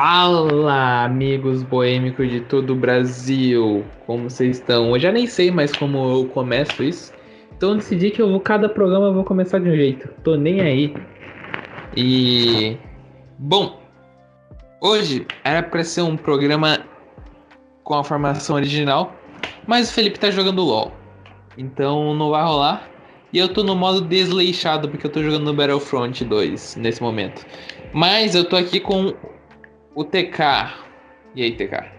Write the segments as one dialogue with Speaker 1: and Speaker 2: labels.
Speaker 1: Fala, amigos boêmicos de todo o Brasil, como vocês estão? Eu já nem sei mais como eu começo isso. Então decidi que eu vou, cada programa eu vou começar de um jeito. Tô nem aí. E. Bom, hoje era pra ser um programa com a formação original, mas o Felipe tá jogando LOL. Então não vai rolar. E eu tô no modo desleixado porque eu tô jogando Battlefront 2 nesse momento. Mas eu tô aqui com o TK. E aí, TK?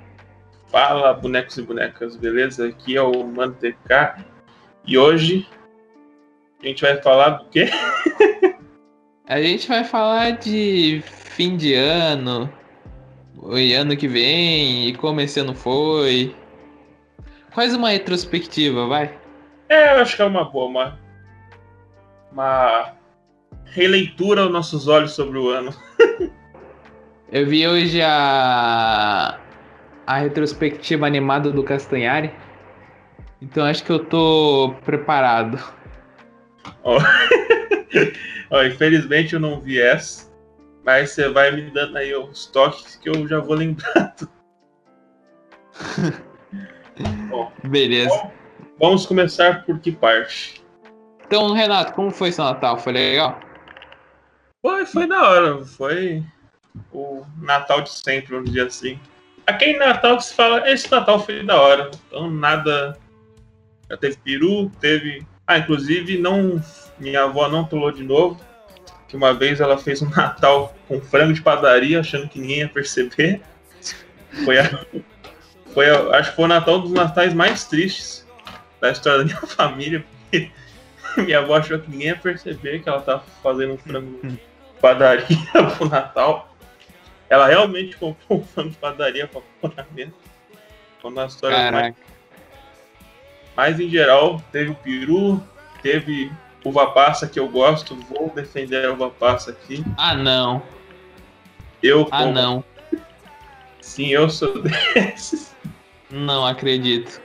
Speaker 2: Fala, bonecos e bonecas, beleza? Aqui é o Mano TK. E hoje a gente vai falar do quê?
Speaker 1: a gente vai falar de fim de ano, o ano que vem e como esse ano foi. Faz uma retrospectiva, vai.
Speaker 2: É, eu acho que é uma boa, uma, uma releitura aos nossos olhos sobre o ano.
Speaker 1: eu vi hoje a, a retrospectiva animada do Castanhari. Então acho que eu tô preparado.
Speaker 2: Oh. oh, infelizmente eu não vi essa. Mas você vai me dando aí os toques que eu já vou lembrando.
Speaker 1: Bom, Beleza. Bom,
Speaker 2: vamos começar por que parte?
Speaker 1: Então, Renato, como foi seu Natal? Foi legal?
Speaker 2: Foi, foi da hora. Foi o Natal de sempre, vamos dizer assim. Aquele Natal que se fala, esse Natal foi da hora. Então, nada. Já teve peru, teve. Ah, inclusive, não. Minha avó não pulou de novo. Que uma vez ela fez um Natal com frango de padaria, achando que ninguém ia perceber. Foi a. Foi a, acho que foi o Natal dos natais mais tristes da história da minha família, porque minha avó achou que ninguém ia perceber que ela tava fazendo um frango padaria pro Natal. Ela realmente comprou um frango de padaria pra pôr na mesa. Foi uma história mais... Mas em geral, teve o peru, teve uva passa que eu gosto, vou defender a uva passa aqui.
Speaker 1: Ah não.
Speaker 2: Eu
Speaker 1: Ah como... não.
Speaker 2: Sim, eu sou desses.
Speaker 1: Não acredito.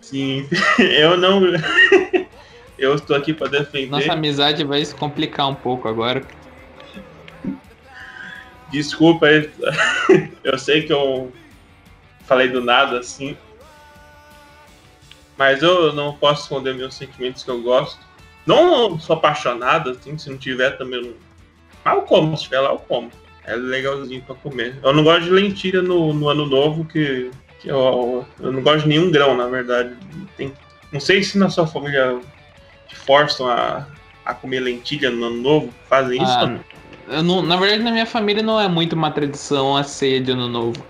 Speaker 2: Sim, eu não. eu estou aqui para defender.
Speaker 1: Nossa amizade vai se complicar um pouco agora.
Speaker 2: Desculpa, eu sei que eu falei do nada assim. Mas eu não posso esconder meus sentimentos que eu gosto. Não sou apaixonado, assim, se não tiver também. Não... Mas eu como, se tiver lá, eu como. É legalzinho pra comer. Eu não gosto de lentilha no, no ano novo, que, que eu, eu não gosto de nenhum grão, na verdade. Tem, não sei se na sua família te forçam a, a comer lentilha no ano novo, fazem isso
Speaker 1: ah, eu não, Na verdade, na minha família não é muito uma tradição a ceia de ano novo.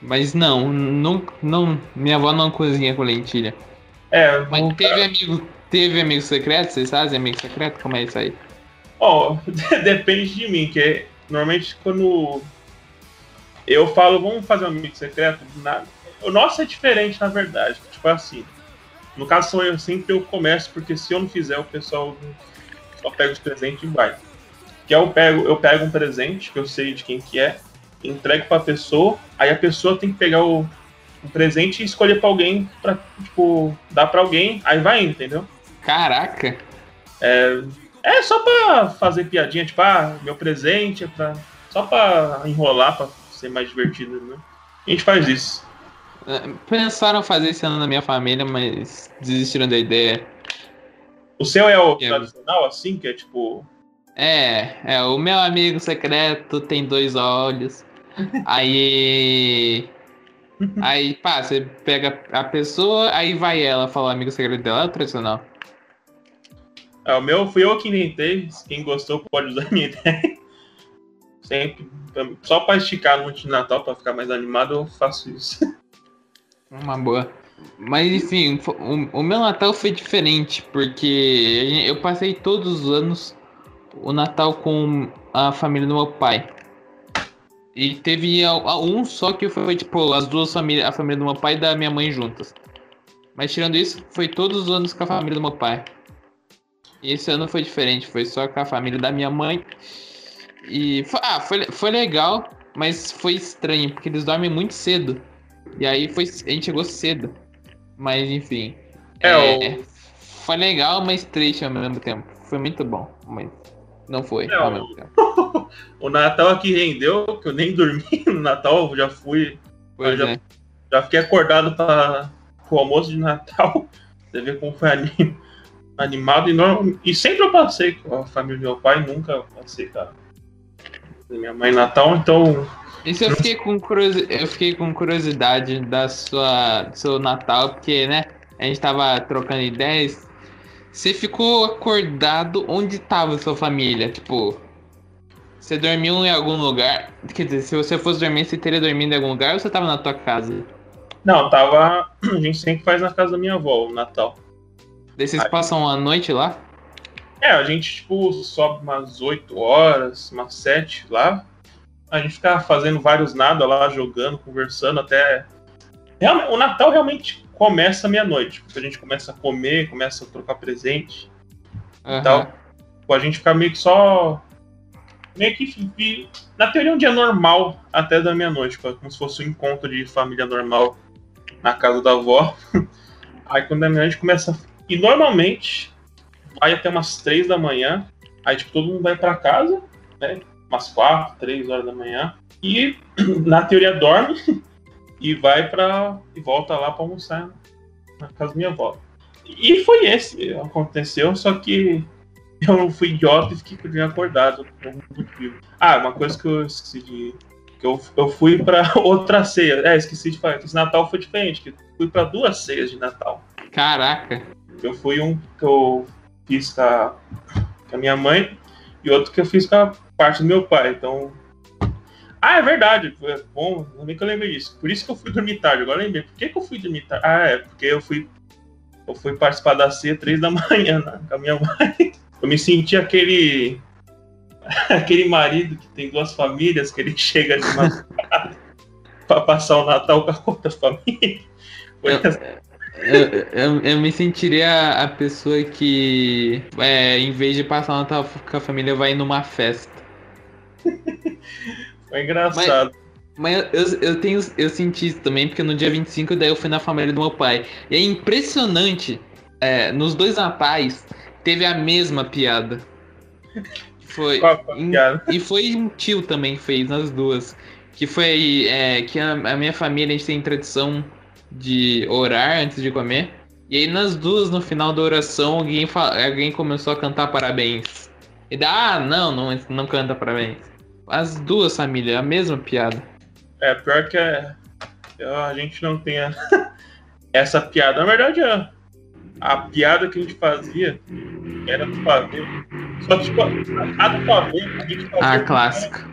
Speaker 1: Mas não, não, não minha avó não cozinha com lentilha.
Speaker 2: É,
Speaker 1: mas teve amigo, teve amigo secreto, vocês fazem amigo secreto? Como é isso aí?
Speaker 2: Ó, oh, depende de mim, que normalmente quando eu falo, vamos fazer um amigo secreto, nada. O nosso é diferente, na verdade. Tipo assim, no caso sou eu sempre eu começo, porque se eu não fizer, o pessoal só pega os presentes e vai. Que eu pego, eu pego um presente, que eu sei de quem que é, entrego pra pessoa, aí a pessoa tem que pegar o, o presente e escolher pra alguém, pra, tipo, dar pra alguém, aí vai entendeu?
Speaker 1: Caraca!
Speaker 2: É, é só pra fazer piadinha, tipo, ah, meu presente é pra. Só pra enrolar, pra ser mais divertido, né? A gente faz isso.
Speaker 1: É, pensaram fazer esse ano na minha família, mas desistiram da ideia.
Speaker 2: O seu é o é. tradicional, assim, que é tipo.
Speaker 1: É, é, o meu amigo secreto tem dois olhos. aí. Aí, pá, você pega a pessoa, aí vai ela falar o amigo secreto dela, é o tradicional.
Speaker 2: É, o meu fui eu que inventei. Quem gostou pode usar a minha ideia. Sempre. Só para esticar no de Natal, para ficar mais animado, eu faço isso.
Speaker 1: Uma boa. Mas enfim, o, o meu Natal foi diferente, porque eu passei todos os anos o Natal com a família do meu pai. E teve um só que foi tipo as duas famílias, a família do meu pai e da minha mãe juntas. Mas tirando isso, foi todos os anos com a família do meu pai. E esse ano foi diferente, foi só com a família da minha mãe. E ah, foi, foi legal, mas foi estranho, porque eles dormem muito cedo. E aí foi, a gente chegou cedo. Mas enfim.
Speaker 2: É, é
Speaker 1: o... Foi legal, mas triste ao mesmo tempo. Foi muito bom. Mas Não foi.
Speaker 2: Não.
Speaker 1: Ah, meu, cara.
Speaker 2: O Natal aqui rendeu, que eu nem dormi no Natal, eu já fui. Já-
Speaker 1: é.
Speaker 2: Já fiquei acordado para o almoço de Natal. Você vê como foi anim- animado e, normal, e sempre eu passei com a família do meu pai, nunca passei com a minha mãe Natal, então
Speaker 1: Isso eu fiquei com curiosi... eu fiquei com curiosidade da sua do seu Natal, porque, né, a gente tava trocando ideias. Você ficou acordado onde tava sua família? Tipo, você dormiu em algum lugar? Quer dizer, se você fosse dormir, você teria dormido em algum lugar ou você tava na tua casa?
Speaker 2: Não, tava. A gente sempre faz na casa da minha avó o Natal.
Speaker 1: Daí vocês
Speaker 2: Ai.
Speaker 1: passam a noite lá?
Speaker 2: É, a gente, tipo, sobe umas 8 horas, umas 7 lá. A gente fica fazendo vários nada lá, jogando, conversando até. O Natal realmente começa meia-noite. Porque a gente começa a comer, começa a trocar presente.
Speaker 1: Aham.
Speaker 2: Então, Tipo, a gente fica meio que só. Meio que. Na teoria, um dia normal até da meia-noite, tipo, como se fosse um encontro de família normal na casa da avó. Aí quando é meia-noite começa. E normalmente vai até umas três da manhã. Aí tipo, todo mundo vai pra casa, né? Umas quatro, três horas da manhã. E na teoria dorme e vai pra. e volta lá pra almoçar na casa da minha avó. E foi esse aconteceu, só que eu não fui idiota e fiquei com o dia acordado por algum motivo. Ah, uma coisa que eu esqueci de. Que eu, eu fui pra outra ceia. É, esqueci de falar que esse Natal foi diferente. Que eu fui pra duas ceias de Natal.
Speaker 1: Caraca.
Speaker 2: Eu fui um que eu fiz com a, com a minha mãe e outro que eu fiz com a parte do meu pai. Então. Ah, é verdade. Foi bom, também que eu lembrei disso. Por isso que eu fui dormir tarde. Agora lembrei. Por que, que eu fui dormir tarde? Ah, é, porque eu fui. Eu fui participar da ceia três da manhã né, com a minha mãe. Eu me senti aquele. aquele marido que tem duas famílias, que ele chega de madrugada pra passar o Natal com a outra família. Foi
Speaker 1: Eu-
Speaker 2: essa
Speaker 1: Eu, eu, eu me sentiria a pessoa que, é, em vez de passar o Natal com a família, vai numa festa.
Speaker 2: Foi engraçado.
Speaker 1: Mas eu, eu tenho eu senti isso também, porque no dia 25 daí eu fui na família do meu pai. E é impressionante, é, nos dois natais teve a mesma piada. Foi. Em-
Speaker 2: piada?
Speaker 1: E foi um tio também que fez nas duas. Que foi é, que a, a minha família a gente tem tradição de orar antes de comer. E aí nas duas, no final da oração, alguém, alguém começou a cantar parabéns. E dá, ah, não, não, não canta parabéns. As duas famílias, a mesma piada.
Speaker 2: É, pior que é, a gente não tem a- essa piada. Na verdade, a, a piada que a gente fazia era do pavê. Só que, tipo, a do pavê, a gente fazia.
Speaker 1: Ah, clássico.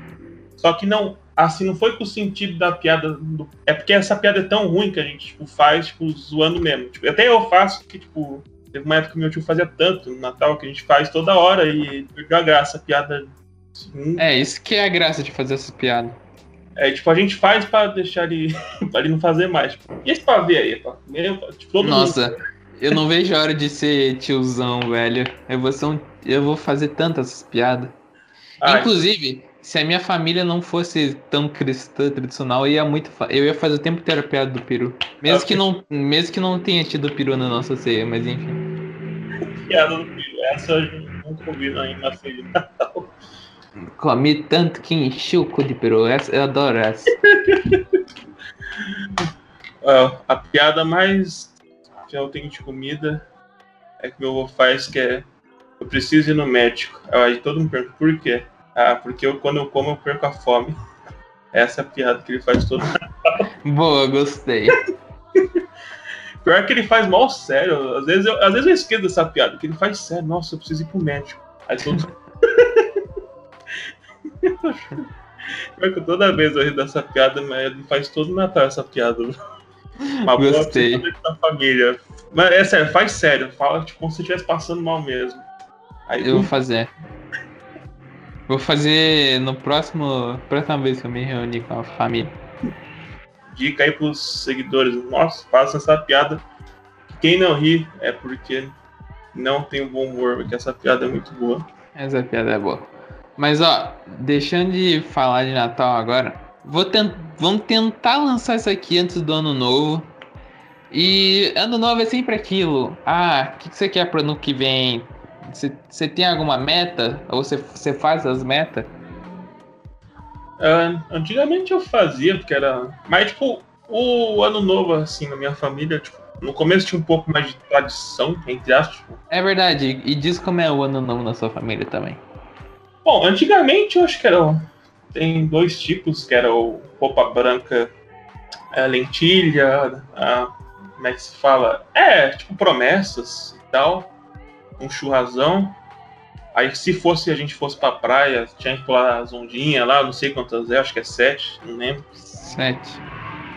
Speaker 2: Só que não, assim, não foi com o sentido da piada. do- é porque essa piada é tão ruim que a gente tipo, faz, tipo, zoando mesmo. Tipo, até eu faço, que, tipo, teve uma época que meu tio fazia tanto no Natal que a gente faz toda hora e perdeu a graça. A piada. Assim,
Speaker 1: É, isso que é a graça de fazer essas piadas.
Speaker 2: É, tipo, a gente faz pra deixar ele. pra ele não fazer mais. Tipo, e esse pavê aí, pá? Tipo, todo mundo.
Speaker 1: Nossa, eu não vejo a hora de ser tiozão, velho. Eu vou, ser um- eu vou fazer tantas piadas.
Speaker 2: Ah,
Speaker 1: Inclusive, se a minha família não fosse tão cristã tradicional, eu ia muito. fa- Eu ia fazer o tempo inteiro a piada do peru. Mesmo que não, mesmo que não tenha tido peru na nossa ceia, mas enfim.
Speaker 2: piada do filho. Essa eu nunca ouvi na na ceia de Natal.
Speaker 1: Comi tanto que enchi o cu de peru. Essa, eu adoro essa.
Speaker 2: Ah, a piada mais que eu tenho de comida é que meu avô faz que é eu preciso ir no médico. Aí todo mundo pergunta por quê? Ah, porque eu, quando eu como eu perco a fome. Essa é a piada que ele faz todo
Speaker 1: Boa, gostei.
Speaker 2: Pior que ele faz mal sério. Às vezes, eu, às vezes eu esqueço dessa piada, que ele faz sério. Nossa, eu preciso ir pro médico. Aí todo Pior que toda vez eu rio dessa piada, mas ele faz todo Natal essa piada. Uma
Speaker 1: Gostei.
Speaker 2: da família. Mas é sério, faz sério. Fala tipo, como se estivesse passando mal mesmo. Aí
Speaker 1: Eu vou fazer. Vou fazer no próximo. Próxima vez que eu me reunir com a família.
Speaker 2: dica aí pros seguidores. Nossa, faça essa piada. Quem não ri é porque não tem um bom humor, porque essa piada é muito boa.
Speaker 1: Essa piada é boa. Mas ó, deixando de falar de Natal agora, vou tent... vamos tentar lançar isso aqui antes do ano novo. E ano novo é sempre aquilo. Ah, o que, que você quer pro ano que vem? Você tem alguma meta? Ou você, você faz as metas?
Speaker 2: Uh, antigamente eu fazia, porque era. Mas, tipo, o ano novo, assim, na minha família, tipo, no começo tinha um pouco mais de tradição, entre aspas. Tipo.
Speaker 1: É verdade. E diz como é o ano novo na sua família também.
Speaker 2: Bom, antigamente eu acho que era. Tem dois tipos, que era o roupa branca, a lentilha, a, como é que se fala? É, tipo promessas e tal. Um churrasão. Aí se fosse a gente fosse pra praia, tinha que pular as ondinhas lá, não sei quantas é, acho que é sete, não lembro.
Speaker 1: Sete.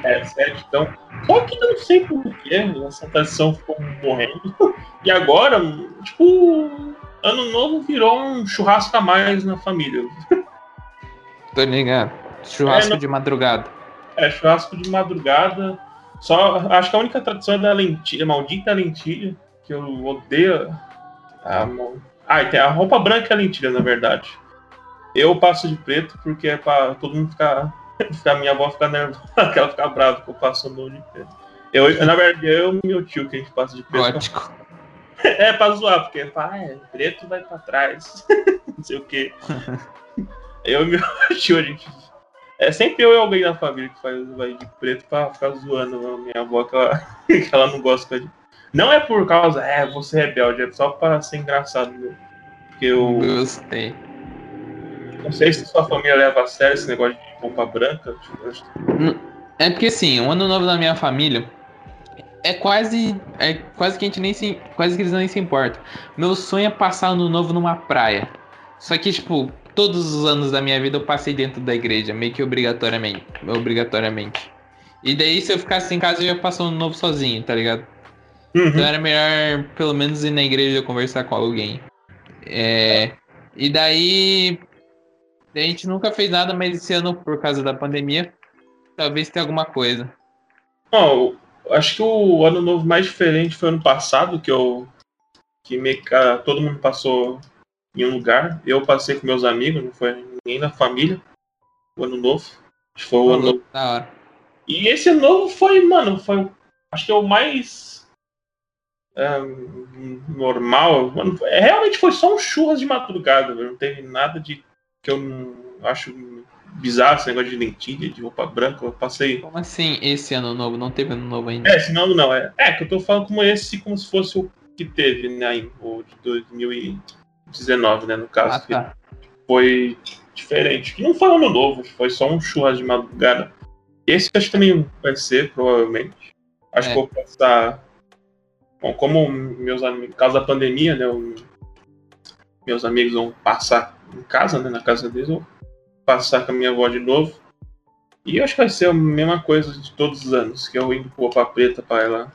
Speaker 2: É, sete, então. Só que eu não sei porquê, essa tradição ficou morrendo. E agora, tipo, ano novo virou um churrasco a mais na família.
Speaker 1: Tô ligado. Churrasco é, de madrugada.
Speaker 2: É, churrasco de madrugada. Só, acho que a única tradição é da lentilha, maldita lentilha, que eu odeio. Ah, ah, tem a roupa branca e a lentilha, na verdade. Eu passo de preto porque é pra todo mundo ficar. ficar minha avó ficar nervosa, que ela ficar brava que eu passo no de preto. Eu, na verdade, eu e meu tio que a gente passa de preto.
Speaker 1: Gótico.
Speaker 2: É pra zoar, porque pá, é, preto vai pra trás. Não sei o quê. Eu e meu tio, a gente. É sempre eu e alguém da família que faz vai de preto pra ficar zoando a minha avó que ela, que ela não gosta de. Não é por causa, é, você é rebelde, é só pra ser engraçado mesmo. Porque eu.
Speaker 1: Gostei.
Speaker 2: Não sei se sua família leva a sério esse negócio de roupa branca.
Speaker 1: É porque assim, o ano novo da minha família é quase. É quase que a gente nem se. Quase que eles nem se importam. Meu sonho é passar ano novo numa praia. Só que, tipo, todos os anos da minha vida eu passei dentro da igreja, meio que obrigatoriamente. Obrigatoriamente. E daí, se eu ficasse em casa, eu ia passar ano novo sozinho, tá ligado? Uhum. Então era melhor, pelo menos, ir na igreja conversar com alguém. É, e daí. A gente nunca fez nada, mas esse ano, por causa da pandemia, talvez tenha alguma coisa.
Speaker 2: Oh, acho que o ano novo mais diferente foi ano passado, que eu. Que me, todo mundo passou em um lugar. Eu passei com meus amigos, não foi ninguém da família. O ano novo. Foi o ano novo.
Speaker 1: Da hora.
Speaker 2: E esse ano novo foi, mano, foi. Acho que é o mais. É, normal. Mano, é, realmente foi só um churras de madrugada, Não teve nada de. que eu não acho bizarro esse negócio de lentilha, de roupa branca. Eu passei.
Speaker 1: Como assim esse ano novo? Não teve ano novo ainda?
Speaker 2: É, esse ano não. É, é que eu tô falando como esse, como se fosse o que teve, né? O de 2019, né? No caso. Ah, tá. Foi diferente. Não foi ano novo, foi só um churras de madrugada. Esse acho que também vai ser, provavelmente. Acho é. que vou passar. Bom, como meus amigos, caso da pandemia, né? meus amigos vão passar em casa, né? Na casa deles, eu passar com a minha avó de novo. E eu acho que vai ser a mesma coisa de todos os anos, que eu indo com roupa preta pra ela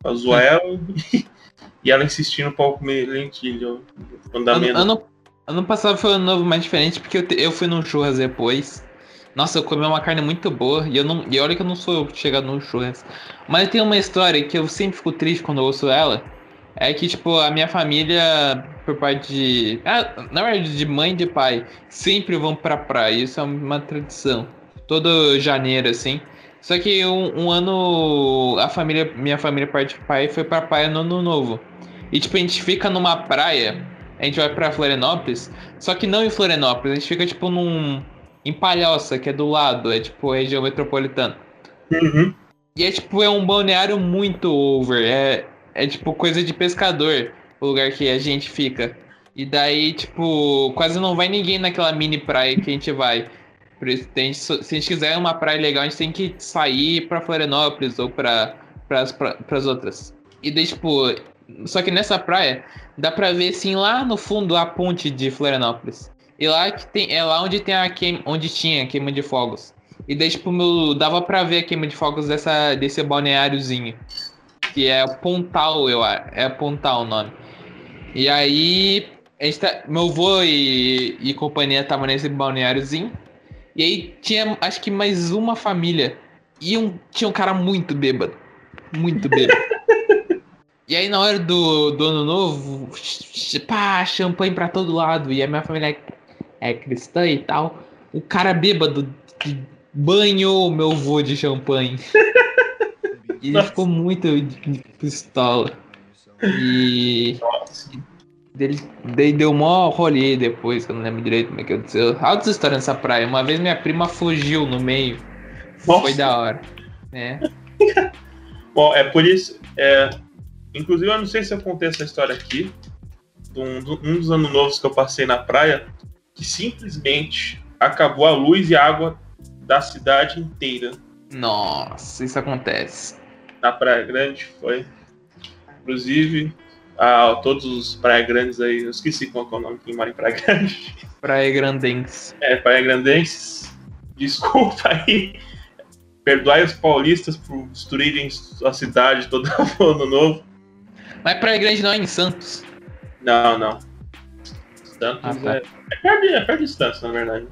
Speaker 2: pra zoar ela e ela insistindo pra eu comer lentilha.
Speaker 1: Ano, ano, ano passado foi um ano novo mais diferente, porque eu, te, eu fui num churras depois. Nossa, eu comi uma carne muito boa. E, eu não, e olha que eu não sou chegado no churras. Mas tem uma história que eu sempre fico triste quando eu ouço ela. É que, tipo, a minha família, por parte de. Ah, na verdade, de mãe e de pai, sempre vão pra praia. Isso é uma tradição. Todo janeiro, assim. Só que um, um ano, a família, minha família, parte de pai, foi pra praia no ano novo. E, tipo, a gente fica numa praia, a gente vai pra Florianópolis, só que não em Florianópolis, a gente fica, tipo, num. em Palhoça, que é do lado, é, tipo, região metropolitana.
Speaker 2: Uhum.
Speaker 1: E é, tipo, é um balneário muito over. É, é tipo coisa de pescador, o lugar que a gente fica. E daí, tipo, quase não vai ninguém naquela mini praia que a gente vai. Se a gente quiser uma praia legal, a gente tem que sair pra Florianópolis ou pra, pras, pra, pras outras. E daí, tipo, só que nessa praia dá pra ver assim lá no fundo a ponte de Florianópolis. E lá que tem, é lá onde tem a queima, onde tinha a queima de fogos. E daí, tipo, meu, dava pra ver a queima de fogos dessa, desse balneáriozinho que é Pontal, eu acho. É Pontal o nome. E aí, a gente tá, meu avô e, e companhia estavam nesse balneáriozinho. E aí tinha, acho que mais uma família. E um, tinha um cara muito bêbado. Muito bêbado. e aí, na hora do, do ano novo, pá, champanhe pra todo lado. E a minha família é, é cristã e tal. O cara bêbado banhou meu avô de champanhe. E ele ficou muito pistola. E. Dele, daí deu mó rolê depois, que eu não lembro direito como é que aconteceu. Altas histórias nessa praia. Uma vez minha prima fugiu no meio.
Speaker 2: Nossa.
Speaker 1: Foi da hora. É.
Speaker 2: Bom, é por isso. É, inclusive, eu não sei se eu contei essa história aqui. De um, de um dos anos novos que eu passei na praia, que simplesmente acabou a luz e a água da cidade inteira.
Speaker 1: Nossa, isso acontece.
Speaker 2: Na Praia Grande foi. Inclusive, a todos os Praia Grandes aí, eu esqueci qual que é o nome que mora em Praia Grande.
Speaker 1: Praia Grandense.
Speaker 2: É, Praia Grandenses. Desculpa aí. Perdoai os paulistas por destruírem a cidade todo ano novo.
Speaker 1: Mas Praia Grande não é em Santos.
Speaker 2: Não, não. Santos
Speaker 1: Ah, tá.
Speaker 2: é, é, perto, de- é perto de Santos, na verdade.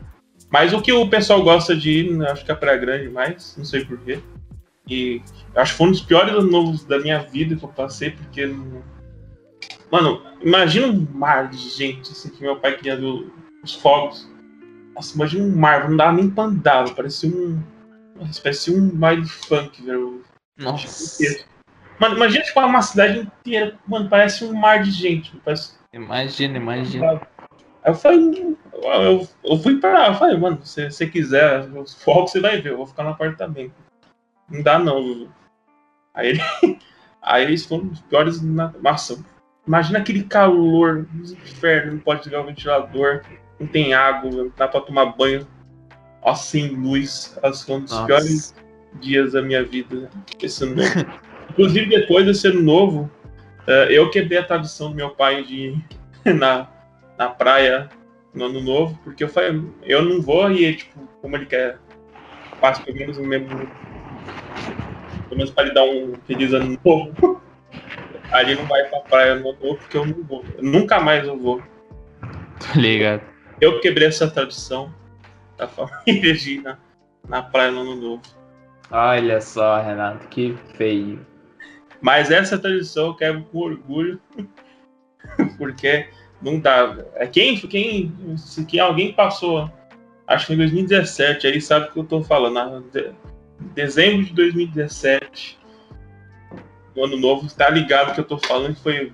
Speaker 2: Mas o que o pessoal gosta de ir, acho que é Praia Grande mais, não sei porquê. E acho que foi um dos piores anos novos da minha vida que eu passei, porque. Mano, imagina um mar de gente, assim, que meu pai queria ver os fogos. Nossa, imagina um mar, não dava nem pra andar, parecia um. Nossa, parecia um baile funk, velho.
Speaker 1: Nossa.
Speaker 2: Mano, imagina tipo uma cidade inteira, mano, parece um mar de gente. Parece
Speaker 1: Imagina, imagina.
Speaker 2: Aí eu falei, eu, eu fui pra lá, eu falei, mano, se você quiser os fogos, você vai ver, eu vou ficar no apartamento. Não dá não. Aí ele. Aí eles foram os piores na. Nossa, imagina aquele calor dos infernos, não pode ligar o ventilador, não tem água, não dá pra tomar banho. Ó, sem luz. Elas foram
Speaker 1: Nossa.
Speaker 2: piores dias da minha vida, esse ano novo. Inclusive, depois desse ano novo, eh, eu quebrei a tradição do meu pai de ir na, na praia no ano novo, porque eu falei, eu não vou e, tipo, como ele quer, passo pelo menos o mesmo. Pelo menos para ele dar um feliz ano novo. Ele não vai pra praia no ano novo, porque eu não vou. Nunca mais eu vou.
Speaker 1: Tô ligado.
Speaker 2: Eu quebrei essa tradição da família de ir na, na praia no ano novo.
Speaker 1: Olha só, Renato, que feio.
Speaker 2: Mas essa tradição eu quebro com orgulho, porque não dá. É quem, quem, se quem alguém passou, acho que em 2017, aí sabe o que eu tô falando. Dezembro de 2017, no ano novo, tá ligado que eu tô falando que foi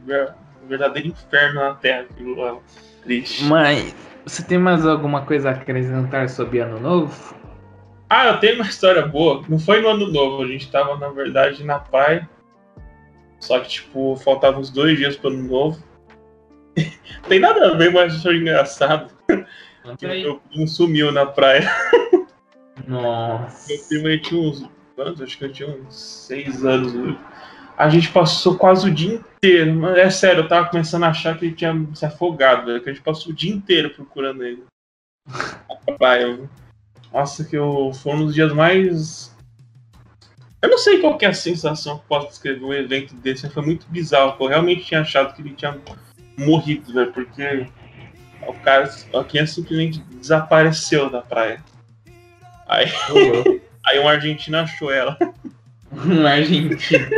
Speaker 2: um verdadeiro inferno na Terra. aquilo lá. Triste.
Speaker 1: Mas você tem mais alguma coisa a acrescentar sobre Ano Novo?
Speaker 2: Ah, eu tenho uma história boa. Não foi no ano novo, a gente tava, na verdade, na praia. Só que, tipo, faltavam uns dois dias pro ano novo. Tem nada a ver, mas foi engraçado. Que o meu primo sumiu na praia. Meu
Speaker 1: Nossa.
Speaker 2: primo ele tinha uns. Quantos? Acho que eu tinha uns seis anos. A gente passou quase o dia inteiro. É sério, eu tava começando a achar que ele tinha se afogado, velho, que a gente passou o dia inteiro procurando ele. Na praia. Nossa, que eu, foi um dos dias mais. Eu não sei qual que é a sensação que eu posso descrever um evento desse, mas foi muito bizarro. Eu realmente tinha achado que ele tinha morrido, velho, porque o cara, a criança simplesmente desapareceu da praia. Aí, aí um argentino achou ela.
Speaker 1: Um argentino.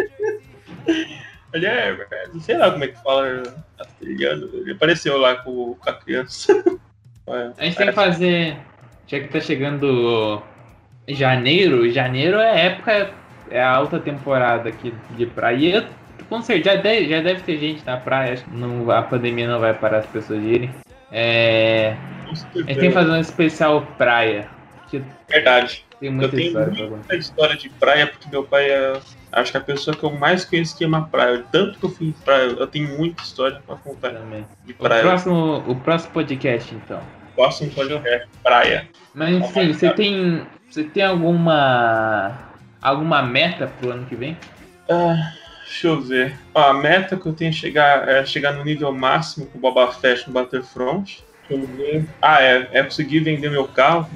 Speaker 2: Ele é, sei lá como é que fala castelhano. Ele apareceu lá com, com a criança.
Speaker 1: A gente tem que fazer. Já que tá chegando janeiro, janeiro é época, é a alta temporada aqui de praia. E eu, com certeza, já deve, já deve ter gente na praia, acho que não, a pandemia não vai parar as pessoas de irem. É, a gente tem que fazer um especial praia,
Speaker 2: Verdade.
Speaker 1: tem
Speaker 2: Eu
Speaker 1: muita
Speaker 2: tenho
Speaker 1: história pra
Speaker 2: muita
Speaker 1: contar.
Speaker 2: história de praia, porque meu pai é. Acho que a pessoa que eu mais conheço que ama praia. Tanto que eu fui em praia, eu tenho muita história pra contar
Speaker 1: Também.
Speaker 2: de
Speaker 1: O
Speaker 2: praia.
Speaker 1: próximo, o próximo podcast, então.
Speaker 2: Próximo podcast, praia.
Speaker 1: Mas enfim, você tem. Você tem alguma. alguma meta pro ano que vem?
Speaker 2: Ah, deixa eu ver. A meta que eu tenho é chegar, é chegar no nível máximo com o Boba Fett no Battlefront. Eu. Ah, é, é conseguir vender meu carro.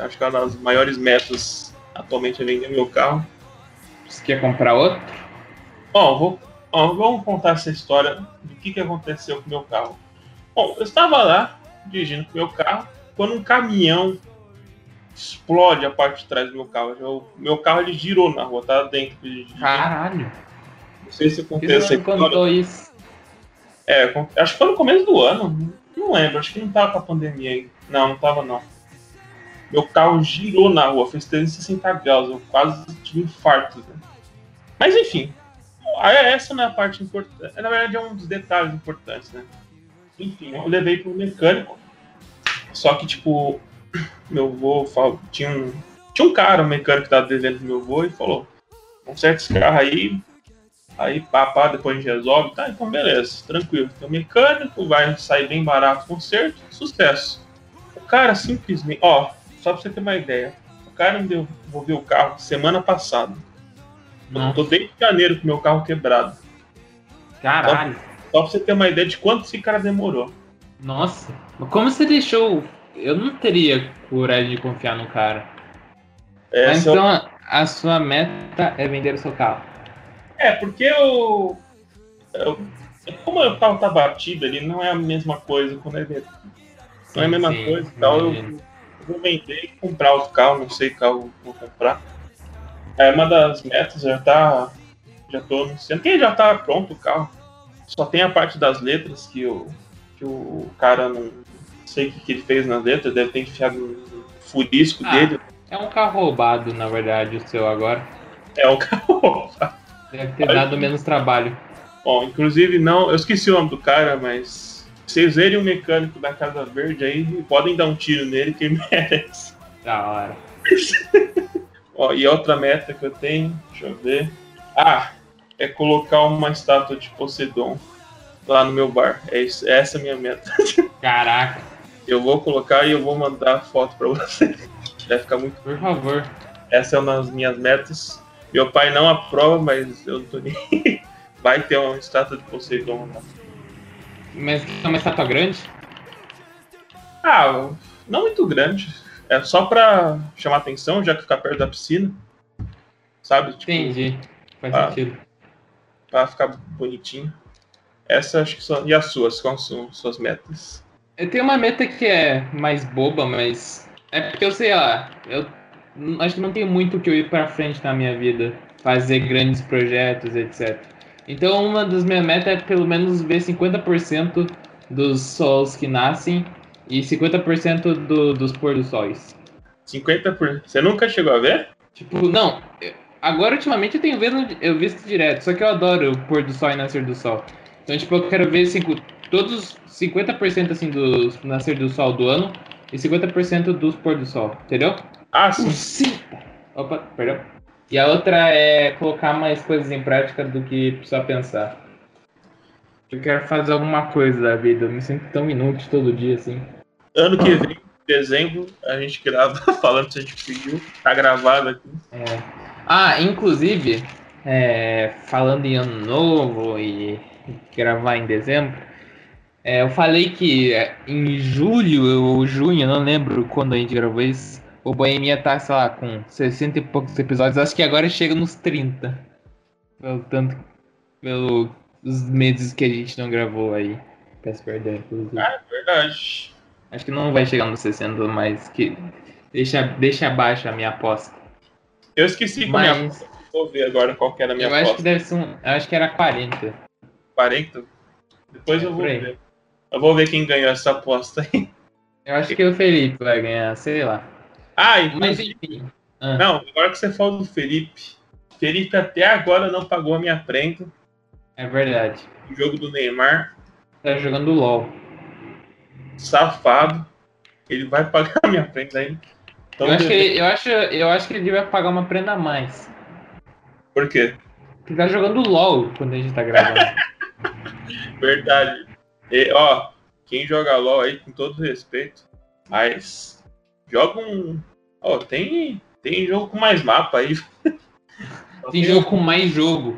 Speaker 2: Acho que é uma das maiores metas atualmente é vender meu carro.
Speaker 1: Você quer comprar outro?
Speaker 2: Ó, vou, vamos contar essa história do que, que aconteceu com o meu carro. Bom, eu estava lá dirigindo com o meu carro quando um caminhão explode a parte de trás do meu carro. O meu carro ele girou na rua, tava dentro. de- de-
Speaker 1: Caralho.
Speaker 2: Não sei se aconteceu
Speaker 1: você contou isso?
Speaker 2: É, acho que foi no começo do ano. Não lembro, acho que não tava com a pandemia aí. Não, não tava não. Meu carro girou na rua, fez 360 graus, eu quase tive um infarto. né? Mas enfim, aí essa não é a parte importante. Na verdade é um dos detalhes importantes, né? Enfim, eu levei pro mecânico. Só que, tipo, meu avô falou, tinha um. Tinha um cara, um mecânico que tava devendo pro meu avô e falou: conserta esse carro aí, aí papá, depois a gente resolve. Tá, então beleza, tranquilo. Tem um mecânico, vai sair bem barato o conserto, sucesso. O cara simplesmente, ó, só pra você ter uma ideia, o cara me devolveu o carro semana passada. Eu tô desde janeiro com meu carro quebrado.
Speaker 1: Caralho.
Speaker 2: Só, só pra você ter uma ideia de quanto esse cara demorou.
Speaker 1: Nossa, como você deixou. Eu não teria coragem de confiar no cara.
Speaker 2: É,
Speaker 1: mas
Speaker 2: seu-
Speaker 1: então a sua meta é vender o seu carro.
Speaker 2: É, porque eu, eu- Como o carro tá batido ali, não é a mesma coisa quando é de- Não é a mesma
Speaker 1: Sim,
Speaker 2: coisa e tal. Eu, e comprar outro carro, não sei que carro vou comprar. É uma das metas, já tá. Já tô anunciando. Que já tá pronto o carro. Só tem a parte das letras que o, que o cara não sei o que, que ele fez nas letras, deve ter enfiado no furisco
Speaker 1: Ah.
Speaker 2: dele.
Speaker 1: É um carro roubado, na verdade, o seu agora.
Speaker 2: É o carro.
Speaker 1: Deve ter dado menos trabalho.
Speaker 2: Bom, inclusive não, eu esqueci o nome do cara, mas vocês verem o mecânico da Casa Verde aí, podem dar um tiro nele que merece.
Speaker 1: Da hora.
Speaker 2: Ó, e outra meta que eu tenho, deixa eu ver. Ah, é colocar uma estátua de Poseidon lá no meu bar. É isso, essa é a minha meta.
Speaker 1: Caraca,
Speaker 2: Eu vou colocar e eu vou mandar foto pra você. Vai ficar muito.
Speaker 1: por favor.
Speaker 2: Essa é uma das minhas metas. Meu pai não aprova, mas eu não tô nem. Vai ter uma estátua de Poseidon lá.
Speaker 1: Mas é uma estátua grande?
Speaker 2: Ah, não muito grande. É só pra chamar atenção, já que ficar perto da piscina. Sabe? Tipo,
Speaker 1: Entendi. Faz
Speaker 2: Ah.
Speaker 1: sentido.
Speaker 2: Pra ficar bonitinho. Essa acho que são. E as suas? Quais são suas metas?
Speaker 1: Eu tenho uma meta que é mais boba, mas. É porque eu sei lá. Eu acho que não tenho muito o que eu ir pra frente na minha vida. Fazer grandes projetos, etc. Então, uma das minhas metas é pelo menos ver 50% dos sols que nascem e 50% do, dos pôr do sóis.
Speaker 2: 50%. Você nunca chegou a ver?
Speaker 1: Tipo, não. Agora, ultimamente, eu tenho visto, eu visto direto. Só que eu adoro o pôr do sol e nascer do sol. Então, tipo, eu quero ver cinco, todos 50% assim do nascer do sol do ano e 50% dos pôr do sol. Entendeu?
Speaker 2: Ah, sim.
Speaker 1: Sim. Opa, perdão. E a outra é colocar mais coisas em prática do que só pensar. Eu quero fazer alguma coisa da vida. Eu me sinto tão inútil todo dia assim.
Speaker 2: Ano que vem, dezembro, a gente grava falando se a gente pediu. Tá gravado aqui.
Speaker 1: É. Ah, inclusive, é, falando em ano novo e gravar em dezembro, é, eu falei que é, em julho ou junho, eu não lembro quando a gente gravou isso, o Boemia tá, sei lá, com 60 e poucos episódios, acho que agora chega nos 30. Pelo tanto, pelos meses que a gente não gravou aí. Peço perdão, inclusive.
Speaker 2: Ah, é verdade.
Speaker 1: Acho que não vai chegar nos 60, mas que deixa, deixa abaixo a minha aposta.
Speaker 2: Eu esqueci a minha
Speaker 1: Mas
Speaker 2: Vou ver agora qual que era a minha
Speaker 1: eu acho que
Speaker 2: aposta.
Speaker 1: deve ser um. Eu acho que era 40.
Speaker 2: 40? Depois
Speaker 1: É,
Speaker 2: eu vou ver. Eu vou ver quem ganhou essa aposta aí.
Speaker 1: Eu acho que o Felipe vai ganhar, sei lá.
Speaker 2: Ah, e
Speaker 1: Mas enfim. Ah,
Speaker 2: Não, agora que você falou do Felipe. Felipe até agora não pagou a minha prenda.
Speaker 1: é verdade.
Speaker 2: O jogo do Neymar.
Speaker 1: Tá jogando LOL.
Speaker 2: Safado. Ele vai pagar a minha prenda aí. Então,
Speaker 1: eu, acho que ele, eu, acho, eu acho que ele devia pagar uma prenda a mais.
Speaker 2: Por quê?
Speaker 1: Porque tá jogando LOL quando a gente tá gravando.
Speaker 2: Verdade. E, ó, quem joga LOL aí, com todo respeito, mas joga um. Ó, tem, tem jogo com mais mapa aí.
Speaker 1: Tem jogo com mais jogo.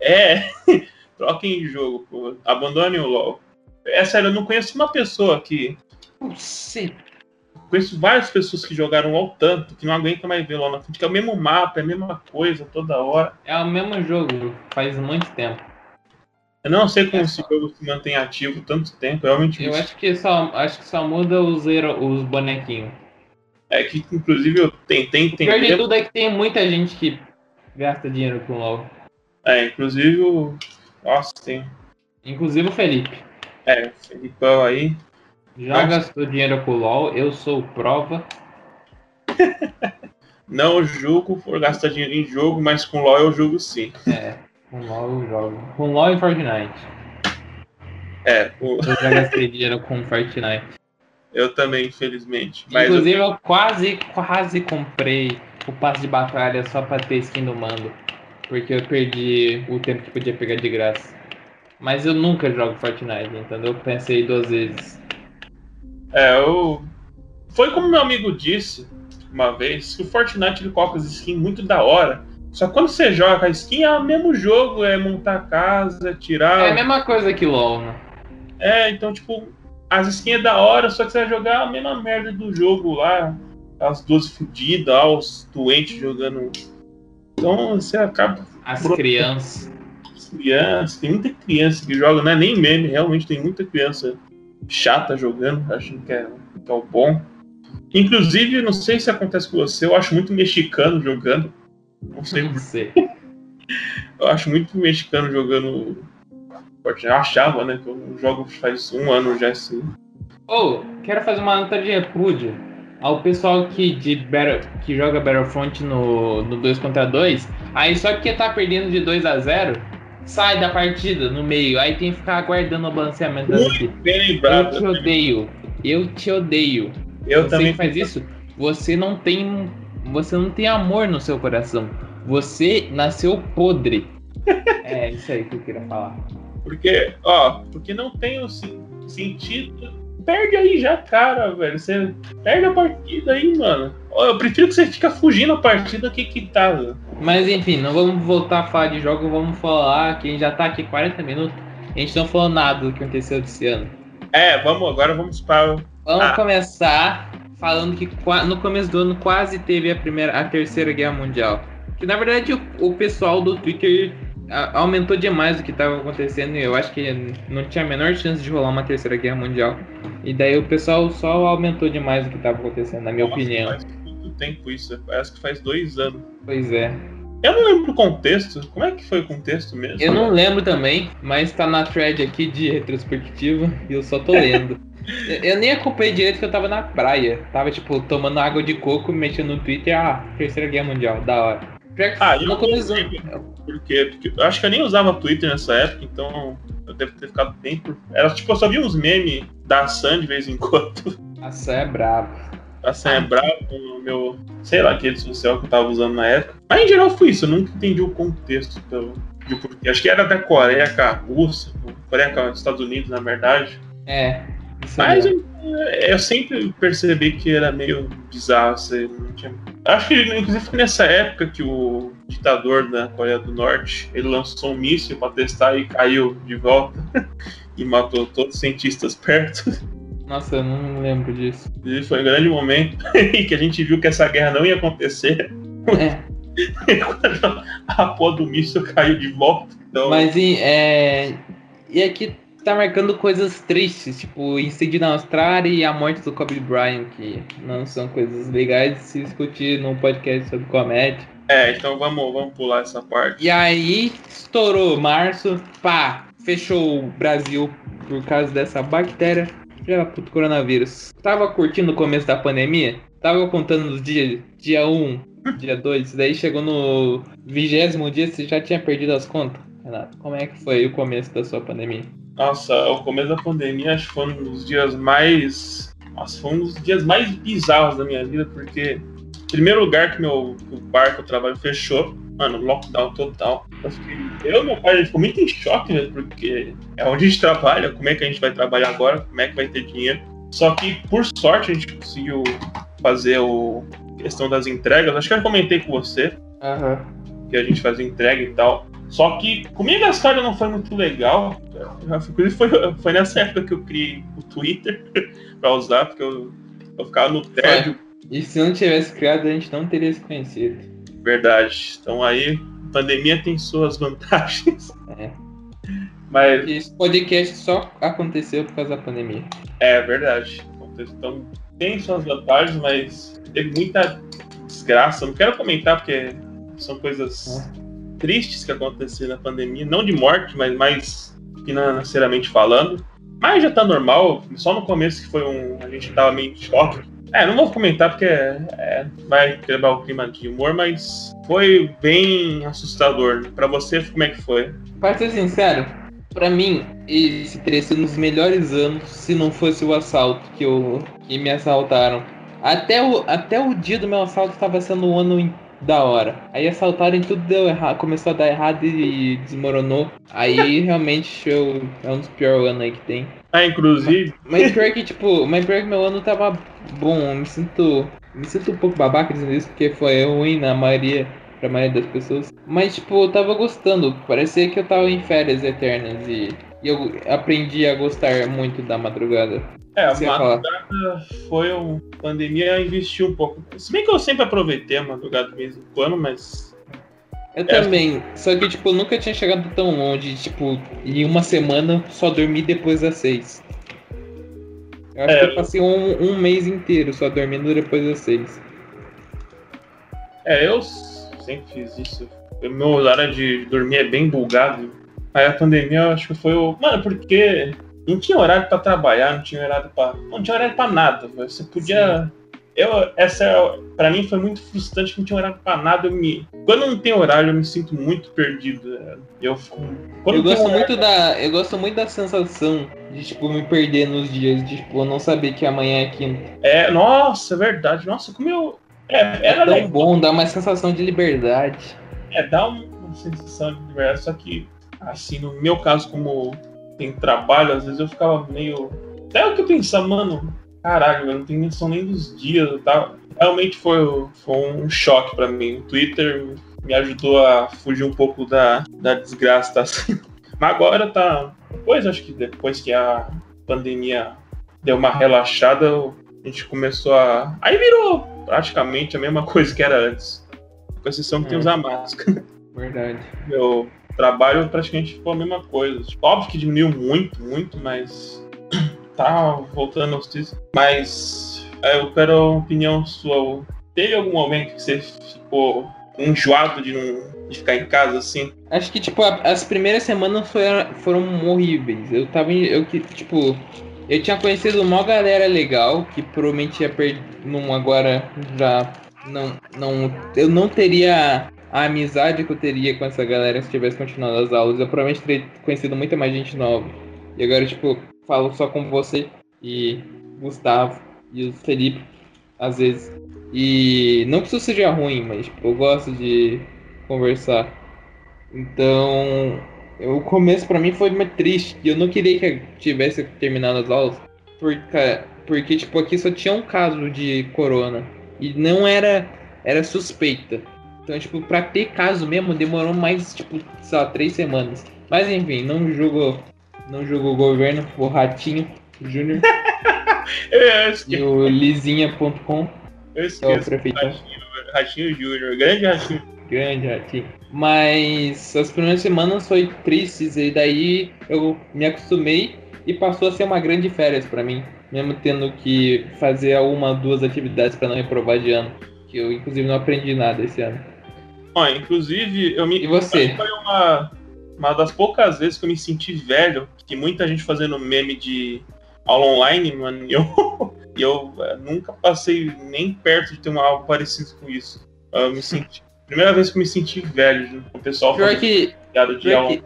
Speaker 2: É, troquem jogo, pô. Abandonem o LOL. É sério, eu não conheço uma pessoa que.
Speaker 1: Puxa.
Speaker 2: Conheço várias pessoas que jogaram LOL tanto que não aguentam mais ver LOL na frente, que é o mesmo mapa, é a mesma coisa toda hora.
Speaker 1: É o mesmo jogo, faz muito tempo.
Speaker 2: Eu não sei como
Speaker 1: É
Speaker 2: esse
Speaker 1: só-
Speaker 2: jogo se mantém ativo tanto tempo, realmente
Speaker 1: Eu acho que só, acho que só muda os, os bonequinhos.
Speaker 2: É que, inclusive, eu tentei
Speaker 1: O pior de
Speaker 2: entender.
Speaker 1: tudo é que tem muita gente que gasta dinheiro com LOL.
Speaker 2: É, inclusive o. Nossa, tem.
Speaker 1: Inclusive o Felipe.
Speaker 2: É, o Felipão aí.
Speaker 1: Já
Speaker 2: Nossa.
Speaker 1: gastou dinheiro com LOL, eu sou prova.
Speaker 2: Não julgo por gastar dinheiro em jogo, mas com LOL eu julgo sim.
Speaker 1: É, com LOL eu jogo. Com LOL e Fortnite.
Speaker 2: É, o...
Speaker 1: Eu já gastei dinheiro com Fortnite.
Speaker 2: Eu também, infelizmente. Mas
Speaker 1: Inclusive, eu... eu quase, quase comprei o passe de batalha só pra ter skin do mando. Porque eu perdi o tempo que podia pegar de graça. Mas eu nunca jogo Fortnite, entendeu? Eu pensei duas vezes.
Speaker 2: É, eu. Foi como meu amigo disse uma vez, que o Fortnite ele coloca as skins muito da hora. Só quando você joga a skin é o mesmo jogo, é montar casa, tirar.
Speaker 1: É a mesma coisa que LOL, né?
Speaker 2: É, então, tipo, as skins é da hora, só que você vai jogar a mesma merda do jogo lá. As duas fodidas, os doentes jogando. Então você acaba.
Speaker 1: As crianças.
Speaker 2: As crianças, tem muita criança que joga, não é nem meme, realmente tem muita criança chata jogando, achando que é, que é o bom. Inclusive, não sei se acontece com você, eu acho muito mexicano jogando. Não sei.
Speaker 1: Não sei.
Speaker 2: Eu acho muito mexicano jogando Fortnite. Eu achava, né? Que eu jogo faz um ano já assim.
Speaker 1: Ô, oh, quero fazer uma nota de repúdio ao pessoal que, de Battle, que joga Battlefront no, no 2 contra 2. Aí só porque tá perdendo de 2 a 0 sai da partida no meio. Aí tem que ficar aguardando o balanceamento das equipes. Eu te odeio. Eu te odeio.
Speaker 2: Eu
Speaker 1: você
Speaker 2: também
Speaker 1: que faz isso, você não tem. Você não tem amor no seu coração. Você nasceu podre. é isso aí que eu queria falar.
Speaker 2: Porque, ó, porque não tem o sentido. Perde aí já, cara, velho. Você perde a partida aí, mano. Eu prefiro que você fique fugindo a partida que que tá. Velho.
Speaker 1: Mas enfim, não vamos voltar a falar de jogo, vamos falar que a gente já tá aqui 40 minutos. A gente não falou nada do que aconteceu desse ano.
Speaker 2: É, vamos, agora vamos para.
Speaker 1: Vamos ah. começar falando que no começo do ano quase teve a primeira, a terceira guerra mundial. Que na verdade o, o pessoal do Twitter aumentou demais o que estava acontecendo e eu acho que não tinha a menor chance de rolar uma terceira guerra mundial. E daí o pessoal só aumentou demais o que estava acontecendo, na minha
Speaker 2: Nossa,
Speaker 1: opinião.
Speaker 2: Faz muito tempo isso, parece que faz dois anos.
Speaker 1: Pois é.
Speaker 2: Eu não lembro o contexto. Como é que foi o contexto mesmo?
Speaker 1: Eu não lembro também, mas tá na thread aqui de retrospectiva e eu só tô lendo. eu nem acompanhei direito que eu tava na praia. Tava, tipo, tomando água de coco, mexendo no Twitter. Ah, Terceira Guerra Mundial, da hora.
Speaker 2: Ah, eu não começo... porque, porque eu acho que eu nem usava Twitter nessa época, então eu devo ter ficado bem por. Era tipo, eu só vi uns memes da Sam de vez em quando.
Speaker 1: A Sam é brava.
Speaker 2: A Sam é brava no meu. sei lá que rede social que eu tava usando na época. Mas em geral foi isso, eu nunca entendi o contexto pelo, de porquê. Acho que era da Coreia com a Rússia, Coreia com os Estados Unidos, na verdade.
Speaker 1: É.
Speaker 2: Mas eu, eu, sempre percebi que era meio bizarro. Assim, tinha... Acho que, inclusive, foi nessa época que o ditador da Coreia do Norte ele lançou um míssil para testar e caiu de volta e matou todos os cientistas perto.
Speaker 1: Nossa, eu não lembro disso.
Speaker 2: E foi um grande momento que a gente viu que essa guerra não ia acontecer.
Speaker 1: É.
Speaker 2: Quando a porra do míssil caiu de volta. Então...
Speaker 1: Mas e, é... e aqui tá marcando coisas tristes, tipo incêndio na Austrália e a morte do Kobe Bryant, que não são coisas legais de se discutir num podcast sobre comédia.
Speaker 2: É, então vamos, vamos pular essa parte.
Speaker 1: E aí, estourou março, pá, fechou o Brasil por causa dessa bactéria. Já puto coronavírus. Tava curtindo o começo da pandemia? Tava contando os dias, dia 1, dia 2, daí chegou no vigésimo dia, você já tinha perdido as contas? Renato, como é que foi o começo da sua pandemia?
Speaker 2: Nossa, o começo da pandemia acho que foi um dos dias mais. Nossa, foi um dos dias mais bizarros da minha vida, porque primeiro lugar que meu o bar que eu trabalho fechou, mano, lockdown total. Eu, fiquei, eu e meu pai a gente ficou muito em choque, né? Porque é onde a gente trabalha, como é que a gente vai trabalhar agora, como é que vai ter dinheiro. Só que, por sorte, a gente conseguiu fazer o questão das entregas. Acho que eu comentei com você.
Speaker 1: Uhum.
Speaker 2: Que a gente fazia entrega e tal. Só que comigo a história não foi muito legal. Inclusive foi, foi nessa época que eu criei o Twitter pra usar, porque eu, eu ficava no tédio.
Speaker 1: E se não tivesse criado, a gente não teria se conhecido.
Speaker 2: Verdade. Então aí, pandemia tem suas vantagens.
Speaker 1: É.
Speaker 2: Mas.
Speaker 1: Esse podcast só aconteceu por causa da pandemia.
Speaker 2: É verdade. Então tem suas vantagens, mas teve muita desgraça. Não quero comentar porque são coisas. É tristes que aconteceram na pandemia, não de morte, mas mais financeiramente falando. Mas já tá normal, só no começo que foi um. A gente tava meio em choque. É, não vou comentar porque é, vai quebrar o clima de humor, mas foi bem assustador. Para você, como é que foi?
Speaker 1: Pra ser sincero, Pra mim, esse teria sido um dos melhores anos se não fosse o assalto que, eu, que me assaltaram. Até o, até o dia do meu assalto estava sendo um ano da hora. Aí assaltaram e tudo deu errado, começou a dar errado e desmoronou. Aí realmente eu, é um dos piores anos aí que tem.
Speaker 2: Ah, inclusive.
Speaker 1: Mas, mas pior que, tipo, mas pior que meu ano tava bom. Eu me sinto. Me sinto um pouco babaca dizendo isso, porque foi ruim na maioria pra maioria das pessoas. Mas, tipo, eu tava gostando. Parecia que eu tava em férias eternas e, e eu aprendi a gostar muito da madrugada.
Speaker 2: É, a madrugada foi uma pandemia, investiu um pouco. Se bem que eu sempre aproveitei a madrugada de vez em quando, mas.
Speaker 1: Eu é. também, só que, tipo, eu nunca tinha chegado tão longe, tipo, em uma semana só dormi depois das seis. Eu acho é. que eu passei um, um mês inteiro só dormindo depois das seis.
Speaker 2: É, eu sempre fiz isso. O meu horário de dormir é bem bulgado. Aí a pandemia eu acho que foi o. Mano, porque não tinha horário para trabalhar, não tinha horário para. Não tinha horário para nada. Você podia. Sim. Eu, essa para mim foi muito frustrante que não tinha horário para nada. Eu me, quando não tem horário, eu me sinto muito perdido. Eu,
Speaker 1: eu gosto horário, muito da, eu gosto muito da sensação de tipo me perder nos dias, de tipo não saber que amanhã é quinta.
Speaker 2: É, nossa, é verdade. Nossa, como eu
Speaker 1: é, era é tão legal. bom, dá uma sensação de liberdade.
Speaker 2: É, dá uma sensação de liberdade, só que, assim, no meu caso, como tem trabalho, às vezes eu ficava meio. Até o que eu pensava, mano, caralho, eu não tenho noção nem dos dias e tal. Realmente foi, foi um choque para mim. O Twitter me ajudou a fugir um pouco da, da desgraça. Tá? Mas agora tá. Depois, acho que depois que a pandemia deu uma relaxada, a gente começou a. Aí virou praticamente a mesma coisa que era antes. Com exceção que é. tem usar máscara.
Speaker 1: Verdade.
Speaker 2: Meu trabalho praticamente ficou a mesma coisa. Tipo, óbvio que diminuiu muito, muito, mas tá voltando aos títulos. Mas é, eu quero a opinião sua. Teve algum momento que você ficou enjoado de não de ficar em casa assim?
Speaker 1: Acho que tipo as primeiras semanas foram, foram horríveis. Eu tava eu que tipo eu tinha conhecido uma galera legal que provavelmente ia perder. Agora já não, não. Eu não teria a amizade que eu teria com essa galera se tivesse continuado as aulas. Eu provavelmente teria conhecido muita mais gente nova. E agora, tipo, falo só com você e Gustavo e o Felipe, às vezes. E não que isso seja ruim, mas tipo, eu gosto de conversar. Então, o começo para mim foi muito triste. Eu não queria que tivesse terminado as aulas. Porque, porque, tipo, aqui só tinha um caso de corona. E não era. Era suspeita. Então, tipo, pra ter caso mesmo, demorou mais, tipo, sei lá, três semanas. Mas enfim, não julgo. Não julgo o governo, o Ratinho Júnior. e o lisinha.com.
Speaker 2: Eu esqueço. É o prefeito. Ratinho, Ratinho Júnior, grande Ratinho
Speaker 1: grande aqui. Mas as primeiras semanas foi tristes e daí eu me acostumei e passou a ser uma grande férias para mim, mesmo tendo que fazer uma duas atividades para não reprovar de ano, que eu inclusive não aprendi nada esse ano.
Speaker 2: Ó, inclusive eu me
Speaker 1: E você?
Speaker 2: Foi uma uma das poucas vezes que eu me senti velho, que muita gente fazendo meme de aula online, mano, e eu, eu eh, nunca passei nem perto de ter uma algo parecido com isso. Eu me senti Primeira vez que eu me senti velho, o pessoal
Speaker 1: pior que, de pior que,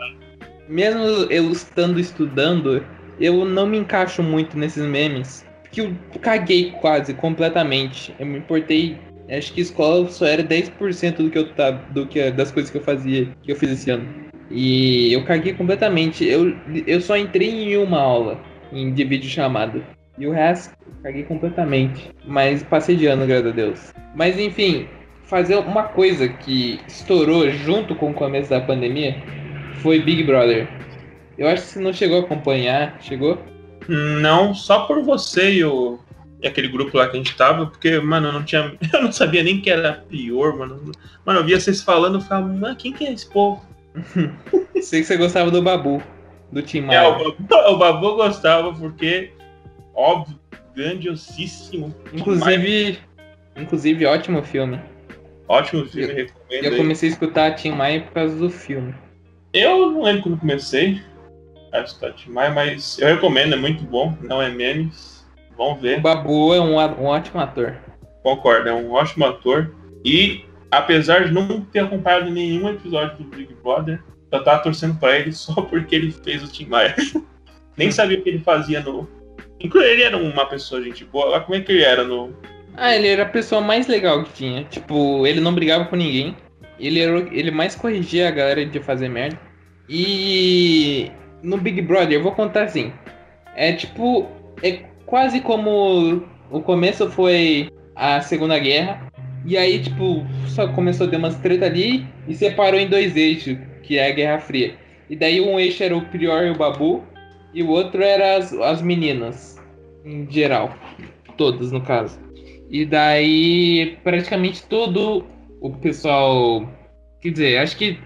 Speaker 1: Mesmo eu estando estudando, eu não me encaixo muito nesses memes. Porque eu caguei quase completamente. Eu me importei. Acho que escola só era 10% do que eu tava. Do que, das coisas que eu fazia, que eu fiz esse ano. E eu caguei completamente. Eu, eu só entrei em uma aula em, de vídeo chamada. E o resto, caguei completamente. Mas passei de ano, graças a Deus. Mas enfim, fazer uma coisa que estourou junto com o começo da pandemia foi Big Brother. Eu acho que você não chegou a acompanhar, chegou?
Speaker 2: Não, só por você e, o, aquele grupo lá que a gente tava, porque, mano, eu não tinha. Eu não sabia nem que era pior, mano. Mano, eu via vocês falando e falava, mano, quem que é esse povo?
Speaker 1: Sei que você gostava do Babu, do Tim
Speaker 2: Maia. É, o Babu, o Babu gostava porque, óbvio, grandiosíssimo.
Speaker 1: Inclusive, inclusive ótimo filme.
Speaker 2: Ótimo filme, eu, recomendo.
Speaker 1: Eu comecei a escutar Tim Maia por causa do filme.
Speaker 2: Eu não lembro quando comecei a escutar Tim Maia, mas eu recomendo, é muito bom, não é memes. Vamos ver.
Speaker 1: O Babu é um, um ótimo ator.
Speaker 2: Concordo, é um ótimo ator. E apesar de não ter acompanhado nenhum episódio do Big Brother, eu tava torcendo pra ele só porque ele fez o Tim Maia. Nem sabia o que ele fazia no. Inclusive, ele era uma pessoa, gente boa. Como é que ele era no.
Speaker 1: Ah, ele era a pessoa mais legal que tinha. Tipo, ele não brigava com ninguém. Ele, era, ele mais corrigia a galera de fazer merda. E no Big Brother, eu vou contar assim. É tipo. É quase como o começo foi a Segunda Guerra. E aí, tipo, só começou a ter umas treta ali e separou em dois eixos, que é a Guerra Fria. E daí um eixo era o Prior e o Babu, e o outro era as, as meninas, em geral. Todas, no caso. E daí, praticamente todo o pessoal. Quer dizer, acho que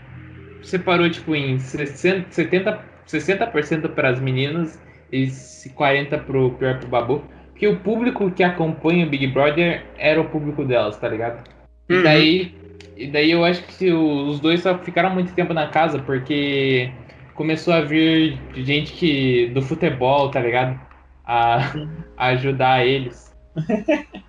Speaker 1: separou, tipo, em 60, 70, 60% para as meninas e 40% pro Prior e pro Babu. Porque o público que acompanha o Big Brother era o público delas, tá ligado? E
Speaker 2: Uhum.
Speaker 1: daí, e daí eu acho que os dois só ficaram muito tempo na casa porque começou a vir gente que do futebol, tá ligado? A, a ajudar eles.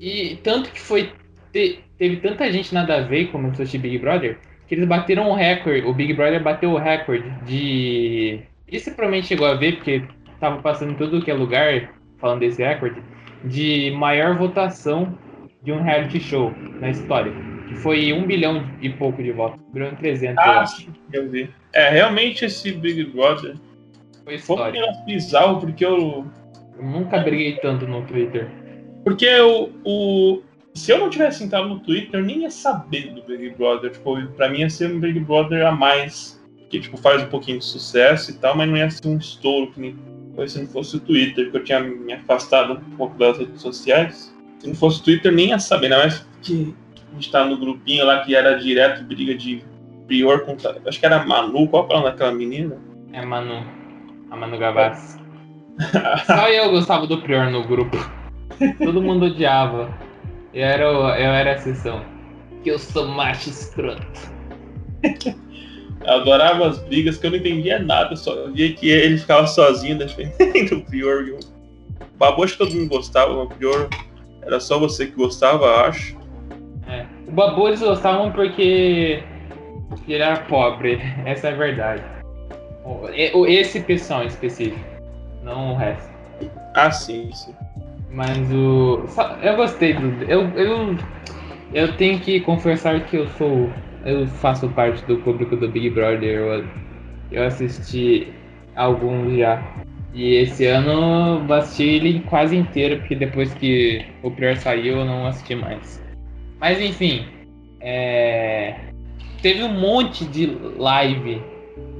Speaker 1: E tanto que foi te- teve tanta gente nada a ver como começou assistir Big Brother que eles bateram um recorde. O Big Brother bateu o recorde de. Isso provavelmente chegou a ver porque tava passando em tudo que é lugar falando desse recorde de maior votação de um reality show na história. Que foi um bilhão e pouco de votos. Um bilhão e 300, eu
Speaker 2: Ah,
Speaker 1: acho.
Speaker 2: sim, eu vi. É, realmente esse Big Brother
Speaker 1: Foi
Speaker 2: foi um bizarro, porque eu.
Speaker 1: Eu nunca briguei tanto no Twitter.
Speaker 2: Porque o, o. Se eu não tivesse entrado no Twitter, eu nem ia saber do Big Brother. Tipo, pra mim ia ser um Big Brother a mais. Que tipo, faz um pouquinho de sucesso e tal, mas não ia ser um estouro que nem foi se não fosse o Twitter, porque eu tinha me afastado um pouco das redes sociais. Se não fosse o Twitter, nem ia saber, ainda mais que a gente tá no grupinho lá que era direto briga de Prior contra. Acho que era Manu, qual é o nome daquela menina?
Speaker 1: É Manu. A Manu Gavassi. Só eu gostava do Prior no grupo. Todo mundo odiava. Eu era, eu era a exceção. Que eu sou macho escroto.
Speaker 2: Eu adorava as brigas, que eu não entendia nada, só via que ele ficava sozinho defendendo o Prior. e O Babu, acho que todo mundo gostava, o Prior era só você que gostava, acho.
Speaker 1: É. O Babu eles gostavam porque ele era pobre. Essa é a verdade. Esse pessoal em específico. Não o resto.
Speaker 2: Ah, sim, sim.
Speaker 1: Mas o. Eu gostei do. Eu, eu, eu tenho que confessar que eu sou. Eu faço parte do público do Big Brother. Eu, eu assisti alguns já. E esse ano eu assisti ele quase inteiro, porque depois que o Prior saiu eu não assisti mais. Mas enfim. é, Teve um monte de live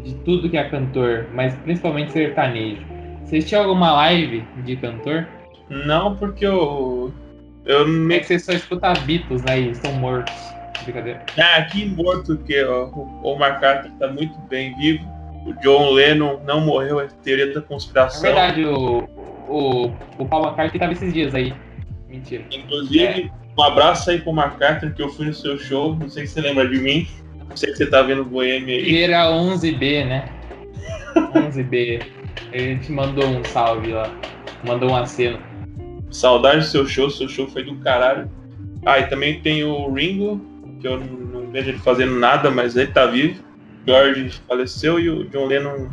Speaker 1: de tudo que é cantor, mas principalmente sertanejo. Você assistiu alguma live de cantor?
Speaker 2: Não, porque eu. Eu
Speaker 1: É que você só escuta Beatles, né? E estão mortos. Brincadeira.
Speaker 2: Ah, que morto que ó, o Omar Carter tá muito bem vivo. O John Lennon não morreu, é teoria da
Speaker 1: É
Speaker 2: conspiração.
Speaker 1: verdade, o, o, o Paul McCartney tava esses dias aí. Mentira.
Speaker 2: Inclusive, um abraço aí pro Omar Carter, que eu fui no seu show. Não sei se você lembra de mim. Não sei se você tá vendo o Boêmio aí.
Speaker 1: Ele era 11B, né? 11B. Ele te mandou um salve lá. Mandou um aceno.
Speaker 2: Saudade do seu show, seu show foi do caralho. Ah, e também tem o Ringo, que eu não, vejo ele fazendo nada, mas ele tá vivo. George faleceu e o John Lennon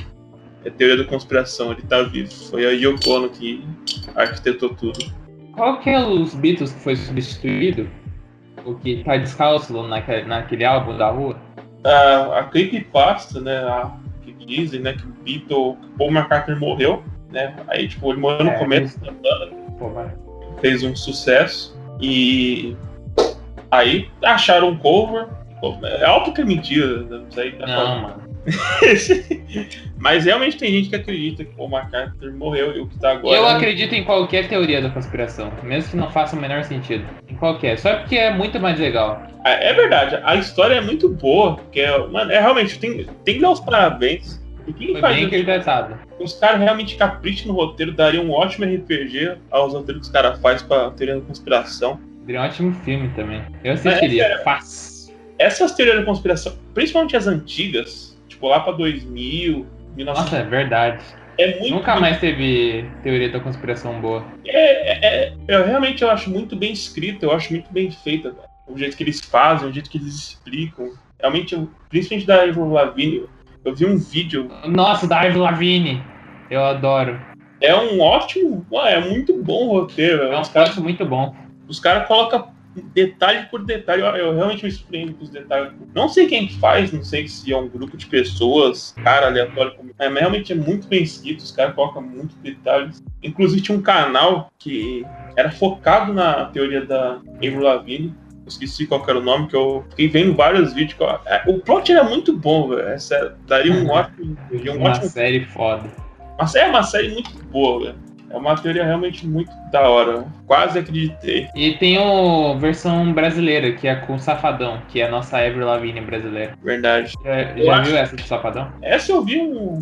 Speaker 2: é teoria da conspiração, ele tá vivo. Foi a Yoko Ono que arquitetou tudo.
Speaker 1: Qual que é os Beatles que foi substituído? O que tá descalço naquele, naquele álbum da rua?
Speaker 2: A, a creepypasta, né, a, que dizem, né, que o Beatle, que Paul McCartney morreu, né, aí, tipo, ele morreu no
Speaker 1: É,
Speaker 2: começo da banda, fez um sucesso e aí acharam um cover. Pô, É óbvio que é mentira, né? Isso aí tá
Speaker 1: Não, mano.
Speaker 2: Mas realmente tem gente que acredita que o McCartney morreu e o que tá agora.
Speaker 1: Eu acredito em qualquer teoria da conspiração, mesmo que não faça o menor sentido. Em qualquer. Só porque é muito mais legal.
Speaker 2: É é verdade, a história é muito boa, porque é, mano, é realmente tem, tem que dar os parabéns. E quem
Speaker 1: Foi
Speaker 2: faz
Speaker 1: bem interpretado.
Speaker 2: Os caras realmente capricham no roteiro, daria um ótimo RPG aos roteiros que os caras fazem pra teoria da conspiração.
Speaker 1: Seria um ótimo filme também. Eu assistiria. Fácil.
Speaker 2: Essas teorias da conspiração, principalmente as antigas, tipo lá pra 2000, 1900,
Speaker 1: Nossa, é verdade.
Speaker 2: é muito.
Speaker 1: Nunca mais teve teoria da conspiração boa.
Speaker 2: É, é- é- eu realmente eu acho muito bem escrita, eu acho muito bem feita. cara. O jeito que eles fazem, o jeito que eles explicam. Realmente, eu- principalmente da Avril Lavigne, eu vi um vídeo.
Speaker 1: Nossa, da Ivy Lavigne. Eu adoro.
Speaker 2: É um ótimo. É muito bom o roteiro.
Speaker 1: É um
Speaker 2: os caras
Speaker 1: muito bom.
Speaker 2: Os cara colocam detalhe por detalhe. Eu, eu realmente me surpreendo com os detalhes. Não sei quem faz, não sei se é um grupo de pessoas, cara aleatório. É, mas realmente é muito bem escrito, os caras colocam muitos detalhes. Inclusive tinha um canal que era focado na teoria da Avril Lavigne. Eu esqueci qual era o nome, que eu fiquei vendo vários vídeos. Eu, é, o plot era muito bom, velho. Daria um ótimo. Um
Speaker 1: Uma
Speaker 2: ótimo
Speaker 1: série foda.
Speaker 2: mas é uma série muito boa, velho. É uma teoria realmente muito da hora. Quase acreditei.
Speaker 1: E tem a versão brasileira, que é com o Safadão, que é a nossa Avril Lavigne brasileira.
Speaker 2: Verdade.
Speaker 1: Já,
Speaker 2: Eu
Speaker 1: já viu essa do Safadão?
Speaker 2: Essa eu vi um.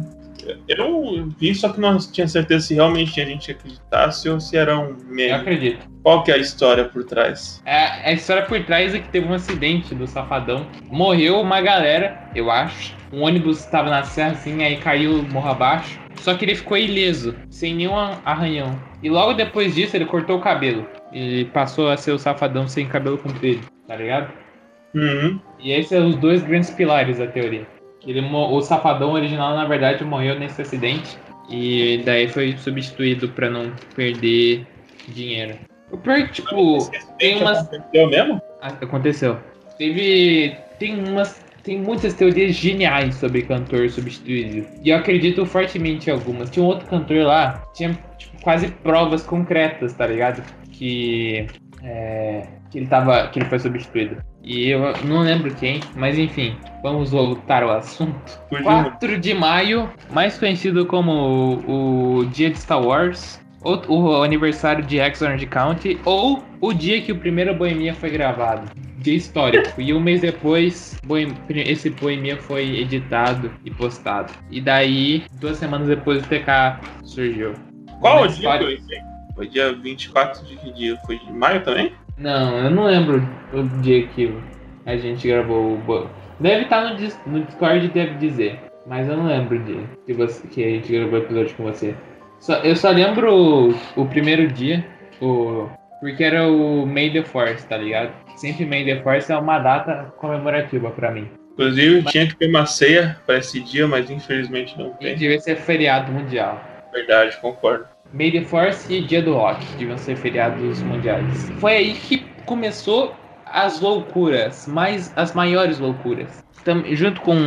Speaker 2: Eu vi, só que não tinha certeza se realmente tinha gente acreditasse ou se era um
Speaker 1: Eu
Speaker 2: meme.
Speaker 1: acredito.
Speaker 2: Qual que é a história por trás?
Speaker 1: É, a história por trás é que teve um acidente do Safadão. Morreu uma galera, eu acho. Um ônibus estava na serra assim, aí caiu morro abaixo. Só que ele ficou ileso, sem nenhum arranhão. E logo depois disso ele cortou o cabelo. E passou a ser o Safadão sem cabelo comprido, tá ligado?
Speaker 2: Uhum.
Speaker 1: E esses são os dois grandes pilares da teoria. Ele, o Safadão original, na verdade, morreu nesse acidente. E daí foi substituído pra não perder dinheiro. O pior é que, tipo, tem umas-
Speaker 2: Aconteceu mesmo?
Speaker 1: Ah, Aconteceu. Teve. Tem umas. Tem muitas teorias geniais sobre cantor substituído. E eu acredito fortemente em algumas. Tinha um outro cantor lá, tinha tipo, quase provas concretas, tá ligado? Que. é, que ele tava. que ele foi substituído. E eu não lembro quem, mas enfim, vamos voltar ao assunto.
Speaker 2: Fugiu.
Speaker 1: 4 de maio, mais conhecido como o, o dia de Star Wars, ou o aniversário de X Orange County, ou o dia que o primeiro Boemia foi gravado. Dia histórico. E um mês depois, Boem- esse Boemia foi editado e postado. E daí, duas semanas depois, o TK surgiu.
Speaker 2: Qual o dia que eu sei? Foi dia 24 de que dia? Foi de maio também?
Speaker 1: Não, eu não lembro o dia que a gente gravou o. Deve estar no, dis- no Discord, deve dizer. Mas eu não lembro o dia que, você, que a gente gravou o episódio com você. Só- eu só lembro o, o primeiro dia, o, porque era o May the Force, tá ligado? Sempre May the Force é uma data comemorativa pra mim.
Speaker 2: Inclusive, tinha que ter uma ceia para esse dia, mas infelizmente não
Speaker 1: E
Speaker 2: tem.
Speaker 1: devia ser feriado mundial.
Speaker 2: Verdade, concordo.
Speaker 1: May the Force e Dia do Rock deviam ser feriados mundiais. Foi aí que começou as loucuras, mais as maiores loucuras. Tam- junto com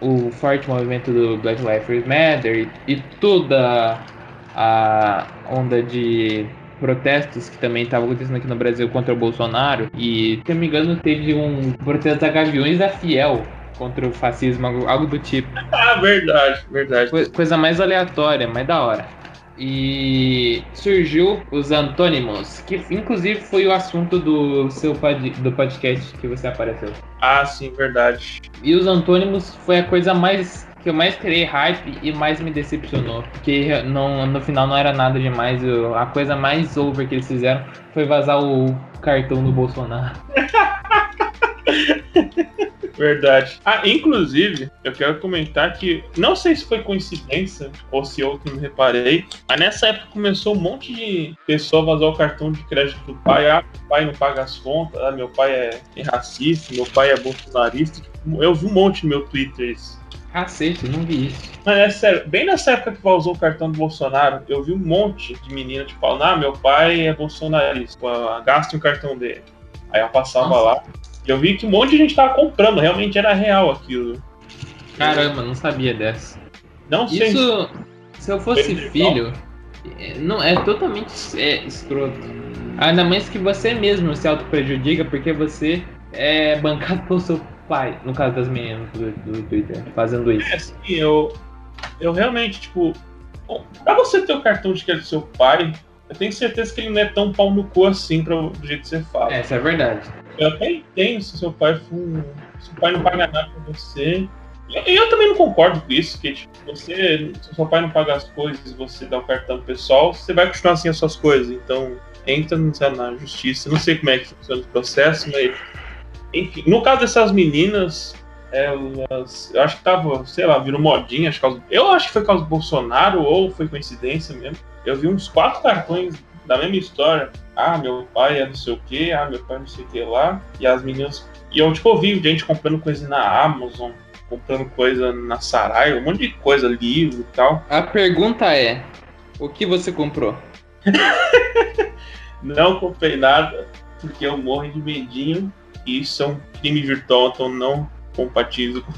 Speaker 1: o forte movimento do Black Lives Matter e, e toda a onda de protestos que também estavam acontecendo aqui no Brasil contra o Bolsonaro. E, se eu não me engano, teve um protesto da Gaviões da Fiel contra o fascismo, algo- algo do tipo.
Speaker 2: Ah, verdade, verdade.
Speaker 1: Coi- Coisa mais aleatória, mais da hora. E surgiu os antônimos, que inclusive foi o assunto do seu pod- do podcast que você apareceu.
Speaker 2: Ah, sim, verdade.
Speaker 1: E os antônimos foi a coisa mais que eu mais criei hype e mais me decepcionou, porque não, no final não era nada demais. eu- a coisa mais over que eles fizeram foi vazar o cartão do Bolsonaro.
Speaker 2: Verdade. Ah, inclusive, eu quero comentar que não sei se foi coincidência ou se eu que não reparei, mas nessa época começou um monte de pessoa vazar o cartão de crédito do pai. Ah, meu pai não paga as contas, ah, meu pai é, é racista, meu pai é bolsonarista. Eu vi um monte no meu Twitter isso.
Speaker 1: Cacete, não vi isso.
Speaker 2: Mas é sério, bem nessa época que vazou o cartão do Bolsonaro, eu vi um monte de menina tipo, ah, meu pai é bolsonarista, gaste o cartão dele. Aí eu passava
Speaker 1: Nossa.
Speaker 2: lá eu vi que um monte de gente tava comprando, realmente era real aquilo.
Speaker 1: Caramba, não sabia dessa.
Speaker 2: Não sei.
Speaker 1: Isso, se eu fosse filho, é, não é totalmente é, escroto. Ainda mais que você mesmo se auto-prejudica porque você é bancado pelo seu pai, no caso das meninas do, do Twitter, fazendo isso.
Speaker 2: É assim, eu, eu realmente, tipo, pra você ter o cartão de crédito do seu pai, eu tenho certeza que ele não é tão pau no cu assim pra, do jeito que você fala.
Speaker 1: É, isso é verdade.
Speaker 2: Eu até entendo se seu pai for se o pai não paga nada pra você. Eu, eu também não concordo com isso, que tipo, você, se seu pai não paga as coisas você dá o cartão pessoal, você vai continuar assim as suas coisas. Então, entra na justiça. Não sei como é que funciona o processo, mas. Enfim, no caso dessas meninas, elas. Eu acho que tava, sei lá, virou modinha. Acho que eu acho que foi causa do Bolsonaro ou foi coincidência mesmo. Eu vi uns quatro cartões da mesma história. Ah, meu pai é não sei o que, ah, meu pai não sei o que lá. E as meninas. E eu, tipo, vi gente comprando coisa na Amazon. comprando coisa na Saraiva, um monte de coisa, livro e tal.
Speaker 1: A pergunta é: o que você comprou?
Speaker 2: não comprei nada, porque eu morro de medinho e isso é um crime virtual, então não compatibilizo com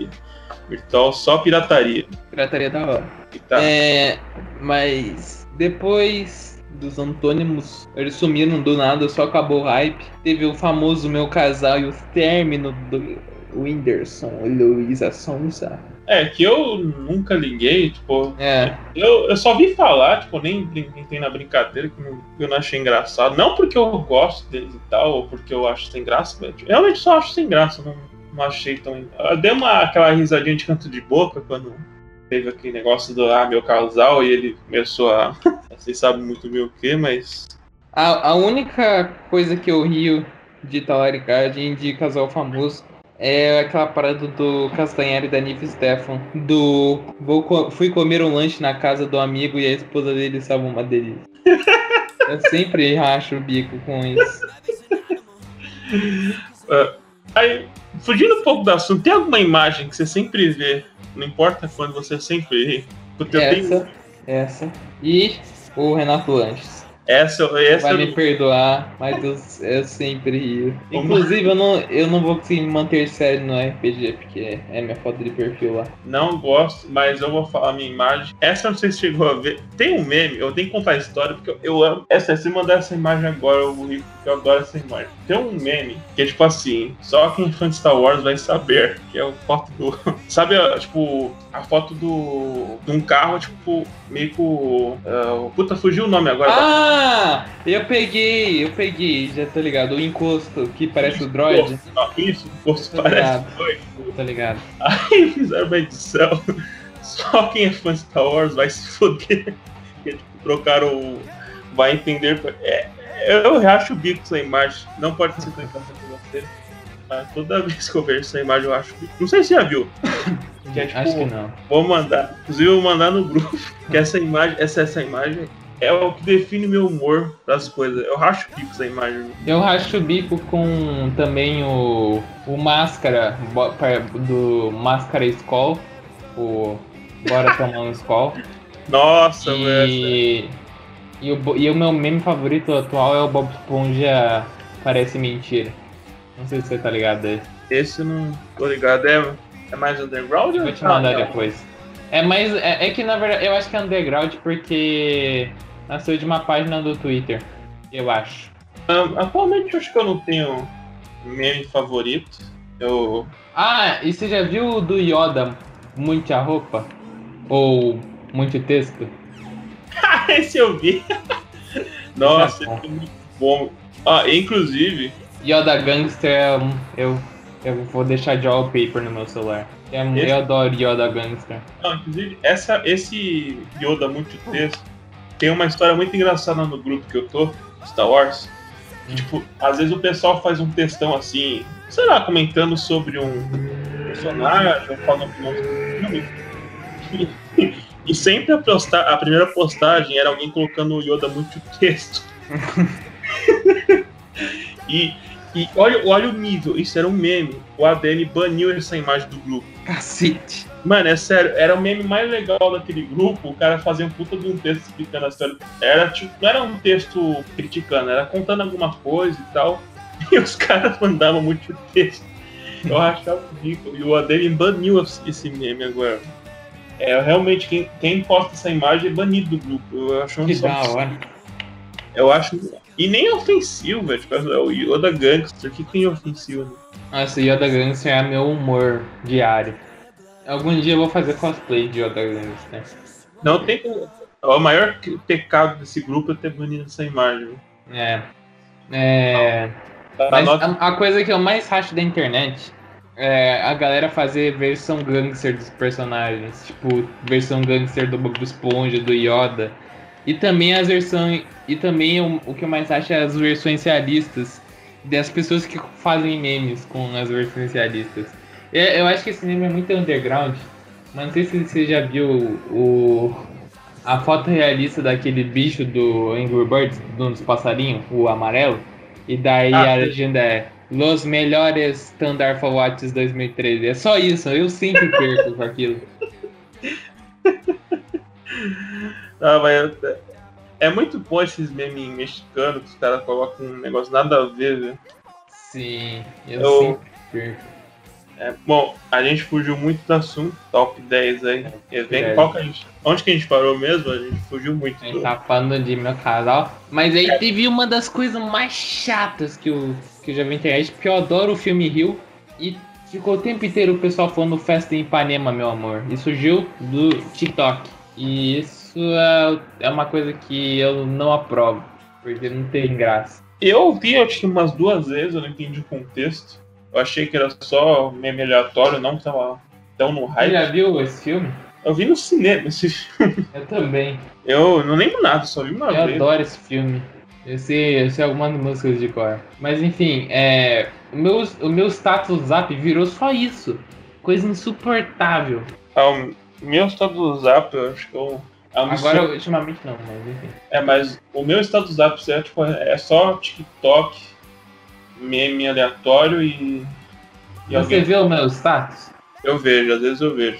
Speaker 2: virtual, só pirataria.
Speaker 1: Pirataria da hora. Tá. É, mas depois dos antônimos, eles sumiram do nada, só acabou o hype. Teve o famoso Meu Casal e o término do Whindersson e Luísa Sonza.
Speaker 2: É, que eu nunca liguei, tipo. É. Eu, eu só vi falar, tipo, nem entrei na brincadeira que eu, eu não achei engraçado. Não porque eu gosto deles e tal, ou porque eu acho sem graça, mas tipo, realmente só acho sem graça, não, não achei tão. Eu dei uma, aquela risadinha de canto de boca quando teve aquele negócio do ah, meu casal e ele começou a. Vocês sabem muito bem o que, mas.
Speaker 1: A, a única coisa que eu rio de talaricagem de casal famoso é aquela parada do Castanheira e da Nif Stefan. Do vou, fui comer um lanche na casa do amigo e a esposa dele estava uma delícia. Eu sempre racho o bico com isso.
Speaker 2: Uh, aí, fugindo um pouco do assunto, tem alguma imagem que você sempre vê, não importa quando você sempre vê?
Speaker 1: essa, tenho... essa. E o Renato Lanches.
Speaker 2: Essa, essa
Speaker 1: Vai me perdoar, mas eu, eu sempre rio. Inclusive, eu não, eu não vou conseguir manter sério no RPG, porque é minha foto de perfil lá.
Speaker 2: Não gosto, mas eu vou falar a minha imagem. Essa não sei se chegou a ver. Tem um meme, eu tenho que contar a história, porque eu, eu amo. Essa, se mandar essa imagem agora, eu vou rir, porque eu adoro essa imagem. Tem um meme que é tipo assim: só quem é fã de Star Wars vai saber, que é o foto do. Sabe, tipo, a foto do. de um carro, tipo, meio que. Uh, puta, fugiu o nome agora.
Speaker 1: Ah! Ah, eu peguei, eu peguei, já tô ligado. O encosto que parece isso, o droid.
Speaker 2: Isso, o encosto parece
Speaker 1: o droid. Tá ligado.
Speaker 2: Aí fizeram uma edição. Só quem é fã de Star Wars vai se foder. Porque, tipo, trocaram o. Vai entender. É, eu acho o bico essa imagem. Não pode ser tão importante pra você. Mas toda vez que eu vejo essa imagem, eu acho. Não sei se já viu.
Speaker 1: Que é, tipo, acho que não.
Speaker 2: Vou mandar. Inclusive, eu vou mandar no grupo. Que essa imagem, essa, essa imagem é o que define meu humor das coisas. Eu racho o bico essa imagem.
Speaker 1: Eu racho o bico com também o, o Máscara do Máscara Skull. O Bora Tomar um Skull.
Speaker 2: Nossa,
Speaker 1: e... velho. E o, e o meu meme favorito atual é o Bob Esponja Parece Mentira. Não sei se você tá ligado aí.
Speaker 2: Esse eu não tô ligado. É, é mais underground?
Speaker 1: Vou te mandar ah, depois. É mais. É, é, que na verdade eu acho que é underground porque nasceu de uma página do Twitter, eu acho.
Speaker 2: Um, atualmente acho que eu não tenho meme favorito. Eu.
Speaker 1: Ah, e você já viu o do Yoda muita roupa? Ou muito texto?
Speaker 2: Esse eu vi. Nossa, é muito bom. Ah, inclusive.
Speaker 1: Yoda Gangster, eu, eu vou deixar de wallpaper no meu celular. Eu, esse... eu adoro Yoda Gangster.
Speaker 2: Não, inclusive, essa, esse Yoda muito texto tem uma história muito engraçada no grupo que eu tô, Star Wars. Que, hum. tipo, às vezes o pessoal faz um textão assim, sei lá, comentando sobre um personagem, ou falando opinião sobre filme. E sempre a, posta a primeira postagem era alguém colocando o Yoda muito texto. e, e olha, olha o nível, isso era um meme. O ADM baniu essa imagem do grupo.
Speaker 1: Cacete.
Speaker 2: Mano, é sério, era o meme mais legal daquele grupo, o cara fazia um puta de um texto explicando a história. Era tipo, não era um texto criticando, era contando alguma coisa e tal. E os caras mandavam muito texto. Eu achava ridículo. E o Adele baniu esse meme agora. É, realmente, quem, quem posta essa imagem é banido do grupo. Eu acho um
Speaker 1: que da hora.
Speaker 2: Eu acho. E nem é ofensivo, velho. Tipo, é o Yoda Gangster. O que tem ofensivo?
Speaker 1: Nossa, Yoda Gangster é meu humor diário. Algum dia eu vou fazer cosplay de Yoda Gangster.
Speaker 2: Não tem. O maior pecado desse grupo é ter banido essa imagem.
Speaker 1: É. É. Mas a, a, coisa que eu mais racho da internet é a galera fazer versão gangster dos personagens. Tipo, versão gangster do Bob Esponja, do Yoda. E também as versões. E também o, o que eu mais acho é as versões realistas das pessoas que fazem memes com as versões realistas. É, eu acho que esse anime é muito underground, mas não sei se você já viu o, a foto realista daquele bicho do Angry Birds, dos passarinhos, o amarelo, e daí ah, a legenda é Los melhores Standard for Watches 2013. É só isso, eu sempre perco com aquilo.
Speaker 2: Ah, mas é muito bom esses memes mexicanos que os caras colocam um negócio nada a ver, velho.
Speaker 1: Sim, eu, eu sempre perco.
Speaker 2: É, bom, a gente fugiu muito do assunto, top 10 aí. É, vem, qual que a gente, onde que a gente parou mesmo? A gente fugiu muito.
Speaker 1: A gente do... tá falando de meu casal. Mas aí é. teve uma das coisas mais chatas que eu, que eu já vi na internet, porque eu adoro o filme Rio. E ficou o tempo inteiro o pessoal falando Festa em Ipanema, meu amor. E surgiu do TikTok. E isso é, é uma coisa que eu não aprovo, porque não tem graça.
Speaker 2: Eu vi, acho que umas duas vezes, eu não entendi o contexto. Eu achei que era só meme aleatório, não que tava tão no hype.
Speaker 1: Você já viu esse filme?
Speaker 2: Eu vi no cinema esse filme.
Speaker 1: Eu também.
Speaker 2: Eu não lembro nada, só vi uma
Speaker 1: eu
Speaker 2: vez.
Speaker 1: Eu adoro esse filme. Eu sei, eu sei algumas músicas de cor. Mas enfim, é, o, meu, o meu status zap virou só isso. Coisa insuportável.
Speaker 2: Ah, o meu status zap, eu acho que eu.
Speaker 1: É Agora, ultimamente não, mas enfim.
Speaker 2: É, mas o meu status zap é, tipo, é só TikTok meme aleatório e.
Speaker 1: e Você alguém... vê o meu status?
Speaker 2: Eu vejo, às vezes eu vejo.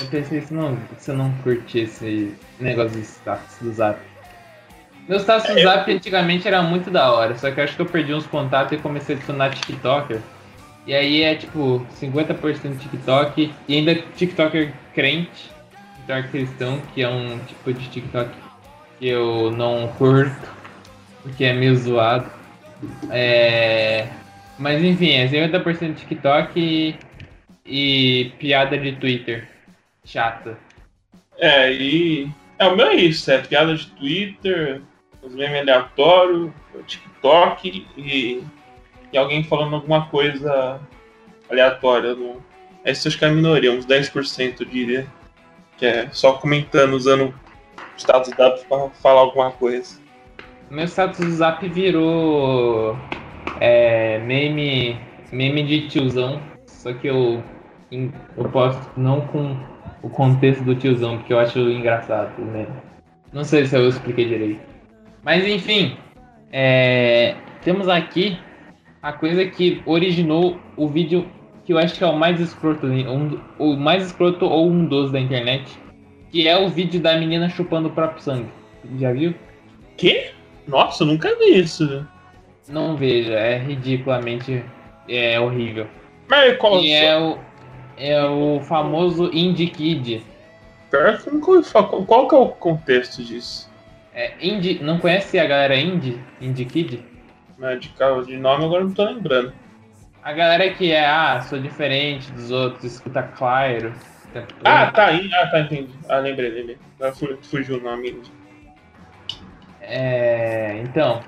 Speaker 1: Eu pensei se não, se não curte esse negócio de status do zap. Meu status do é, zap eu... antigamente era muito da hora, só que eu acho que eu perdi uns contatos e comecei a adicionar TikToker. E aí é tipo 50% TikTok e ainda TikToker crente, TikToker cristão, que é um tipo de TikTok que eu não curto, porque é meio zoado. É... Mas enfim, é 50% TikTok e... e piada de Twitter. Chata.
Speaker 2: É, e. É, o meu é isso, é piada de Twitter, os memes aleatórios, TikTok e, e alguém falando alguma coisa aleatória. No... Esse acho que é a minoria, uns 10% eu diria. Que é só comentando, usando status dados para falar alguma coisa.
Speaker 1: Meu status do zap virou é, meme, meme de tiozão, só que eu, eu posto não com o contexto do tiozão, porque eu acho engraçado o meme. Não sei se eu expliquei direito. Mas enfim, é, temos aqui a coisa que originou o vídeo que eu acho que é o mais escroto, um, o mais escroto ou um dos da internet, que é o vídeo da menina chupando o próprio sangue. Já viu?
Speaker 2: Que? Nossa, eu nunca vi isso.
Speaker 1: Não veja, é ridiculamente é horrível.
Speaker 2: Mas qual
Speaker 1: e é o, é o famoso Indie Kid.
Speaker 2: Qual, qual que é o contexto disso?
Speaker 1: É, indie, não conhece a galera Indie? Indie Kid?
Speaker 2: Não, de, de nome agora não tô lembrando.
Speaker 1: A galera que é, ah, sou diferente dos outros, escuta Claro.
Speaker 2: Ah, tá, ah, tá, entendi. Ah, lembrei, lembrei. Fugiu o nome.
Speaker 1: É, então,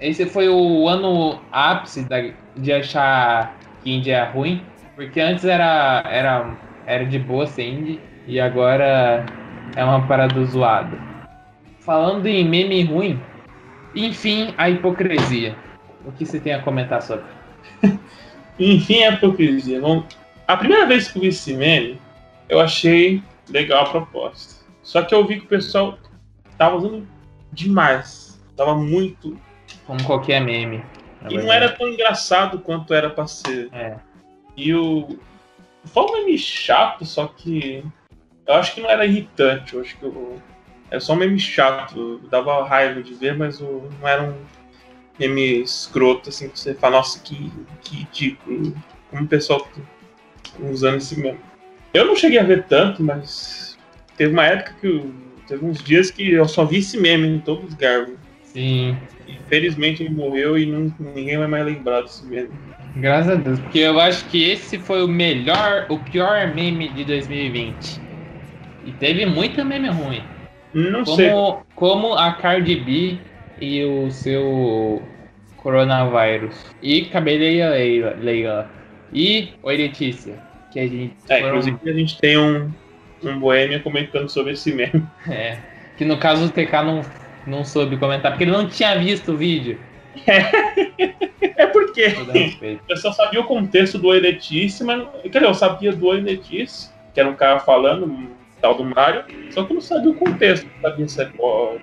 Speaker 1: esse foi o ano ápice da, de achar que indie é ruim, porque antes era, era, era de boa ser indie e agora é uma parada zoada. Falando em meme ruim, enfim, a hipocrisia. O que você tem a comentar sobre?
Speaker 2: enfim, a hipocrisia. Bom, a primeira vez que eu vi esse meme, eu achei legal a proposta. Só que eu vi que o pessoal tava usando demais. Tava muito.
Speaker 1: Como qualquer meme.
Speaker 2: E não era tão engraçado quanto era pra ser.
Speaker 1: É.
Speaker 2: E o. Foi um meme chato, só que. Eu acho que não era irritante. Eu acho que eu... era só um meme chato. Dava raiva de ver, mas o... não era um meme escroto, assim, que você fala, nossa, que, que ridículo. Como o pessoal usando esse meme. Eu não cheguei a ver tanto, mas teve uma época que o Teve uns dias que eu só vi esse meme em todos os Garvin.
Speaker 1: Sim.
Speaker 2: Infelizmente ele morreu e não, ninguém vai mais lembrar desse meme.
Speaker 1: Graças a Deus, porque eu acho que esse foi o melhor, o pior meme de 2020. E teve muita meme ruim.
Speaker 2: Não
Speaker 1: como,
Speaker 2: sei.
Speaker 1: Como a Cardi B e o seu coronavírus. E Cabeleira Leila, Leila. E Oi Letícia. Que a gente.
Speaker 2: É, foram... inclusive a gente tem um, um boêmia comentando sobre esse meme.
Speaker 1: É. Que no caso o TK não, não soube comentar, porque ele não tinha visto o vídeo.
Speaker 2: É, é porque eu só sabia o contexto do Oi mas. Quer dizer, eu sabia do Oi que era um cara falando, tal do Mario, só que eu não sabia o contexto. Não sabia se é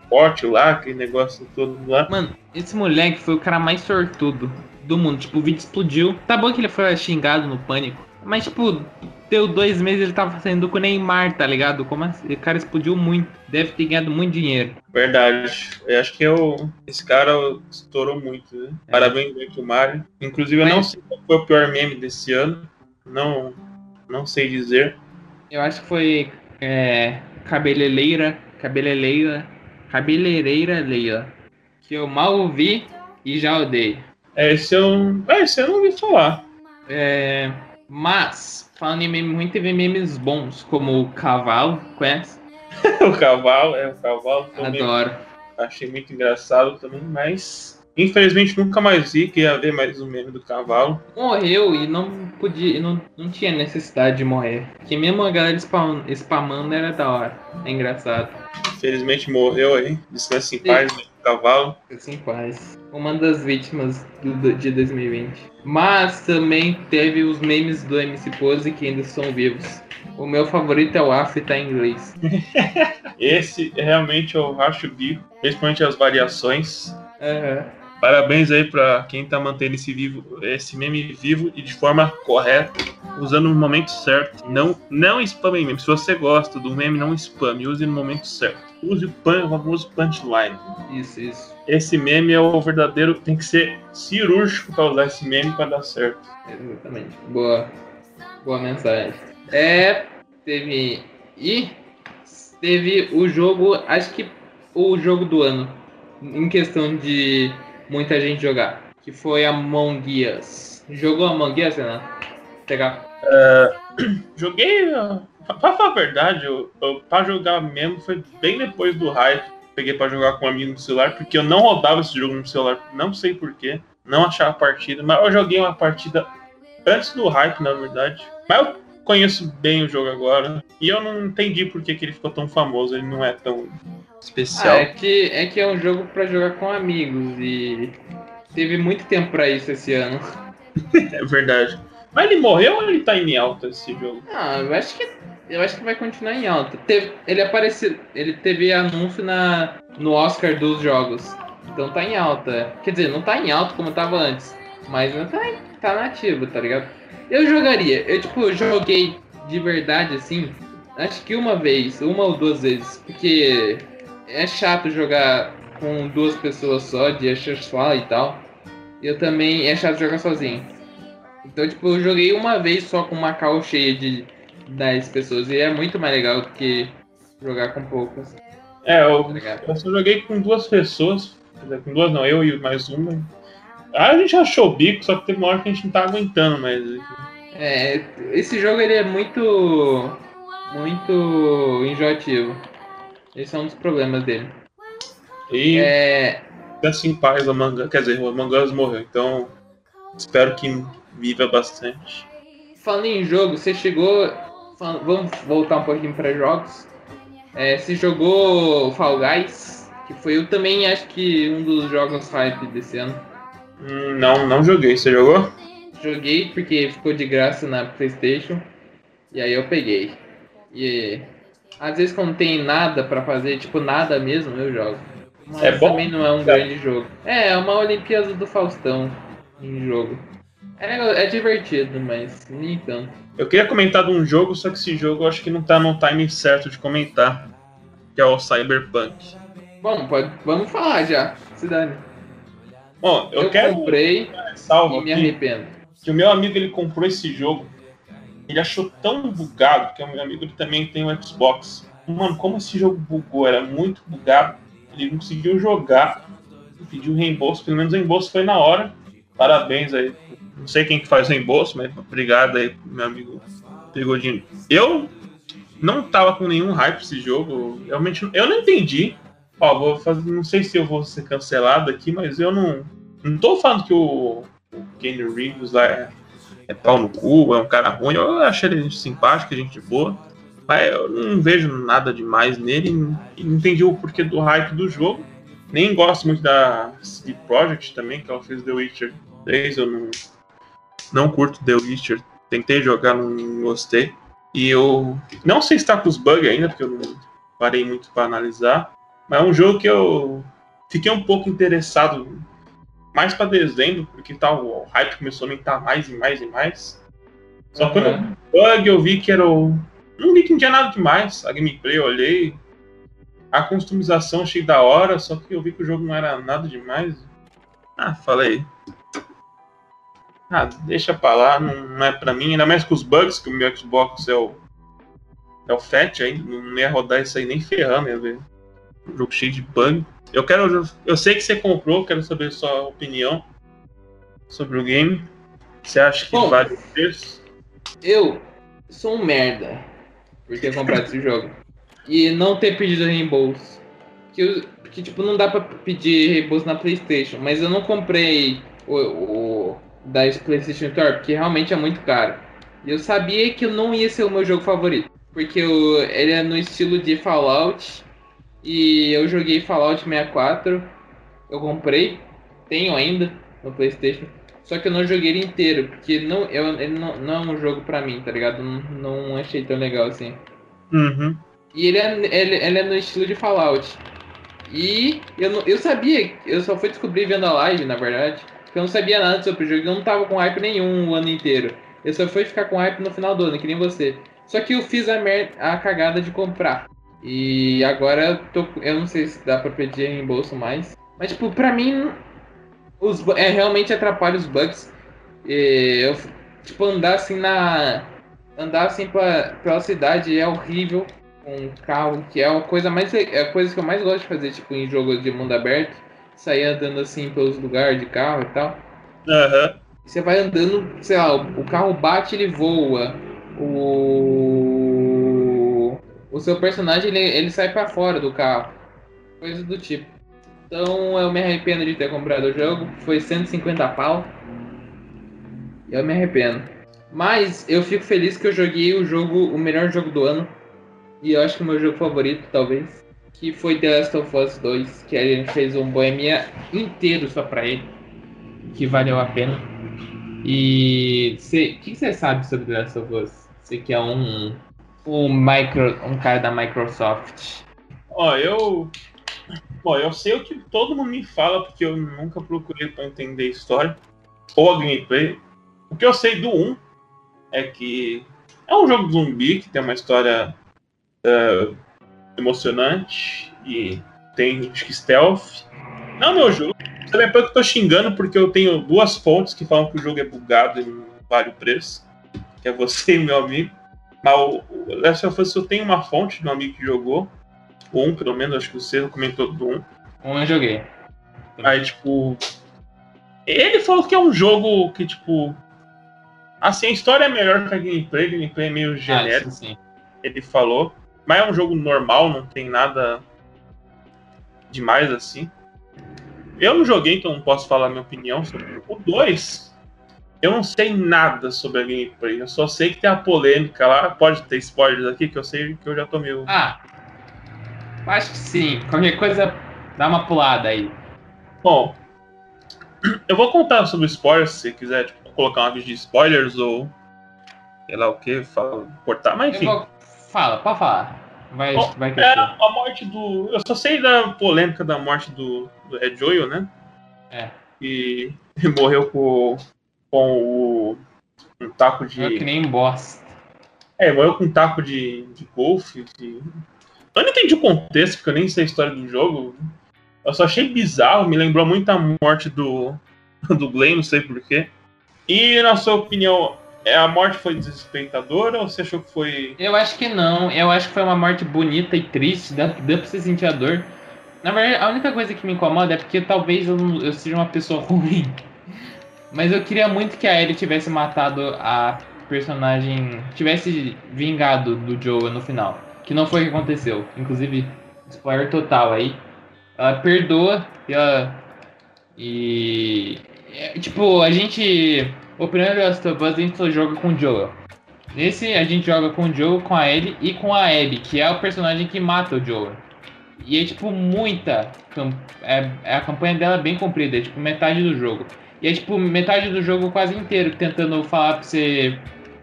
Speaker 2: forte lá, aquele negócio todo lá.
Speaker 1: Mano, esse moleque foi o cara mais sortudo do mundo. Tipo, o vídeo explodiu. Tá bom que ele foi xingado no pânico. Mas, tipo, deu dois meses ele tava saindo com o Neymar, tá ligado? Como assim? O cara explodiu muito. Deve ter ganhado muito dinheiro.
Speaker 2: Verdade. Eu acho que eu, esse cara estourou muito, né? É. Parabéns aí pro Mário. Inclusive, eu Mas... não sei qual foi o pior meme desse ano. Não, não sei dizer.
Speaker 1: Eu acho que foi é, cabeleireira, cabeleireira, cabeleireira Leila. Que eu mal ouvi e já odeio.
Speaker 2: É, esse eu, é, esse eu não ouvi falar.
Speaker 1: É, mas, falando em meme ruim, teve memes bons, como o cavalo, conhece?
Speaker 2: o cavalo, é, o cavalo
Speaker 1: também. Adoro.
Speaker 2: Achei muito engraçado também, mas infelizmente nunca mais vi que ia ver mais um meme do cavalo.
Speaker 1: Morreu e não podia, não, não tinha necessidade de morrer. Que mesmo a galera spam, spamando era da hora. É engraçado.
Speaker 2: Infelizmente morreu aí. Descanse em paz, né? cavalo.
Speaker 1: Descanse em paz. Uma das vítimas do, de 2020. Mas também teve os memes do MC Pose que ainda estão vivos. O meu favorito é o Afro tá em inglês.
Speaker 2: Esse realmente eu racho o bico, principalmente as variações.
Speaker 1: Uhum.
Speaker 2: Parabéns aí para quem tá mantendo esse, vivo, esse meme vivo e de forma correta, usando no momento certo. Não, não spame meme. Se você gosta do meme, não spame, use no momento certo. Use o, pan, o famoso punchline.
Speaker 1: Isso, isso.
Speaker 2: Esse meme é o verdadeiro, tem que ser cirúrgico para usar esse meme para dar certo.
Speaker 1: Exatamente. Boa, boa mensagem. É, teve e teve o jogo, acho que o jogo do ano em questão de muita gente jogar, que foi Among Us. Jogou Among Us, né? Pegar.
Speaker 2: Uh, joguei, pra falar a verdade, eu, eu, pra jogar mesmo foi bem depois do hype. Peguei pra jogar com um amigo no celular, porque eu não rodava esse jogo no celular, não sei porquê, não achava partida, mas eu joguei uma partida antes do hype, na verdade. Mas eu conheço bem o jogo agora, e eu não entendi por que, que ele ficou tão famoso, ele não é tão especial. Ah,
Speaker 1: é, que, é que é um jogo para jogar com amigos e teve muito tempo para isso esse ano.
Speaker 2: é verdade. Mas ele morreu ou ele tá em alta esse jogo?
Speaker 1: Ah, eu acho que eu acho que vai continuar em alta. Teve, ele apareceu, ele teve anúncio na no Oscar dos jogos. Então tá em alta. Quer dizer, não tá em alta como tava antes, mas não tá, tá nativo, tá ligado? Eu jogaria. Eu tipo joguei de verdade assim, acho que uma vez, uma ou duas vezes, porque é chato jogar com duas pessoas só, de Ashersfall e tal. Eu também é chato jogar sozinho. Então, tipo, eu joguei uma vez só com uma call cheia de 10 pessoas. E é muito mais legal do que jogar com poucas.
Speaker 2: É, eu, tá eu só joguei com duas pessoas. Com duas não, eu e mais uma. Aí a gente achou o bico, só que teve uma hora que a gente não tá aguentando mais.
Speaker 1: É, esse jogo ele é muito. muito enjoativo. Esse é um dos problemas dele.
Speaker 2: E é... assim paz, o Among quer dizer, o Among Us morreu, então espero que viva bastante.
Speaker 1: Falando em jogo, você chegou. Vamos voltar um pouquinho para jogos. É, você jogou Fall Guys, que foi eu também acho que um dos jogos hype desse ano.
Speaker 2: Hum, não, não joguei. Você jogou?
Speaker 1: Joguei porque ficou de graça na PlayStation. E aí eu peguei. E às vezes quando tem nada para fazer, tipo nada mesmo, eu jogo. Mas é bom? também não é um grande jogo. É, é uma Olimpíada do Faustão em jogo. É, é divertido, mas nem tanto.
Speaker 2: Eu queria comentar de um jogo, só que esse jogo eu acho que não tá no time certo de comentar. Que é o Cyberpunk.
Speaker 1: Bom, pode, vamos falar já, Cidade.
Speaker 2: Bom, eu,
Speaker 1: eu
Speaker 2: quero.
Speaker 1: comprei e me arrependo.
Speaker 2: Que o meu amigo ele comprou esse jogo ele achou tão bugado, que o meu amigo ele também tem um Xbox. Mano, como esse jogo bugou, era muito bugado. Ele não conseguiu jogar, pediu reembolso, pelo menos o reembolso foi na hora. Parabéns aí. Não sei quem que faz o reembolso, mas obrigado aí, meu amigo pegou dinheiro. Eu não tava com nenhum hype esse jogo. Realmente, eu não entendi. Ó, vou fazer, não sei se eu vou ser cancelado aqui, mas eu não. Não tô falando que o, o Kenny Reeves lá é é pau no cu, é um cara ruim. Eu achei ele simpático, gente boa. Mas eu não vejo nada demais nele. Não entendi o porquê do hype do jogo. Nem gosto muito da CD Projekt também, que ela fez The Witcher 3. Eu não, não curto The Witcher. Tentei jogar, não gostei. E eu não sei se tá com os bugs ainda, porque eu não parei muito para analisar. Mas é um jogo que eu fiquei um pouco interessado mais pra dezembro, porque tá, o hype começou a aumentar mais e mais e mais. Só
Speaker 1: Uhum.
Speaker 2: quando o bug eu vi que era o. Não vi que não tinha nada demais. A gameplay eu olhei. A customização achei da hora, só que eu vi que o jogo não era nada demais. Ah, falei. Ah, deixa pra lá, não, não é pra mim. Ainda mais com os bugs, que o meu Xbox é o. É o Fat ainda. Não ia rodar isso aí nem ferrando, ia ver. Jogo cheio de bug. Eu quero. Eu sei que você comprou, quero saber sua opinião sobre o game. Você acha que
Speaker 1: Bom.
Speaker 2: vale o preço?
Speaker 1: Eu sou um merda por ter comprado esse jogo. E não ter pedido reembolso. Que, eu- que tipo, não dá pra pedir reembolso na Playstation. Mas eu não comprei o, o da Playstation Store, porque realmente é muito caro. E eu sabia que não ia ser o meu jogo favorito. Porque eu- ele é no estilo de Fallout. E eu joguei Fallout 64. Eu comprei. Tenho ainda no Playstation. Só que eu não joguei ele inteiro, porque não, eu, ele não, não é um jogo pra mim, tá ligado? Não, não achei tão legal assim.
Speaker 2: Uhum.
Speaker 1: E ele é, ele, ele é no estilo de Fallout. E eu, não, eu sabia, eu só fui descobrir vendo a live, na verdade. Porque eu não sabia nada sobre o jogo, eu não tava com hype nenhum o ano inteiro. Eu só fui ficar com hype no final do ano, que nem você. Só que eu fiz a, mer a cagada de comprar. E agora eu tô. Eu não sei se dá pra pedir reembolso mais. Mas tipo, pra mim. Os, é, realmente atrapalha os bugs. E eu, tipo, andar assim na. Andar assim pra, pela cidade é horrível com um carro, que é a coisa mais é a coisa que eu mais gosto de fazer, tipo, em jogos de mundo aberto, sair andando assim pelos lugares de carro e tal.
Speaker 2: Aham.
Speaker 1: Você vai andando, sei lá, o carro bate, ele voa. O o seu personagem ele, ele sai pra fora do carro. Coisa do tipo. Então eu me arrependo de ter comprado o jogo, foi 150 pau. Eu me arrependo. Mas eu fico feliz que eu joguei o jogo, o melhor jogo do ano. E eu acho que o meu jogo favorito, talvez. Que foi The Last of Us 2. Que a gente fez um Bohemia inteiro só pra ele. Que valeu a pena. E o que você sabe sobre The Last of Us? Você que é um, um, micro, um cara da Microsoft.
Speaker 2: Ó, eu. Bom, eu sei o que todo mundo me fala, porque eu nunca procurei pra entender a história. Ou a gameplay. O que eu sei do 1 é que é um jogo zumbi que tem uma história é, emocionante e tem que stealth. Não é o meu jogo. Sabe que eu tô xingando porque eu tenho duas fontes que falam que o jogo é bugado e não vale o preço. Que é você e meu amigo. Mas o o Last of Us eu tenho uma fonte de um amigo que jogou. O 1, pelo menos, acho que você comentou do 1.
Speaker 1: Um eu joguei.
Speaker 2: Aí, tipo. Ele falou que é um jogo que, tipo. Assim, a história é melhor que a gameplay, a gameplay é meio genérico,
Speaker 1: Ah, sim, sim.
Speaker 2: ele falou. Mas é um jogo normal, não tem nada demais assim. Eu não joguei, então não posso falar a minha opinião sobre o 2. Eu não sei nada sobre a gameplay. Eu só sei que tem a polêmica lá. Pode ter spoilers aqui, que eu sei que eu já tô meio.
Speaker 1: Ah, acho que sim. Qualquer coisa, dá uma pulada aí.
Speaker 2: Bom, eu vou contar sobre spoilers, se você quiser tipo, colocar uma vídeo de spoilers ou sei lá o que, cortar, mas enfim.
Speaker 1: vou... Fala, pode falar. Vai,
Speaker 2: Bom,
Speaker 1: vai
Speaker 2: É a morte do. Eu só sei da polêmica da morte do, do Red Joel, né?
Speaker 1: É.
Speaker 2: E, e morreu com, com o, um taco de.
Speaker 1: Eu que nem bosta.
Speaker 2: É, morreu com um taco de, de golfe. de- Eu não entendi o contexto, porque eu nem sei a história do jogo. Eu só achei bizarro, me lembrou muito a morte do, do Glenn, não sei porquê. E na sua opinião, é, a morte foi desrespeitadora ou você achou que foi.
Speaker 1: Eu acho que não. Eu acho que foi uma morte bonita e triste. Dá, dá pra você sentir a dor. Na verdade, a única coisa que me incomoda é porque talvez eu, eu seja uma pessoa ruim. Mas eu queria muito que a Ellie tivesse matado a personagem. Tivesse vingado do Joe no final. Que não foi o que aconteceu. Inclusive, spoiler total aí. Ela perdoa e ela. E. é, tipo, a gente. O primeiro Last of Us a gente só joga com o Joel. Nesse a gente joga com o Joel, com a Ellie e com a Abby, que é o personagem que mata o Joel. E é tipo muita. É, é a campanha dela é bem comprida, é tipo metade do jogo. E é tipo metade do jogo quase inteiro tentando falar pra você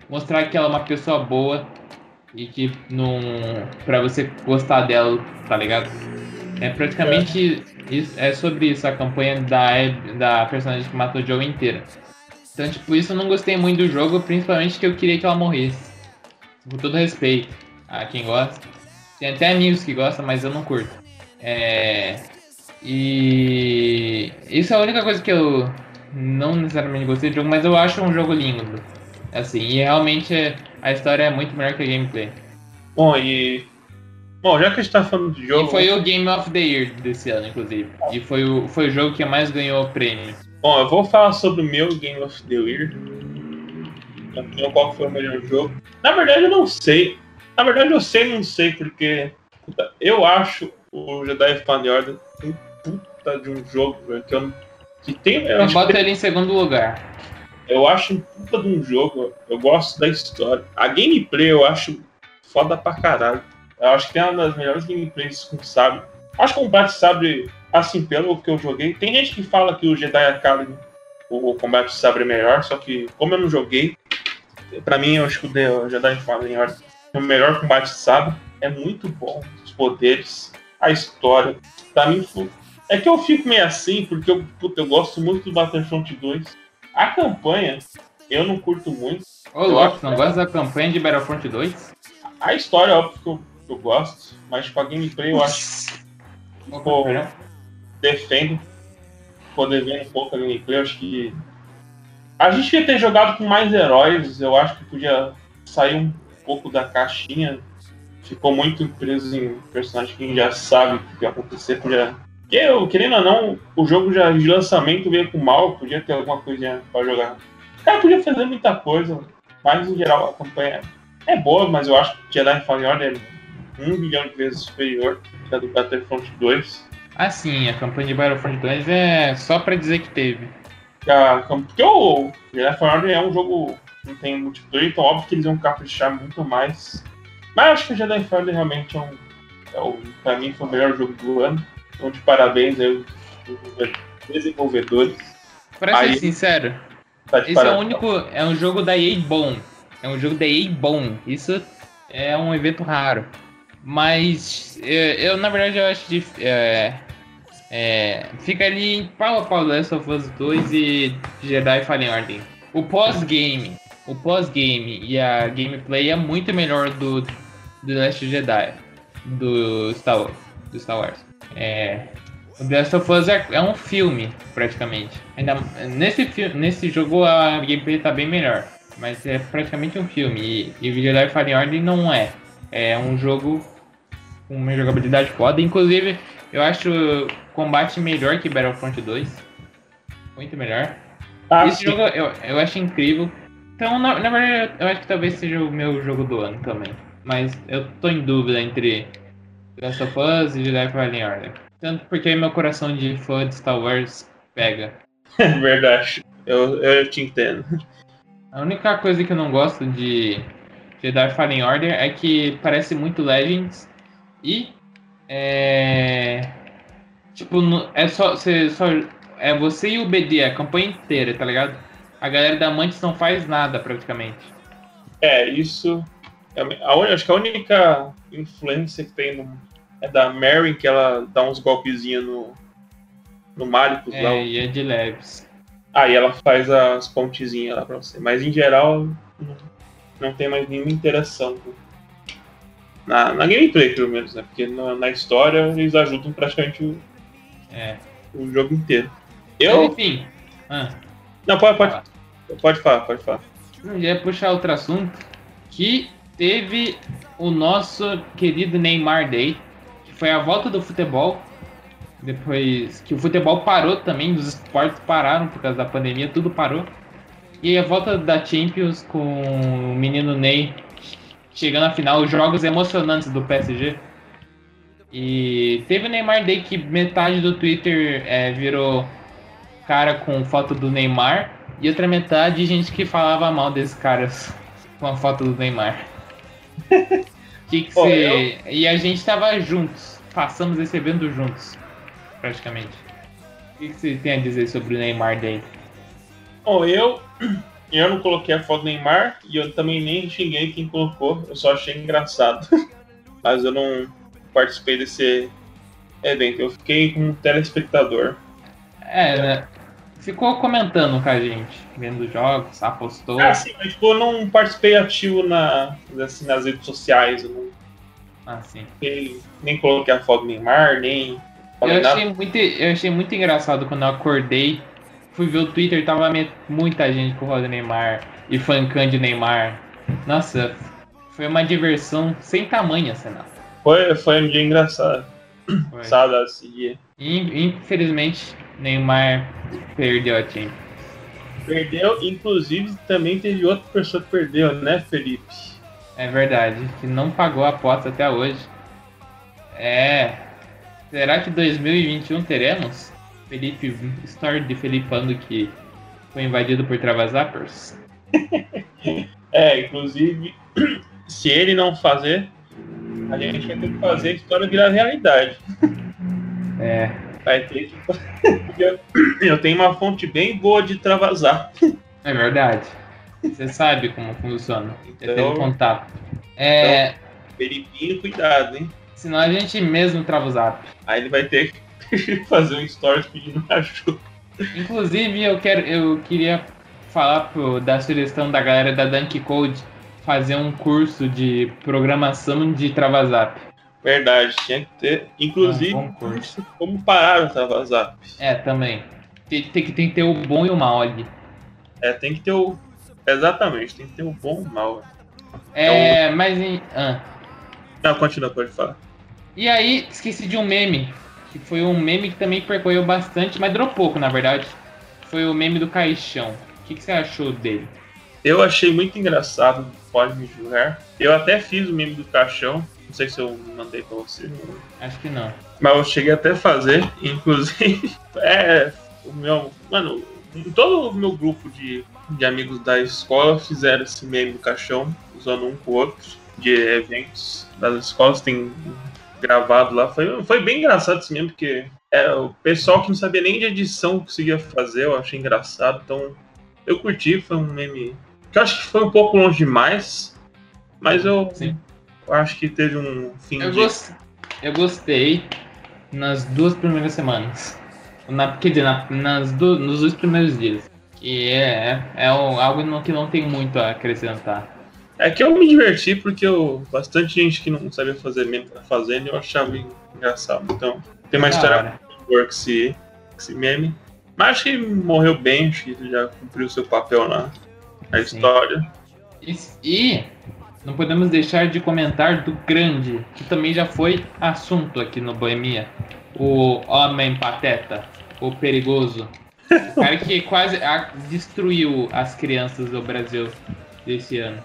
Speaker 1: mostrar que ela é uma pessoa boa e que não. pra você gostar dela, tá ligado? É praticamente isso, é sobre isso, a campanha da, da personagem que matou o Joe inteira. Então, tipo, isso eu não gostei muito do jogo, principalmente que eu queria que ela morresse. Com todo respeito a quem gosta. Tem até amigos que gostam, mas eu não curto. É... E isso é a única coisa que eu não necessariamente gostei do jogo, mas eu acho um jogo lindo. Assim, e realmente a história é muito melhor que a gameplay.
Speaker 2: Bom, e. Bom, já que a gente tá falando de jogo.
Speaker 1: E foi o Game of the Year desse ano, inclusive. E foi o, foi o jogo que mais ganhou prêmio.
Speaker 2: Bom, eu vou falar sobre o meu Game of the Year. Qual foi o melhor jogo? Na verdade, eu não sei. Na verdade, eu sei não sei, porque eu acho o Jedi Fallen Order um puta de um jogo, velho, que eu que tem.
Speaker 1: Eu, eu boto ele em segundo lugar.
Speaker 2: Eu acho um puta de um jogo. Eu gosto da história. A gameplay eu acho foda pra caralho. Eu acho que é uma das melhores gameplays com sabre. Acho que o combate sabre, assim, pelo que eu joguei. Tem gente que fala que o Jedi Academy, o combate sabre é melhor, só que como eu não joguei, pra mim eu acho que o Jedi Fallen Order é o melhor combate sabre. É muito bom. Os poderes, a história. Pra mim, é que eu fico meio assim, porque eu, puta, eu gosto muito do Battlefront 2. A campanha, eu não curto muito.
Speaker 1: Ô, louco, não gosta da campanha de Battlefront 2?
Speaker 2: A história, óbvio que eu, eu gosto, mas com a gameplay eu acho. Pô, defendo. Poder ver um pouco a gameplay, eu acho que. A gente ia ter jogado com mais heróis, eu acho que podia sair um pouco da caixinha. Ficou muito preso em personagem que a gente já sabe o que vai acontecer, podia porque, eu, querendo ou não, o jogo já de lançamento veio com mal, podia ter alguma coisinha pra jogar. O cara podia fazer muita coisa, mas em geral a campanha é boa, mas eu acho que Jedi Fallen Order é um bilhão de vezes superior que a do Battlefront 2.
Speaker 1: Ah, sim, a campanha de Battlefront 2 é só pra dizer que teve.
Speaker 2: A, porque o Jedi Fallen Order é um jogo que não tem multiplayer, então óbvio que eles vão caprichar muito mais. Mas eu acho que o Jedi Fallen realmente é um. É o, pra mim foi o melhor jogo do ano. Então, de parabéns aí, desenvolvedores.
Speaker 1: Pra ser aí, sincero, tá esse parabéns. é o único. É um jogo da EA bom. É um jogo da EA bom. Isso é um evento raro. Mas eu, eu na verdade, eu acho que é, é, fica ali em pau a pau Last of Us 2 e Jedi Fallen Order. O pós-game, o pós-game e a gameplay é muito melhor do, do Last Jedi, do Star Wars. Do Star Wars. É, o The Last of Us é, é, um filme, praticamente. Ainda, nesse, nesse jogo a gameplay tá bem melhor. Mas é praticamente um filme. E, e o Jedi Fallen Order não é. É um jogo com uma jogabilidade foda. Inclusive, eu acho o combate melhor que Battlefront 2. Muito melhor. Ah, Esse sim. jogo eu, eu acho incrível. Então, na, na verdade, eu acho que talvez seja o meu jogo do ano também. Mas eu tô em dúvida entre Last of Us e Jedi Fallen Order. Tanto porque meu coração de fã de Star Wars pega.
Speaker 2: Verdade. Eu, eu te entendo.
Speaker 1: A única coisa que eu não gosto de Jedi Fallen Order é que parece muito Legends e é tipo é só você só é você e o BD a campanha inteira, tá ligado? A galera da Mantis não faz nada praticamente.
Speaker 2: É, isso é a, acho que a única influência que tem no, é da Mary, que ela dá uns golpezinhos no, no Malicus
Speaker 1: é,
Speaker 2: lá.
Speaker 1: E é de leves.
Speaker 2: Aí ah, ela faz as pontezinhas lá pra você. Mas em geral, não, tem mais nenhuma interação. Na, na gameplay, pelo menos, né? Porque na, na história eles ajudam praticamente o,
Speaker 1: é.
Speaker 2: o jogo inteiro. Eu.
Speaker 1: Mas, enfim. Ah.
Speaker 2: Não, pode, pode, pode falar, pode falar.
Speaker 1: Eu ia puxar outro assunto. Que teve o nosso querido Neymar Day foi a volta do futebol. Depois que o futebol parou também, os esportes pararam por causa da pandemia, tudo parou. E a volta da Champions com o menino Ney chegando à final, os jogos emocionantes do PSG. E teve o Neymar Day que metade do Twitter é, virou cara com foto do Neymar e outra metade gente que falava mal desses caras com a foto do Neymar. Que que eu... E a gente tava juntos, passamos esse evento juntos, praticamente. O que, que você tem a dizer sobre o Neymar Day?
Speaker 2: Bom, eu, eu não coloquei a foto do Neymar e eu também nem xinguei quem colocou, eu só achei engraçado. Mas eu não participei desse, É, bem, eu fiquei como telespectador.
Speaker 1: É, né? Ficou comentando com a gente, vendo jogos, apostou.
Speaker 2: Ah, sim, mas tipo, eu não participei ativo na, assim, nas redes sociais. Eu não
Speaker 1: Ah, sim.
Speaker 2: fiquei- nem coloquei a foto do Neymar, nem.
Speaker 1: Eu
Speaker 2: nada.
Speaker 1: achei, muito, eu achei muito engraçado quando eu acordei. Fui ver o Twitter, tava muita gente com o Roda Neymar e fancando de Neymar. Nossa, foi uma diversão sem tamanho, Senado.
Speaker 2: Foi, foi um dia engraçado.
Speaker 1: Foi.
Speaker 2: Sabe, esse dia.
Speaker 1: Infelizmente, Neymar perdeu a Champions.
Speaker 2: Perdeu, inclusive também teve outra pessoa que perdeu, né, Felipe?
Speaker 1: É verdade, que não pagou a aposta até hoje. É. Será que 2021 teremos? Felipe, story de Felipando que foi invadido por Travazappers?
Speaker 2: É, inclusive, se ele não fazer, a gente vai ter que fazer a história virar realidade.
Speaker 1: É.
Speaker 2: Que. eu, eu tenho uma fonte bem boa de travasar.
Speaker 1: É verdade. Você sabe como funciona.
Speaker 2: Então-
Speaker 1: contato. É.
Speaker 2: Felipinho, cuidado, hein?
Speaker 1: Senão a gente mesmo trava o zap.
Speaker 2: Aí ele vai ter que fazer um stories pedindo ajuda.
Speaker 1: Inclusive, eu quero, eu queria falar pro, da sugestão da galera da Dunk Code fazer um curso de programação de travazap.
Speaker 2: Verdade, tinha que ter. Inclusive,
Speaker 1: Ah, curso.
Speaker 2: como parar o travasar.
Speaker 1: É, também. Tem, tem que, tem que ter o bom e o mal ali.
Speaker 2: É, tem que ter o. Exatamente, tem que ter o bom e o mal.
Speaker 1: É, mas em. ah.
Speaker 2: Não, continua, pode falar.
Speaker 1: E aí, esqueci de um meme. Que foi um meme que também percorreu bastante, mas durou pouco, na verdade. Foi o meme do caixão. O que, que você achou dele?
Speaker 2: Eu achei muito engraçado, pode me julgar. Eu até fiz o meme do caixão. Não sei se eu mandei pra você.
Speaker 1: Acho que não.
Speaker 2: Mas eu cheguei até a fazer, inclusive. É. O meu. Mano, todo o meu grupo de, de amigos da escola fizeram esse meme do caixão, usando um com o outro, de eventos das escolas, tem gravado lá. Foi, foi bem engraçado esse meme, porque é, o pessoal que não sabia nem de edição conseguia fazer, eu achei engraçado. Então, eu curti, foi um meme. Que eu acho que foi um pouco longe demais, mas eu,
Speaker 1: Sim.
Speaker 2: Eu acho que teve um fim
Speaker 1: Eu,
Speaker 2: de.
Speaker 1: gos- eu gostei nas duas primeiras semanas. Na, quer dizer, na- nas do- nos dois primeiros dias. Que é, é um- algo que não tem muito a acrescentar.
Speaker 2: É que eu me diverti porque eu, bastante gente que não sabia fazer meme tá fazendo e eu achava engraçado. Então, tem uma história boa esse, com esse meme. Mas acho que morreu bem, acho que ele já cumpriu seu papel na, na
Speaker 1: Sim.
Speaker 2: história.
Speaker 1: E, e não podemos deixar de comentar do grande, que também já foi assunto aqui no Boemia. O Homem Pateta, o perigoso. O cara que quase destruiu as crianças do Brasil desse ano.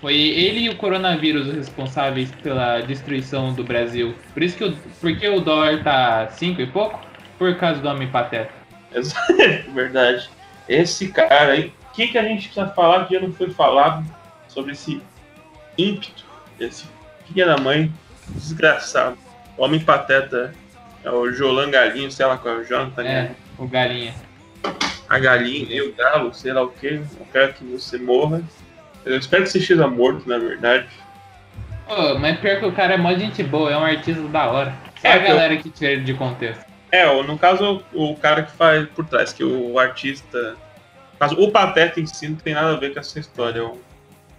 Speaker 1: Foi ele e o coronavírus os responsáveis pela destruição do Brasil. Por isso que o, porque o dólar tá 5 e pouco? Por causa do Homem Pateta.
Speaker 2: Verdade. Esse cara aí, o que, que a gente precisa falar que já não foi falado sobre esse ímpeto, esse filho da mãe desgraçado. O homem pateta é o Jolan Galinho, sei lá qual é o Jonathan, né?
Speaker 1: É, o galinha.
Speaker 2: a galinha e o galo, sei lá o que. Eu quero que você morra. Eu espero que você esteja morto, na verdade.
Speaker 1: Mas pior que o cara é mó gente boa, é um artista da hora. Só a
Speaker 2: É, que eu-
Speaker 1: galera que tira ele de contexto.
Speaker 2: É, no caso, o, cara que faz por trás, que o artista. Caso, o Pateta em si não tem nada a ver com essa história. É um-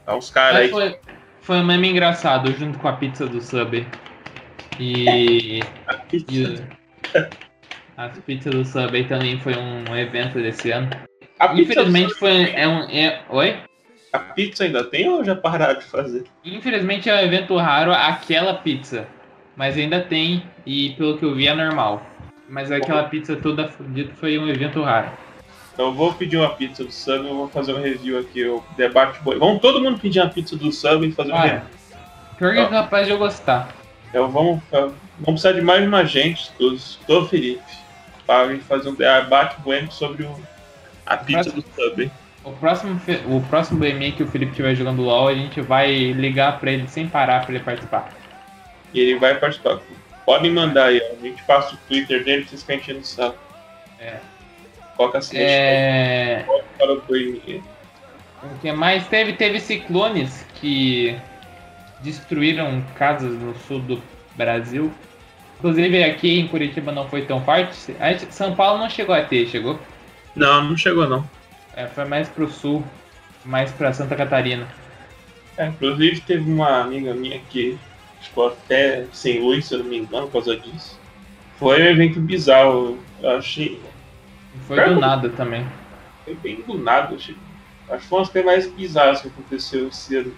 Speaker 2: É uns caras aí.
Speaker 1: foi, foi um meme engraçado, junto com a pizza do Subway. E, e o- as pizzas do Subway também foi um evento desse ano.
Speaker 2: A pizza,
Speaker 1: Infelizmente foi é um é, oi?
Speaker 2: a pizza ainda tem ou já pararam de fazer?
Speaker 1: Infelizmente é um evento raro aquela pizza, mas ainda tem e pelo que eu vi é normal. Mas aquela pizza toda fodida foi um evento raro.
Speaker 2: Então eu vou pedir uma pizza do Sub e eu vou fazer um review aqui, o debate boi. Vamos todo mundo pedir uma pizza do Sub e fazer um
Speaker 1: Olha,
Speaker 2: review.
Speaker 1: pior que é capaz de eu gostar.
Speaker 2: Então vamos, vamos precisar de mais uma gente, dos, do Felipe, para a gente fazer um debate bueno sobre o, a pizza
Speaker 1: Próximo.
Speaker 2: do Sub. hein?
Speaker 1: O próximo, o próximo BME que o Felipe estiver jogando LOL, a gente vai ligar pra ele sem parar pra ele participar.
Speaker 2: E ele vai participar. Podem mandar aí, a gente passa o Twitter dele, vocês ficam enchendo o saco.
Speaker 1: É.
Speaker 2: Coloca assim,
Speaker 1: É...
Speaker 2: para o Twitter.
Speaker 1: O que mais teve? Teve ciclones que destruíram casas no sul do Brasil. Inclusive aqui em Curitiba não foi tão forte. São Paulo não chegou a ter, chegou?
Speaker 2: Não, não chegou não.
Speaker 1: É, foi mais pro sul, mais pra Santa Catarina.
Speaker 2: É, inclusive teve uma amiga minha que ficou até sem luz, se eu não me engano, por causa disso. Foi um evento bizarro. Eu achei.
Speaker 1: Foi do nada também.
Speaker 2: Foi bem do nada. Achei, acho que foi uma das mais bizarras que aconteceu esse ano.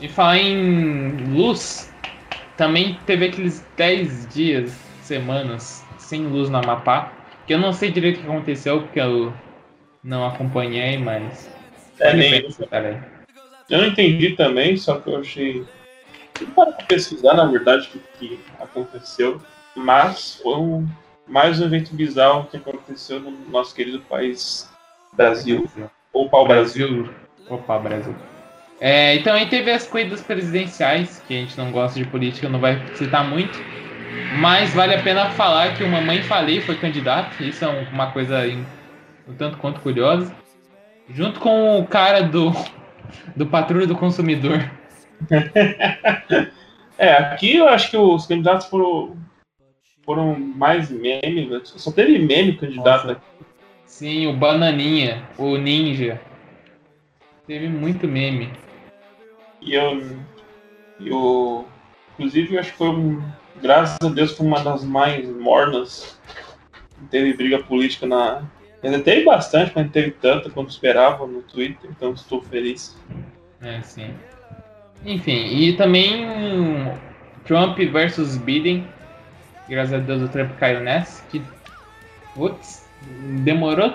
Speaker 1: E falar em luz, também teve aqueles 10 dias, semanas, sem luz no Amapá. Que eu não sei direito o que aconteceu, porque eu não acompanhei, mas.
Speaker 2: É, nem
Speaker 1: pena
Speaker 2: eu. não entendi também, só que eu achei. Para pesquisar, na verdade, o que aconteceu. Mas foi um, mais um evento bizarro que aconteceu no nosso querido país Brasil. Ou pau Brasil.
Speaker 1: Opa, Brasil. É, e também teve as corridas presidenciais, que a gente não gosta de política, não vai citar muito. Mas vale a pena falar que o Mamãe Falei foi candidato, isso é um- uma coisa um tanto quanto curiosa. Junto com o cara do, do Patrulha do Consumidor.
Speaker 2: É, aqui eu acho que os candidatos foram, foram mais memes. né? Só teve meme candidato
Speaker 1: Nossa.
Speaker 2: aqui.
Speaker 1: Sim, o Bananinha, o Ninja. Teve muito meme.
Speaker 2: E eu. E o, inclusive, eu acho que foi um. Graças a Deus foi uma das mais mornas. Não teve briga política na. Ainda teve bastante, mas não teve tanta quanto esperava no Twitter, então estou feliz.
Speaker 1: É, sim. Enfim, e também um Trump versus Biden. Graças a Deus o Trump caiu nessa. Que, putz, demorou.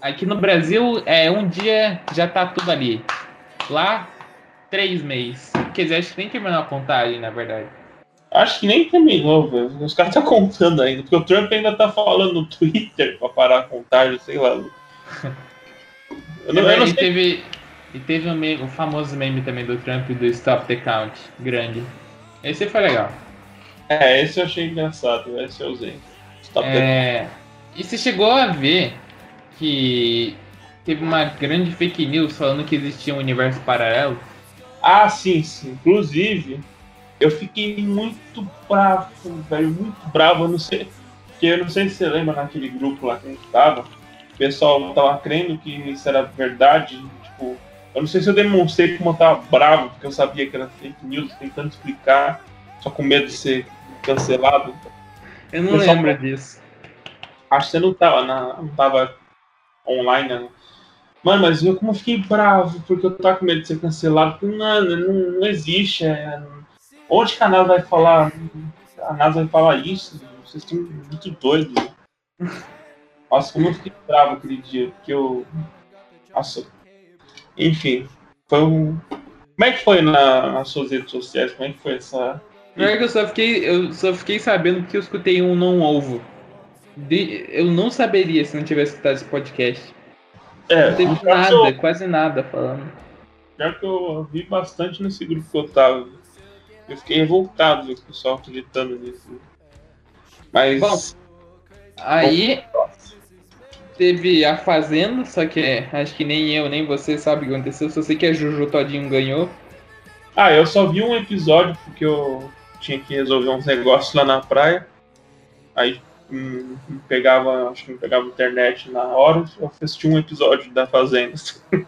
Speaker 1: Aqui no Brasil, é um dia já tá tudo ali. Lá, três meses. Quer dizer, acho que nem terminou a contagem, na verdade.
Speaker 2: Acho que nem terminou, velho. Os caras estão contando ainda, porque o Trump ainda tá falando no Twitter pra parar a contagem, sei lá. Eu não, eu não
Speaker 1: e,
Speaker 2: sei.
Speaker 1: teve, e teve o, meme- o famoso meme também do Trump do Stop the Count, grande. Esse foi legal.
Speaker 2: É, esse eu achei engraçado, esse eu usei. The-
Speaker 1: É, e você chegou a ver que teve uma grande fake news falando que existia um universo paralelo?
Speaker 2: Ah, sim, sim. Inclusive, eu fiquei muito bravo, velho, muito bravo. Eu não sei, porque eu não sei se você lembra naquele grupo lá que a gente tava. O pessoal tava crendo que isso era verdade. Tipo, eu não sei se eu demonstrei como eu tava bravo, porque eu sabia que era fake news, tentando explicar, só com medo de ser cancelado.
Speaker 1: Eu não
Speaker 2: Eu só-
Speaker 1: lembro disso.
Speaker 2: Acho que você não tava, na, não tava online, né? Mano, mas eu como eu fiquei bravo, porque eu tava com medo de ser cancelado. Porque, mano, não, não existe. É... Onde que a NASA vai falar? A NASA vai falar isso? Vocês estão muito doidos. Nossa, como eu fiquei bravo aquele dia, porque eu. Nossa. Enfim, foi um. Como é que foi na, nas suas redes sociais? Como é que foi essa.
Speaker 1: Pior que eu só fiquei, eu só fiquei sabendo porque eu escutei um não ovo. De- eu não saberia se não tivesse escutado esse podcast.
Speaker 2: É,
Speaker 1: Não teve nada,
Speaker 2: eu-
Speaker 1: quase nada falando.
Speaker 2: Pior que eu vi bastante nesse grupo que eu tava. Eu fiquei revoltado ver o pessoal acreditando nisso. Mas.
Speaker 1: Bom. Aí teve a Fazenda, só que é, acho que nem eu, nem você sabe o que aconteceu. Só sei que a Juju Todinho ganhou.
Speaker 2: Ah, eu só vi um episódio porque eu tinha que resolver uns negócios lá na praia. Aí hum, pegava, acho que não pegava internet na hora, eu assisti um episódio da Fazenda.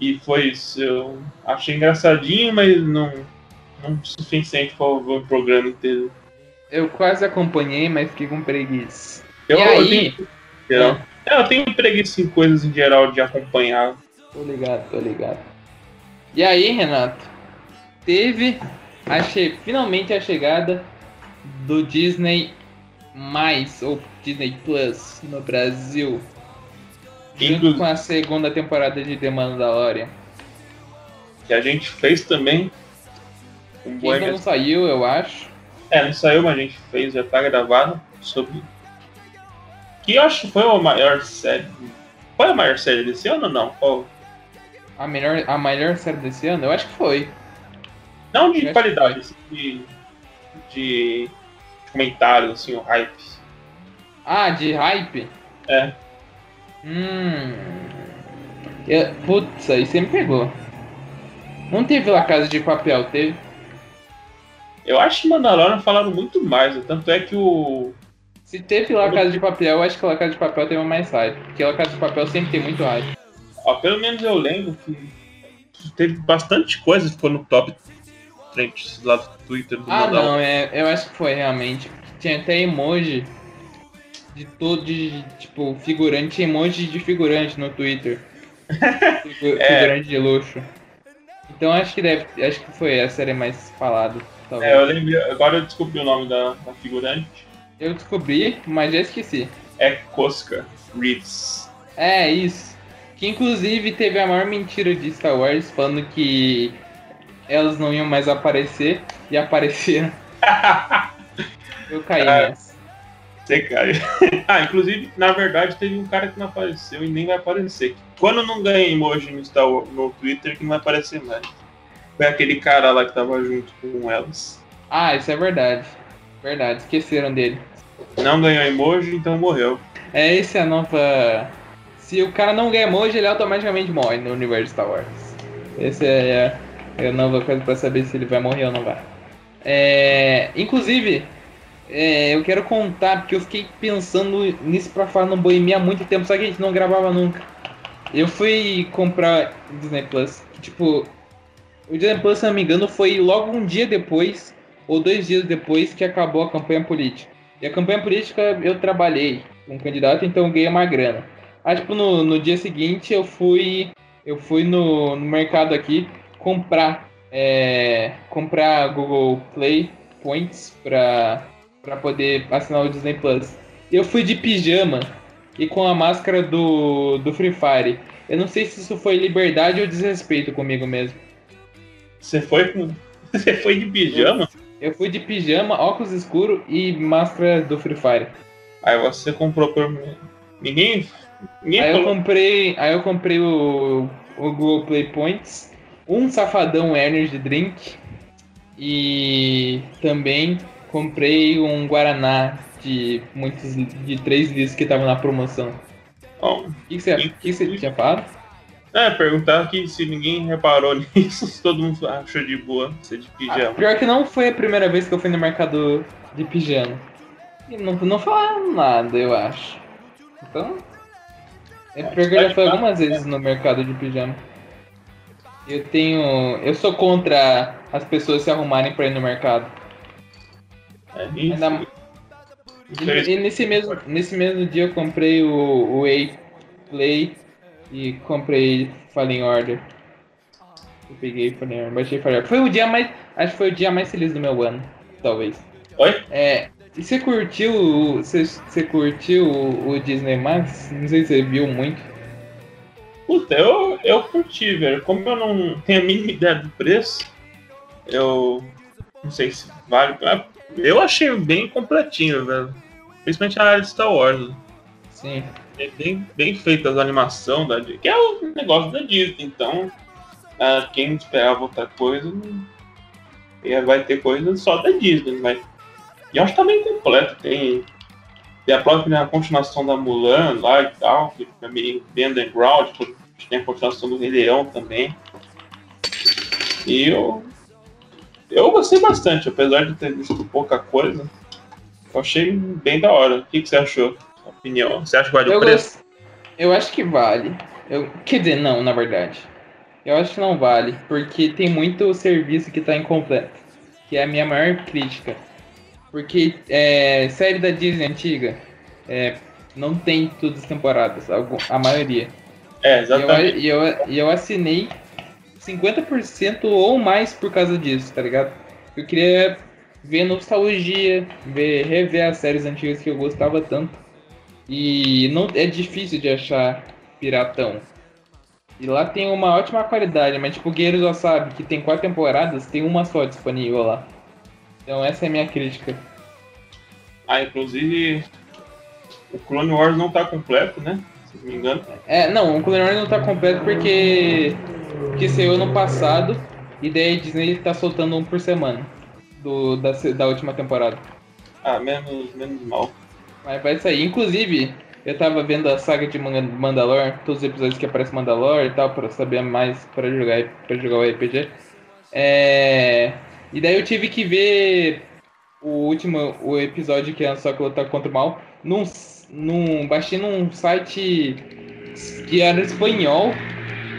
Speaker 2: e foi isso. Eu achei engraçadinho, mas não, não suficiente para ver o programa inteiro.
Speaker 1: Eu quase acompanhei, mas fiquei com preguiça.
Speaker 2: Eu,
Speaker 1: e
Speaker 2: eu
Speaker 1: aí?
Speaker 2: tenho, geral, é, eu tenho preguiça em coisas em geral de acompanhar.
Speaker 1: Tô ligado, tô ligado. E aí, Renato? Teve a che- finalmente a chegada do Disney mais ou Disney Plus no Brasil. Junto
Speaker 2: Inclu-
Speaker 1: com a segunda temporada de The Mandalorian.
Speaker 2: que a gente fez também. Um
Speaker 1: Que ainda não saiu, eu acho.
Speaker 2: É, não saiu, mas a gente fez, já tá gravado. Sobre. Que eu acho que foi a maior série. Foi a maior série desse ano ou não? Qual-
Speaker 1: A melhor, a melhor série desse ano? Eu acho que foi.
Speaker 2: Não de qualidade, assim, de, de comentários, assim, o hype.
Speaker 1: Ah, de hype?
Speaker 2: É.
Speaker 1: Hum. Eu, putz, aí você me pegou. Não teve La Casa de Papel, teve?
Speaker 2: Eu acho que Mandalorian falaram muito mais, né? tanto é que o.
Speaker 1: Se teve La Casa de Papel, eu acho que La Casa de Papel teve mais hype. Porque La Casa de Papel sempre tem muito hype.
Speaker 2: Ó, pelo menos eu lembro que teve bastante coisa que ficou no top trends lá do Twitter do
Speaker 1: Ah,
Speaker 2: Mandalorian.
Speaker 1: não, é, eu acho que foi realmente. Tinha até emoji de todo, de, tipo, figurante, tinha emoji de figurante no Twitter. Figu-
Speaker 2: É.
Speaker 1: Figurante de luxo. Então acho que deve. Acho que foi a série mais falada. Talvez.
Speaker 2: É, eu lembrei, agora eu descobri o nome da, da figurante.
Speaker 1: Eu descobri, mas já esqueci.
Speaker 2: É Koska Reeves.
Speaker 1: É, isso. Que inclusive teve a maior mentira de Star Wars, falando que elas não iam mais aparecer e apareceram. Eu caí
Speaker 2: É.
Speaker 1: nessa.
Speaker 2: Você cai. ah, inclusive, na verdade, teve um cara que não apareceu e nem vai aparecer. Quando não ganha emoji no, Star Wars- no Twitter, que não vai aparecer mais. Foi aquele cara lá que tava junto com elas.
Speaker 1: Ah, isso é verdade. Verdade, esqueceram dele.
Speaker 2: Não ganhou emoji, então morreu.
Speaker 1: É, essa é a nova. Se o cara não ganha emoji, ele automaticamente morre no universo Star Wars. Essa é é a nova coisa pra saber se ele vai morrer ou não vai. É, inclusive, é, eu quero contar, porque eu fiquei pensando nisso pra falar no Boemia há muito tempo, só que a gente não gravava nunca. Eu fui comprar Disney Plus, que, tipo, o Disney Plus, se não me engano, foi logo um dia depois, ou dois dias depois, que acabou a campanha política. E a campanha política eu trabalhei um candidato, então eu ganhei uma grana. Aí, tipo, no, no dia seguinte eu fui. Eu fui no, no mercado aqui comprar. é, comprar Google Play Points pra, pra poder assinar o Disney Plus. Eu fui de pijama e com a máscara do, do Free Fire. Eu não sei se isso foi liberdade ou desrespeito comigo mesmo.
Speaker 2: Você foi. Você foi de pijama?
Speaker 1: Eu fui de pijama, óculos escuros e máscara do Free Fire.
Speaker 2: Aí você comprou por. Ninguém. Ninguém
Speaker 1: Aí eu
Speaker 2: falou.
Speaker 1: comprei, aí eu comprei o, o Google Play Points, um safadão Energy Drink e também comprei um Guaraná de muitos de 3 litros que tava na promoção.
Speaker 2: Ó,
Speaker 1: O que, que você, o que você tinha falado?
Speaker 2: É, perguntar que se ninguém reparou nisso, se todo mundo achou de boa ser de
Speaker 1: Ah,
Speaker 2: pijama.
Speaker 1: pior que não foi a primeira vez que eu fui no mercado de pijama. E não, não falaram nada, eu acho. Então. É pior que eu já fui algumas vezes no mercado de pijama. Eu tenho. Eu sou contra as pessoas se arrumarem pra ir no mercado.
Speaker 2: É, e-
Speaker 1: Ainda- E, e nesse, mesmo, nesse mesmo dia eu comprei o, o Way Play e comprei Fallen Order. Eu peguei Fallen Order, baixei Fallen Order. Foi o dia mais. Acho que foi o dia mais feliz do meu ano, talvez.
Speaker 2: Oi?
Speaker 1: É. E você curtiu. o- Você, você curtiu o, o Disney Max? Não sei se você viu muito.
Speaker 2: Puta, eu, eu curti, velho. Como eu não tenho a mínima ideia do preço, eu não sei se vale. Eu achei bem completinho, velho. Principalmente na área de Star Wars.
Speaker 1: Sim.
Speaker 2: É bem, bem feita as animações da Disney. Que é o negócio da Disney. Então, ah, quem esperava outra coisa, vai ter coisa só da Disney. Mas... E eu acho que tá bem completo. Tem, tem a própria continuação da Mulan lá e tal, que é meio underground. Tem a continuação do Rei Leão também. E eu, eu gostei bastante, apesar de ter visto pouca coisa. Eu achei bem da hora. O que, que você achou? Opinião? Você acha que vale
Speaker 1: Eu,
Speaker 2: o preço?
Speaker 1: gost... eu acho que vale. Eu... Quer dizer, não, na verdade. Eu acho que não vale, porque tem muito serviço que tá incompleto. Que é a minha maior crítica. Porque é, série da Disney antiga é, não tem todas as temporadas, a maioria.
Speaker 2: É,
Speaker 1: E eu,
Speaker 2: exatamente.
Speaker 1: e eu, e eu assinei 50% ou mais por causa disso, tá ligado? Eu queria ver nostalgia, ver, rever as séries antigas que eu gostava tanto. E não é difícil de achar piratão. E lá tem uma ótima qualidade, mas tipo, Guerreiros já sabe que tem quatro temporadas, tem uma só disponível lá. Então essa é a minha crítica.
Speaker 2: Ah, inclusive, o Clone Wars não tá completo, né? Se não me engano.
Speaker 1: É, não, o Clone Wars não tá completo porque, porque saiu ano passado e daí a Disney tá soltando um por semana do, da, da última temporada.
Speaker 2: Ah, menos, menos mal.
Speaker 1: Mas vai sair. Inclusive, eu tava vendo a saga de Man- Mandalor, todos os episódios que aparece Mandalor e tal, pra saber mais pra jogar, pra jogar o RPG. É, E daí eu tive que ver o último o episódio que é só que lutar contra o mal num, num baixei num site que era espanhol.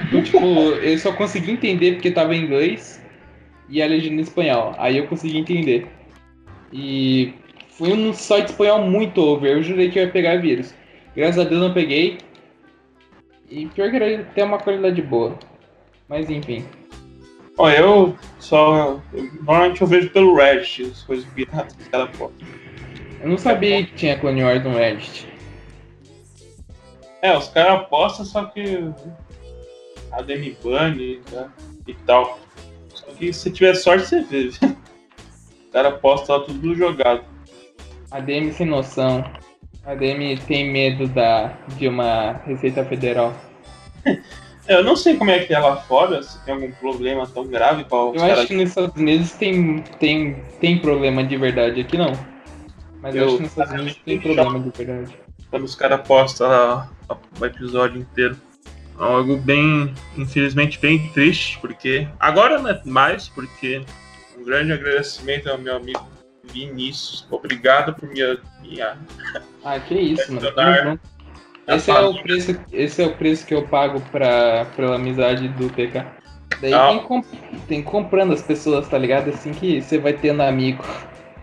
Speaker 1: Então, tipo, eu só consegui entender porque tava em inglês e a legenda em espanhol. Aí eu consegui entender. E foi um site espanhol muito over. Eu jurei que eu ia pegar vírus. Graças a Deus não peguei. E pior que era até uma qualidade boa. Mas enfim.
Speaker 2: Ó, eu só. eu- normalmente eu vejo pelo Reddit as coisas piratas que ela pode.
Speaker 1: Eu não sabia que tinha Clone Wars no Reddit.
Speaker 2: É, os caras apostam, só que. A Demi Bunny né, e tal. Só que se tiver sorte, você vê. viu? O cara aposta lá tudo jogado.
Speaker 1: A DM sem noção. A DM tem medo da, de uma Receita Federal.
Speaker 2: É, Eu não sei como é que é lá fora, se tem algum problema tão grave para os
Speaker 1: Eu acho que nos Estados Unidos tem, tem, tem problema de verdade. Aqui não. Mas eu, acho que nos Estados Unidos tem problema de verdade.
Speaker 2: Quando os caras apostam lá o episódio inteiro. Algo bem, infelizmente, bem triste, porque. Agora não é mais, porque um grande agradecimento ao meu amigo Vinícius. Obrigado por me. me
Speaker 1: Ah, que isso, mano. Junto. Esse é, o preço, esse é o preço que eu pago pra, pela amizade do PK. Daí
Speaker 2: Ah.
Speaker 1: tem, com- tem comprando as pessoas, tá ligado? Assim que você vai tendo amigo.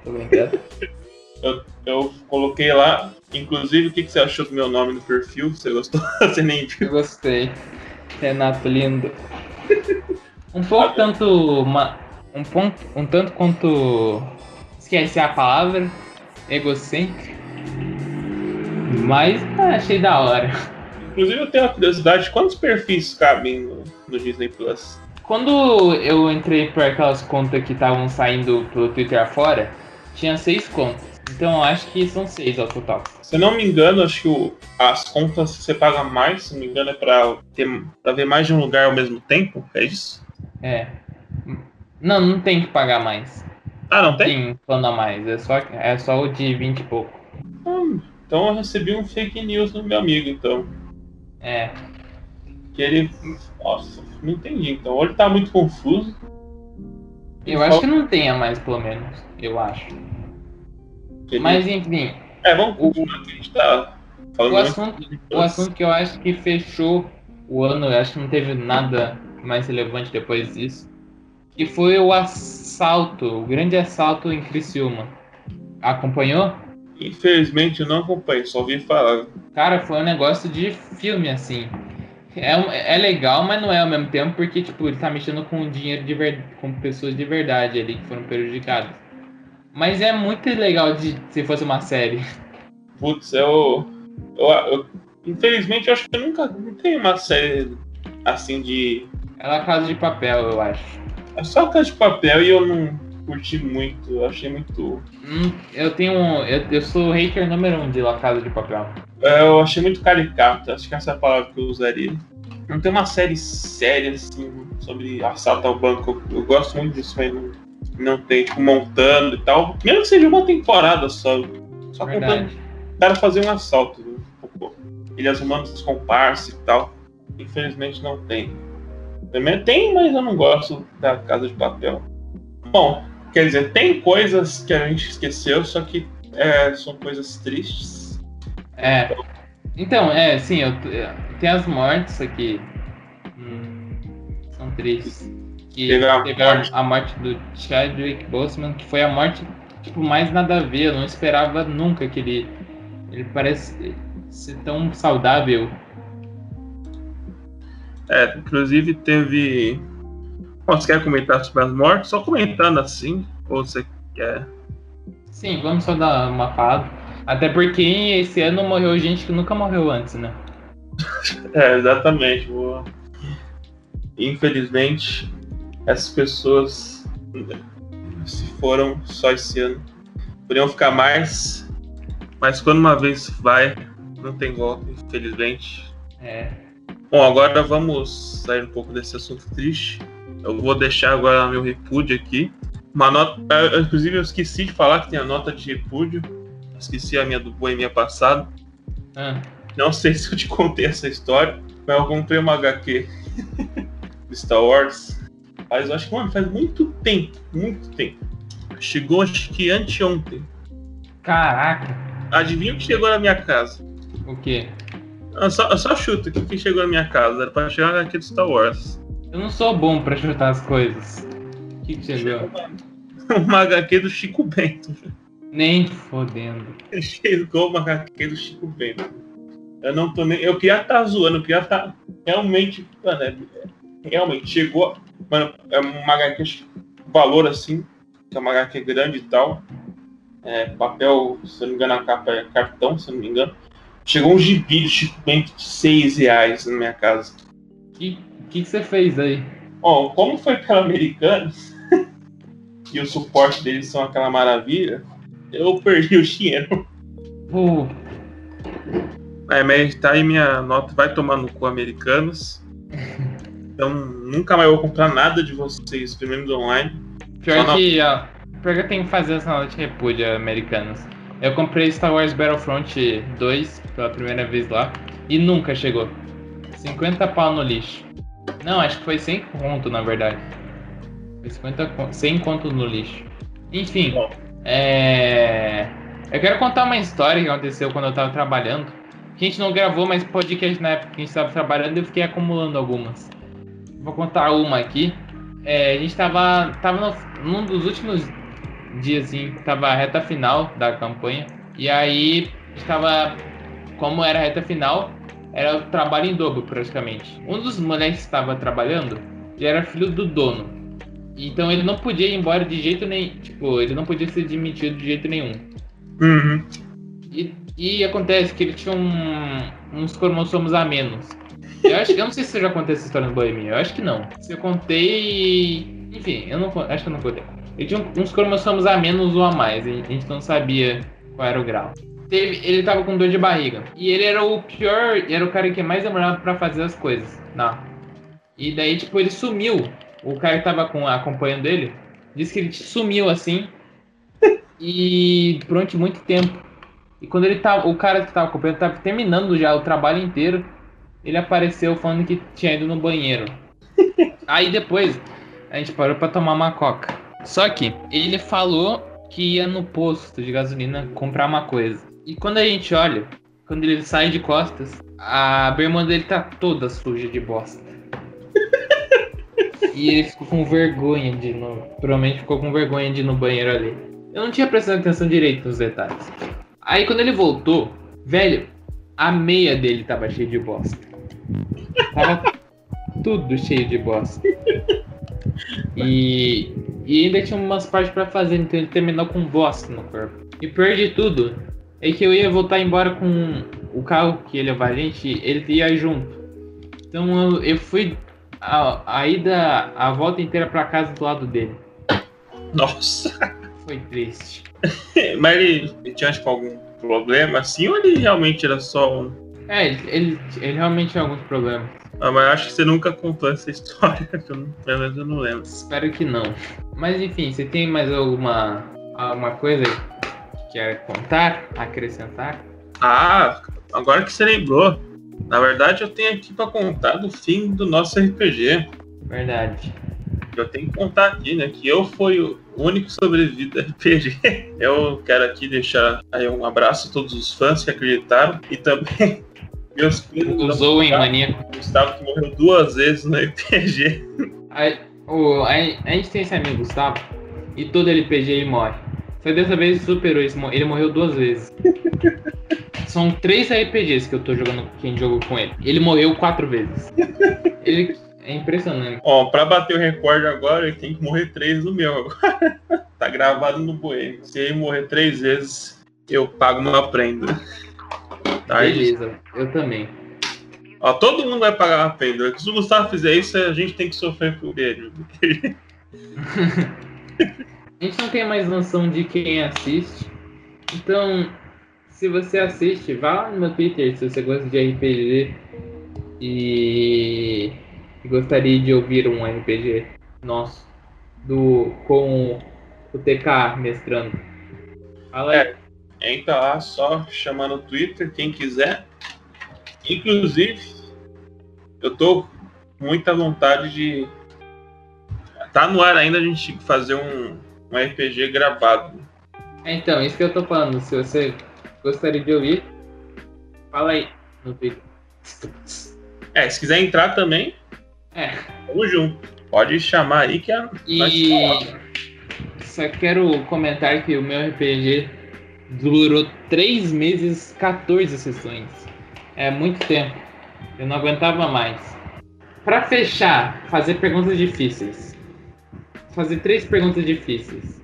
Speaker 1: Tá ligado?
Speaker 2: eu, eu coloquei lá. Inclusive, o que, que você achou do meu nome no perfil? Você gostou? você nem viu.
Speaker 1: Eu gostei. Renato lindo. Um pouco tanto. ma- um, ponto, um tanto quanto. Esqueci a palavra. Egocêntrico. Mas ah, achei da hora.
Speaker 2: Inclusive, eu tenho uma curiosidade: quantos perfis cabem no, no Disney Plus?
Speaker 1: Quando eu entrei por aquelas contas que estavam saindo pelo Twitter afora, tinha seis contas. Então acho que são seis ao total.
Speaker 2: Se eu não me engano, acho que o- as contas você paga mais, se não me engano, é pra, ter, pra ver mais de um lugar ao mesmo tempo. É isso?
Speaker 1: É. Não, não tem que pagar mais.
Speaker 2: Ah, não tem?
Speaker 1: Tem plano a mais. É só, é só o de 20 e pouco.
Speaker 2: Hum, então eu recebi um fake news do meu amigo, então.
Speaker 1: É.
Speaker 2: Que ele. Nossa, não entendi. Então, ou ele tá muito confuso.
Speaker 1: Eu acho que não tem a mais, pelo menos. Eu acho.
Speaker 2: Ele-
Speaker 1: Mas enfim,
Speaker 2: É, vamos continuar que a gente tá falando.
Speaker 1: o assunto, o assunto que eu acho que fechou o ano, acho que não teve nada mais relevante depois disso. Que foi o assalto, o grande assalto em Criciúma. Acompanhou?
Speaker 2: Infelizmente eu não acompanho, só ouvi falar.
Speaker 1: Cara, foi um negócio de filme, assim. É, um- é legal, mas não é ao mesmo tempo, porque, tipo, ele tá mexendo com dinheiro de ver... com pessoas de verdade ali que foram prejudicadas. Mas é muito legal de se fosse uma série.
Speaker 2: Putz, eu, eu, eu- Infelizmente eu acho que eu nunca. Não tem uma série assim de.
Speaker 1: Ela é Casa de Papel, eu acho.
Speaker 2: É só Casa de Papel e eu não curti muito. Eu achei muito.
Speaker 1: Hum, eu tenho. um- Eu, eu sou hater número um de La Casa de Papel.
Speaker 2: é, Eu achei muito caricato, acho que essa é a palavra que eu usaria. Não tem uma série séria assim sobre assalto ao banco. Eu, eu gosto muito disso, mas não, não tem, tipo, montando e tal. Mesmo que seja uma temporada só. Só contando
Speaker 1: Verdade.
Speaker 2: o cara fazer um assalto. viu? Tipo, Ele arrumando os comparsas e tal. Infelizmente não tem. Também tem, mas eu não gosto da Casa de Papel. Bom, quer dizer, tem coisas que a gente esqueceu, só que é, são coisas tristes.
Speaker 1: É. Então, é, sim, eu, tem as mortes aqui. Hum, são tristes. Que
Speaker 2: Teve a
Speaker 1: teve a,
Speaker 2: morte.
Speaker 1: a morte do Chadwick Boseman, que foi a morte, tipo, mais nada a ver. Eu não esperava nunca que ele. Ele parece ser tão saudável.
Speaker 2: É, inclusive teve. Bom, você quer comentar sobre as mortes? Só comentando assim, ou você quer.
Speaker 1: Sim, vamos só dar uma parada. Até porque esse ano morreu gente que nunca morreu antes, né?
Speaker 2: É, exatamente. Vou... Infelizmente, essas pessoas se foram só esse ano. Poderiam ficar mais, mas quando uma vez vai, não tem volta, infelizmente.
Speaker 1: É.
Speaker 2: Bom, agora vamos sair um pouco desse assunto triste. Eu vou deixar agora meu repúdio aqui. Uma nota. Inclusive, eu esqueci de falar que tem a nota de repúdio. Esqueci a minha do Boemia passado.
Speaker 1: Ah,
Speaker 2: Não sei se eu te contei essa história, mas eu comprei uma HQ do Star Wars. Rapaz, eu acho que mano, faz muito tempo, muito tempo. Chegou acho que anteontem.
Speaker 1: Caraca.
Speaker 2: Adivinha o que chegou na minha casa?
Speaker 1: O quê?
Speaker 2: Eu só, eu só chuto o que, chegou na minha casa. Era pra chegar aqui do Star Wars.
Speaker 1: Eu não sou bom pra chutar as coisas. O que, que chegou?
Speaker 2: Uma HQ do Chico Bento.
Speaker 1: Nem fodendo.
Speaker 2: Chegou uma HQ do Chico Bento. Eu não tô nem. Eu queria estar tá zoando, queria estar. Tá... Realmente, mano, é... realmente, chegou. Mano, é uma HQ valor assim, que é uma HQ grande e tal. É, papel, se não me engano, a capa é cartão, se não me engano. Chegou um gibi do Chico Bento de 6 reais na minha casa.
Speaker 1: O que, que, você fez aí?
Speaker 2: Ó, como foi pelo Americanos, e o suporte deles são aquela maravilha, eu perdi o dinheiro.
Speaker 1: Uh.
Speaker 2: É, mas tá aí minha nota, vai tomar no cu Americanos. Então nunca mais vou comprar nada de vocês, primeiro online.
Speaker 1: Pior que, ó, pior que eu tenho que fazer essa nota de repúdio Americanos. Eu comprei Star Wars Battlefront 2 pela primeira vez lá e nunca chegou. 50 pau no lixo. Não, acho que foi 100 conto na verdade. Foi 50, 100 conto no lixo. Enfim, é... eu quero contar uma história que aconteceu quando eu tava trabalhando. A gente não gravou, mas podcast na época que a gente tava trabalhando eu fiquei acumulando algumas. Vou contar uma aqui. É, a gente tava, tava no, num dos últimos dia assim, tava a reta final da campanha. E aí estava, como era a reta final, era o trabalho em dobro praticamente. Um dos moleques que estava trabalhando, ele era filho do dono. Então ele não podia ir embora de jeito nenhum. Tipo, ele não podia ser demitido de jeito nenhum.
Speaker 2: Uhum.
Speaker 1: E, e acontece que ele tinha um, uns cromossomos a menos. Eu, acho, eu não sei se já contei essa história no Bohemia. Eu acho que não. Se eu contei. Enfim, eu não acho que eu não contei. Ele tinha uns cromossomos a menos ou a mais. A gente não sabia qual era o grau. Teve, ele tava com dor de barriga. E ele era o pior, era o cara que mais demorava para fazer as coisas. Não. E daí, tipo, ele sumiu. O cara que tava com, acompanhando ele disse que ele sumiu assim. e durante muito tempo. E quando ele tava. O cara que tava acompanhando tava terminando já o trabalho inteiro. Ele apareceu falando que tinha ido no banheiro. Aí depois a gente parou para tomar uma coca. Só que ele falou que ia no posto de gasolina comprar uma coisa. E quando a gente olha, quando ele sai de costas, a bermuda dele tá toda suja de bosta. e ele ficou com vergonha de ir no. Provavelmente ficou com vergonha de ir no banheiro ali. Eu não tinha prestado atenção direito nos detalhes. Aí quando ele voltou, velho, a meia dele tava cheia de bosta. Tava tudo cheio de bosta. E, e ainda tinha umas partes para fazer, então ele terminou com bosta no corpo. E pior de tudo é que eu ia voltar embora com o carro que ia levar a gente, ele ia junto. Então eu, eu fui a, a ida, a volta inteira para casa do lado dele.
Speaker 2: Nossa!
Speaker 1: Foi triste.
Speaker 2: Mas ele, ele tinha tipo, algum problema assim ou ele realmente era só um.
Speaker 1: É, ele, ele, ele realmente tinha alguns problemas.
Speaker 2: Ah, mas acho que você nunca contou essa história, que eu, pelo menos eu não lembro.
Speaker 1: Espero que não. Mas enfim, você tem mais alguma, alguma coisa que quer contar, acrescentar?
Speaker 2: Ah, agora que você lembrou. Na verdade, eu tenho aqui para contar do fim do nosso RPG.
Speaker 1: Verdade.
Speaker 2: Eu tenho que contar aqui, né? Que eu fui o único sobrevivido do RPG. Eu quero aqui deixar aí um abraço a todos os fãs que acreditaram e também meus primos.
Speaker 1: Usou em maníaco.
Speaker 2: Gustavo que morreu duas vezes no RPG.
Speaker 1: A, o, a, a gente tem esse amigo, Gustavo, e todo LPG ele morre. Só dessa vez ele superou isso, ele morreu duas vezes. São três RPGs que eu tô jogando, quem jogou com ele. Ele morreu quatro vezes. Ele é impressionante.
Speaker 2: Ó, pra bater o recorde agora, ele tem que morrer três no meu. tá gravado no Boêmio. Se ele morrer três vezes, eu pago uma prenda.
Speaker 1: Tá, Beleza, eu também.
Speaker 2: Ó, todo mundo vai pagar uma prenda. Se o Gustavo fizer isso, a gente tem que sofrer por ele.
Speaker 1: a gente não tem mais noção de quem assiste. Então, se você assiste, vá lá no meu Twitter se você gosta de RPG e gostaria de ouvir um RPG nosso do com o TK mestrando. Fala aí.
Speaker 2: É, entra lá só chamando no Twitter, quem quiser. Inclusive, eu tô com muita vontade de tá no ar ainda a gente fazer um, um RPG gravado.
Speaker 1: É, então, isso que eu tô falando. Se você gostaria de ouvir, fala aí no vídeo.
Speaker 2: É, se quiser entrar também,
Speaker 1: É.
Speaker 2: tamo junto. Pode chamar aí que é.
Speaker 1: E só quero comentar que o meu RPG durou 3 meses, 14 sessões. É muito tempo. Eu não aguentava mais. Pra fechar, fazer perguntas difíceis. Fazer três perguntas difíceis.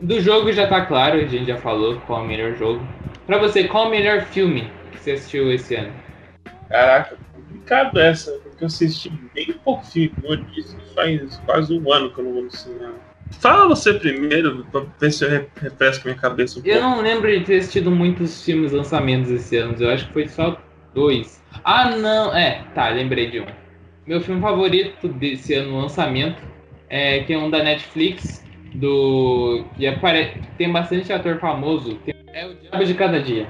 Speaker 1: Do jogo já tá claro, a gente já falou qual é o melhor jogo. Pra você, qual é o melhor filme que você assistiu esse ano?
Speaker 2: Caraca, complicado essa, porque eu assisti bem pouco filme, faz quase um ano que eu não vou no cinema. Fala você primeiro, pra ver se eu re- refresco minha cabeça um
Speaker 1: Eu
Speaker 2: pouco.
Speaker 1: não lembro de ter assistido muitos filmes lançamentos esse ano. Eu acho que foi só dois. Ah, não. É, tá, lembrei de um. Meu filme favorito desse ano lançamento é que é um da Netflix. Do. que apare... tem bastante ator famoso. Tem- É o Diabo de Cada Dia.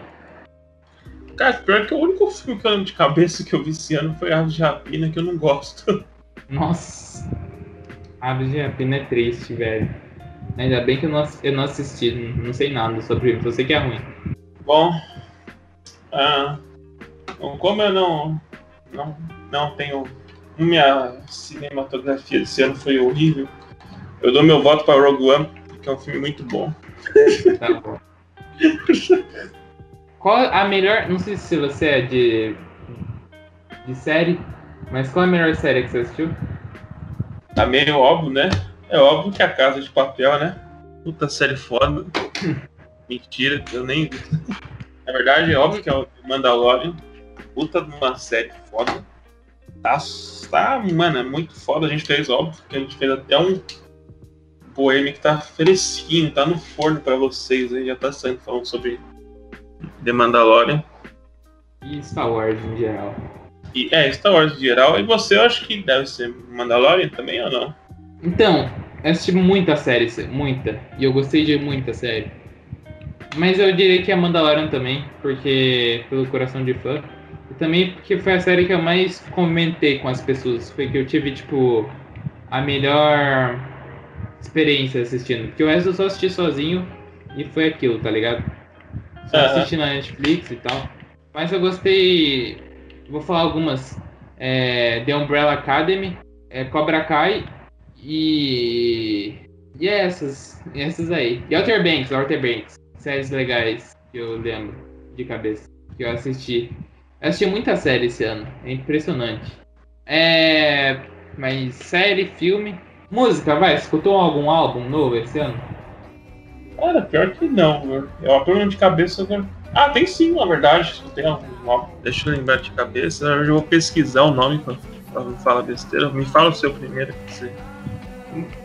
Speaker 2: Cara, pior que o único filme que eu lembro de cabeça que eu vi esse ano foi Aves de Rapina, que eu não gosto.
Speaker 1: Nossa. Aves de Rapina é triste, velho. Ainda bem que eu não, eu não assisti. Não sei nada sobre ele. Só sei que é ruim.
Speaker 2: Bom, ah, bom, como eu não, não, não tenho. Minha cinematografia desse ano foi horrível. Eu dou meu voto para Rogue One, porque é um filme muito bom.
Speaker 1: Tá bom. Qual a melhor. Não sei se você é de. de série, mas qual é a melhor série que você assistiu?
Speaker 2: Tá meio óbvio, né? É óbvio que a Casa de Papel, né? Puta série foda. Mentira, eu nem vi. Na verdade, é óbvio que é o Mandalorian. Puta de uma série foda. Tá, tá, mano, é muito foda. A gente fez, óbvio, que a gente fez até um poema que tá fresquinho, tá no forno pra vocês aí. Já tá saindo falando sobre The Mandalorian.
Speaker 1: E Star Wars em geral.
Speaker 2: E é, Star Wars em geral. E você, eu acho que deve ser Mandalorian também ou não?
Speaker 1: Então, eu assisti muita série, muita. E eu gostei de muita série. Mas eu diria que é Mandalorian também, porque. pelo coração de fã. E também porque foi a série que eu mais comentei com as pessoas. Foi que eu tive, tipo, a melhor experiência assistindo. Porque o resto eu só assisti sozinho e foi aquilo, tá ligado? Só
Speaker 2: Aham.
Speaker 1: assisti na Netflix e tal. Mas eu gostei. Vou falar algumas. É, The Umbrella Academy, é, Cobra Kai e. E é essas. essas aí. E Outer Banks, Outer Banks. Séries legais que eu lembro de cabeça. Que eu assisti. Eu assisti muita série esse ano. É impressionante. É. Mas série, filme. Música, vai, escutou algum álbum novo esse ano?
Speaker 2: Cara, pior que não? Eu apenas de cabeça. Ah, tem sim, na verdade. Tem nome. Deixa eu lembrar de cabeça. Eu vou pesquisar o nome pra, pra não falar besteira. Me fala o seu primeiro. que você-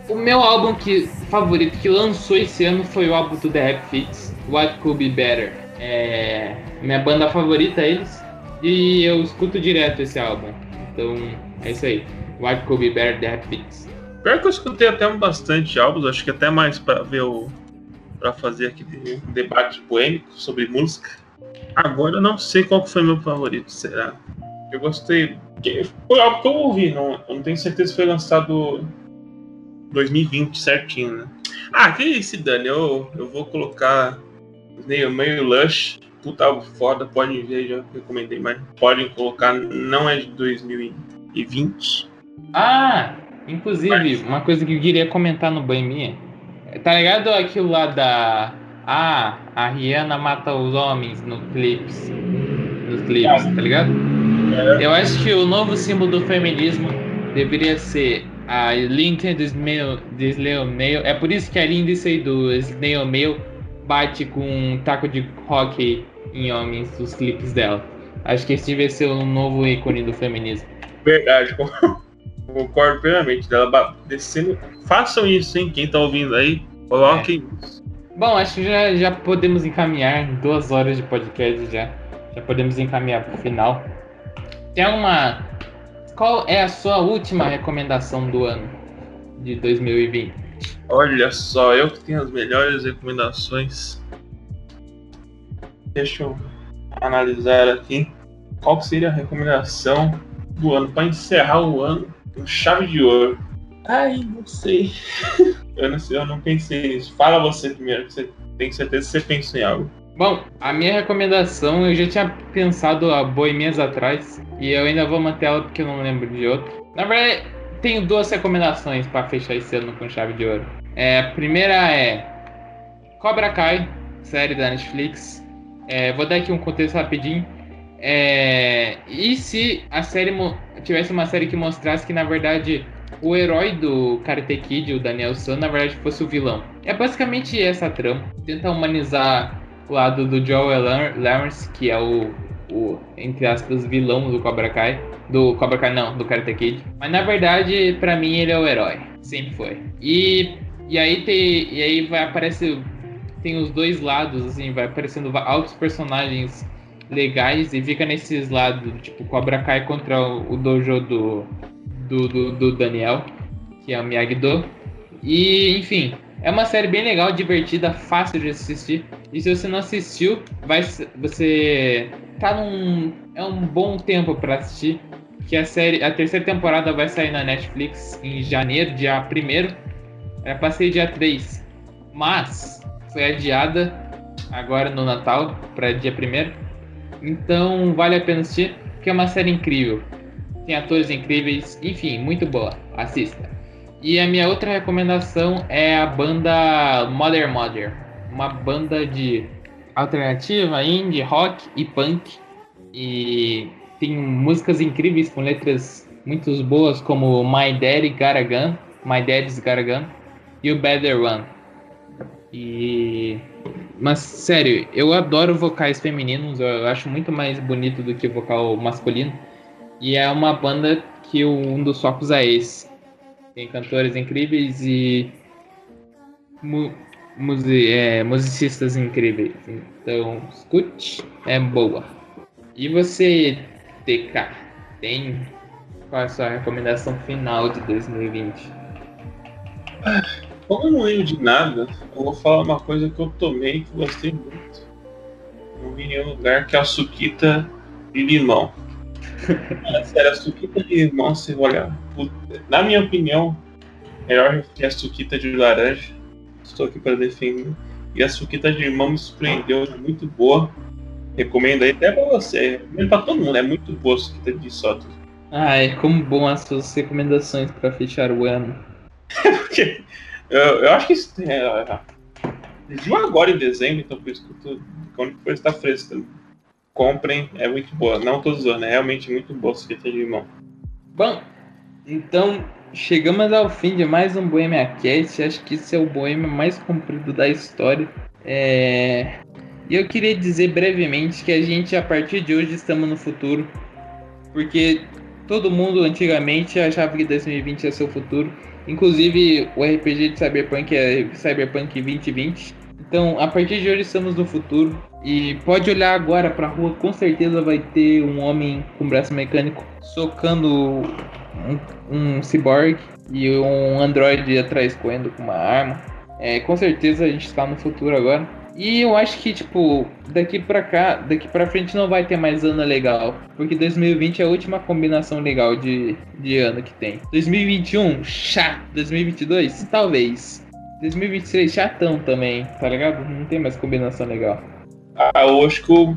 Speaker 1: O meu álbum que, favorito que lançou esse ano foi o álbum do The Rap Fits, What Could Be Better. É minha banda favorita, eles. E eu escuto direto esse álbum. Então, é isso aí. What Could Be Better, The Rap Fits.
Speaker 2: Pior que eu escutei até bastante álbuns, acho que até mais pra ver o. pra fazer aquele debate poêmico sobre música. Agora eu não sei qual que foi meu favorito, será? Eu gostei. que- Foi algo que eu ouvi, não, eu não tenho certeza se foi lançado 2020 certinho, né? Ah, que esse Dani, eu, eu vou colocar meio, meio Lush, puta foda, podem ver, já recomendei, mas podem colocar, não é de 2020.
Speaker 1: Ah, inclusive, uma coisa que eu queria comentar no Banho Minha. Tá ligado aquilo lá da. Ah, a Rihanna mata os homens no clipes. Nos clipes, tá ligado? Eu acho que o novo símbolo do feminismo deveria ser a Lincoln do Snail, Mail. É por isso que a Lindsay do Snail Mail bate com um taco de hockey em homens nos clipes dela. Acho que esse devia ser o novo ícone do feminismo.
Speaker 2: Verdade, concordo plenamente. Dela descendo. Façam isso, hein? Quem tá ouvindo aí, coloquem isso.
Speaker 1: Bom, acho que já, já podemos encaminhar duas horas de podcast já. Já podemos encaminhar pro final. Tem uma. Qual é a sua última recomendação do ano de 2020?
Speaker 2: Olha só, eu que tenho as melhores recomendações. Deixa eu analisar aqui. Qual seria a recomendação do ano? Para encerrar o ano com chave de ouro. Ai, não sei. eu, não sei. eu não pensei nisso. Fala você primeiro, que você tem certeza que você pensou em algo.
Speaker 1: Bom, a minha recomendação eu já tinha pensado há boi meses atrás e eu ainda vou manter ela porque eu não lembro de outro. Na verdade, tenho duas recomendações para fechar esse ano com chave de ouro. É, a primeira é Cobra Kai, série da Netflix. É, vou dar aqui um contexto rapidinho. É, e se a série tivesse uma série que mostrasse que na verdade o herói do Karate Kid, o Daniel San, na verdade fosse o vilão? É basicamente essa trama. Tenta humanizar o lado do Joel Lawrence, que é o, o, entre aspas, vilão do Cobra Kai. Do Cobra Kai, não, do Karate Kid. Mas na verdade, para mim, ele é o herói. Sempre foi. E, e aí tem, e aí vai aparecer. Tem os dois lados, assim, vai aparecendo altos personagens legais e fica nesses lados, tipo, Cobra Kai contra o, dojo do, do, do, do Daniel, que é o Miyagi-Do. E, enfim, é uma série bem legal, divertida, fácil de assistir. E se você não assistiu, vai você tá num é um bom tempo para assistir, que a série, a terceira temporada vai sair na Netflix em janeiro, dia 1 Era pra ser dia 3, mas foi adiada agora no Natal para dia 1 Então vale a pena assistir, porque é uma série incrível. Tem atores incríveis, enfim, muito boa. Assista. E a minha outra recomendação é a banda Mother Mother, uma banda de alternativa, indie, rock e punk. E tem músicas incríveis com letras muito boas como My Daddy Garagan, My Daddy's Garagan e o Better One. E mas sério, eu adoro vocais femininos, eu acho muito mais bonito do que vocal masculino. E é uma banda que um dos focos é esse tem cantores incríveis e mu é, musicistas incríveis. Então, escute, é boa. E você, TK, tem qual é a sua recomendação final de 2020?
Speaker 2: Como eu não lembro de nada, eu vou falar uma coisa que eu tomei que gostei muito. Não vi em nenhum lugar, que é a suquita de limão. Sério, a suquita de limão, você olha. Na minha opinião, melhor que a suquita de laranja. Estou aqui para defender. E a suquita de limão me surpreendeu, é muito boa. Recomendo aí até para você, recomendo para todo mundo, é muito boa a suquita de soto.
Speaker 1: Ai, como bom as suas recomendações para fechar o ano.
Speaker 2: Porque eu, eu acho que isso é, viu agora em dezembro, então por isso que eu tô, quando coisa está fresca comprem, é muito boa. Não tô zoando, é realmente muito boa a suquita de limão.
Speaker 1: Bom, então chegamos ao fim de mais um Bohemia Cast. Acho que esse é o Bohemia mais comprido da história. É... E eu queria dizer brevemente que a gente, a partir de hoje, estamos no futuro. Porque todo mundo antigamente achava que 2020 ia ser o futuro. Inclusive o RPG de Cyberpunk é Cyberpunk 2020. Então, a partir de hoje estamos no futuro. E pode olhar agora pra rua, com certeza vai ter um homem com braço mecânico socando um, um cyborg e um android atrás correndo com uma arma. É, com certeza a gente está no futuro agora. E eu acho que, tipo, daqui pra cá, daqui pra frente não vai ter mais ano legal. Porque 2020 é a última combinação legal de, de ano que tem. 2021, chato. 2022, talvez. 2023, chatão também, tá ligado? Não tem mais combinação legal.
Speaker 2: Ah, eu acho que o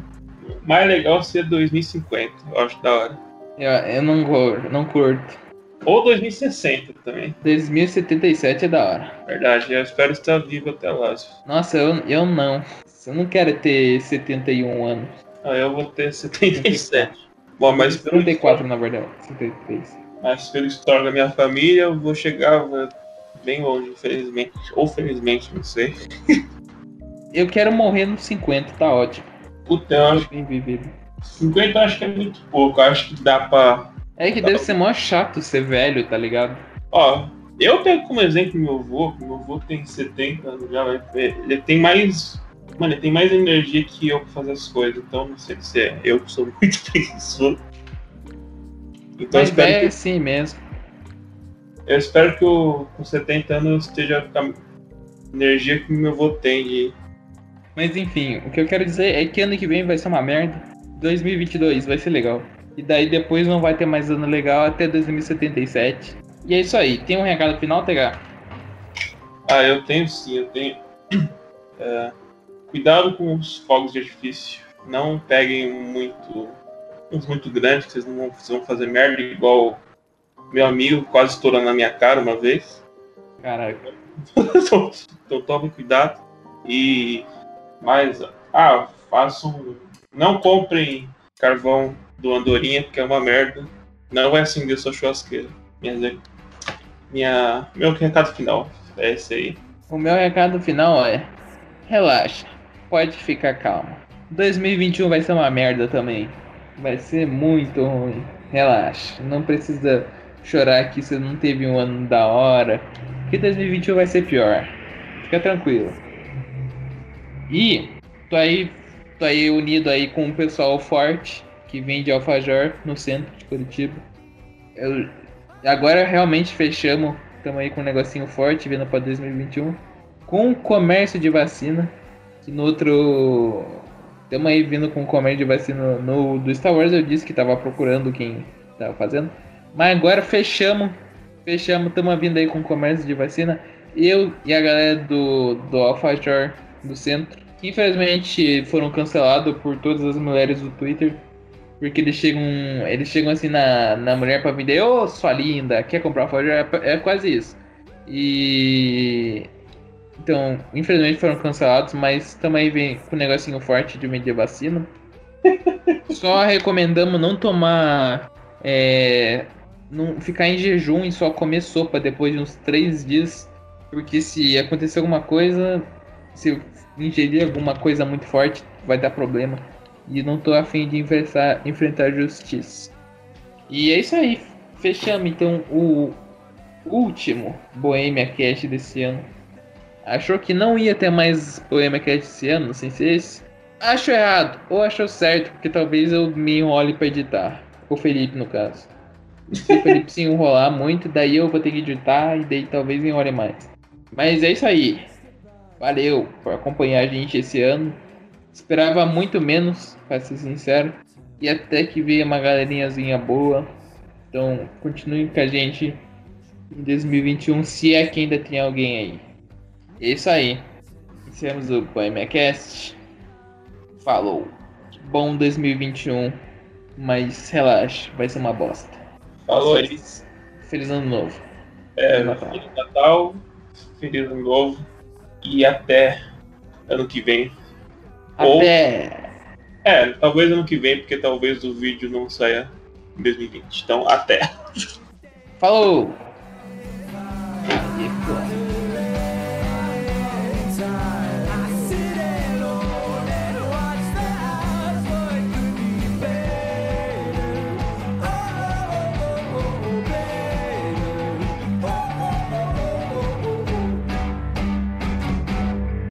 Speaker 2: mais legal seria 2050. Eu acho da hora.
Speaker 1: Eu, eu não, não curto.
Speaker 2: Ou 2060 também.
Speaker 1: 2077 é da hora.
Speaker 2: Verdade, eu espero estar vivo até lá.
Speaker 1: Nossa, eu, eu não. Eu não quero ter 71 anos.
Speaker 2: Ah, eu vou ter 77. Bom, mas
Speaker 1: 74 na verdade. 73.
Speaker 2: Mas pelo histórico da minha família, eu vou chegar bem longe, infelizmente. Ou felizmente, não sei.
Speaker 1: eu quero morrer nos 50, tá ótimo.
Speaker 2: Puta, eu acho.
Speaker 1: Bem vivido.
Speaker 2: 50 eu acho que é muito pouco, eu acho que dá pra.
Speaker 1: É que deve ser mó chato ser velho, tá ligado?
Speaker 2: Ó, eu pego como exemplo meu avô, meu avô tem 70 anos já, ele tem mais. Mano, ele tem mais energia que eu pra fazer as coisas, então não sei se é eu que sou muito preguiçoso.
Speaker 1: Então Mas é que... assim mesmo.
Speaker 2: Eu espero que eu, com 70 anos, esteja com a energia que meu avô tem de.
Speaker 1: Mas enfim, o que eu quero dizer é que ano que vem vai ser uma merda. 2022 vai ser legal. E daí depois não vai ter mais ano legal até 2077. E é isso aí. Tem um recado final, TH?
Speaker 2: Ah, eu tenho sim, eu tenho. É, cuidado com os fogos de artifício. Não peguem muito. uns muito grandes, que vocês não vão, vocês vão fazer merda igual meu amigo quase estourando na minha cara uma vez.
Speaker 1: Caraca.
Speaker 2: então, então tomem cuidado. E mais. Ah, façam. Não comprem carvão do Andorinha, porque é uma merda. Não vai acender sua churrasqueira. Minha, minha, meu recado final é esse aí.
Speaker 1: O meu recado final é: relaxa, pode ficar calmo. 2021 vai ser uma merda também. Vai ser muito ruim. Relaxa, não precisa chorar que você não teve um ano da hora. Que 2021 vai ser pior. Fica tranquilo. E tô aí, tô aí unido aí com o pessoal forte que vende alfajor no centro de Curitiba. Eu, agora realmente fechamos, estamos aí com um negocinho forte vindo para 2021 com o comércio de vacina. Que no outro estamos aí vindo com o comércio de vacina no do Star Wars eu disse que tava procurando quem tava fazendo. Mas agora fechamos. Fechamos, estamos vindo aí com o comércio de vacina. Eu e a galera do, do Alfajor do centro. Infelizmente foram cancelados por todas as mulheres do Twitter. Porque eles chegam. Eles chegam assim na, na mulher pra vender, ô oh, sua linda, quer comprar alfajor? É, é quase isso. E. Então, infelizmente foram cancelados, mas também vem com um negocinho forte de vender vacina. Só recomendamos não tomar é, não ficar em jejum e só comer sopa depois de uns três dias, porque se acontecer alguma coisa, se ingerir alguma coisa muito forte, vai dar problema. E não tô afim de enfrentar, enfrentar justiça. E é isso aí. Fechamos então o último Bohemia Cast desse ano. Achou que não ia ter mais Bohemia Cast esse ano, sem ser esse? Acho errado, ou achou certo, porque talvez eu me enrole pra editar. O Felipe, no caso. Se o Felipe se enrolar muito, daí eu vou ter que editar e daí talvez enrole mais. Mas é isso aí. Valeu por acompanhar a gente esse ano. Esperava muito menos, pra ser sincero. E até que veio uma galerinhazinha boa. Então continue com a gente em 2021, se é que ainda tem alguém aí. É isso aí. Iniciamos o Poema Cast. Falou. Bom 2021. Mas relaxa, vai ser uma bosta.
Speaker 2: Falou.
Speaker 1: Feliz, feliz ano novo.
Speaker 2: É, Feliz Natal, Feliz Ano Novo e até ano que vem.
Speaker 1: Até.
Speaker 2: Ou, é, talvez ano que vem, porque talvez o vídeo não saia em 2020. Então, até.
Speaker 1: Falou!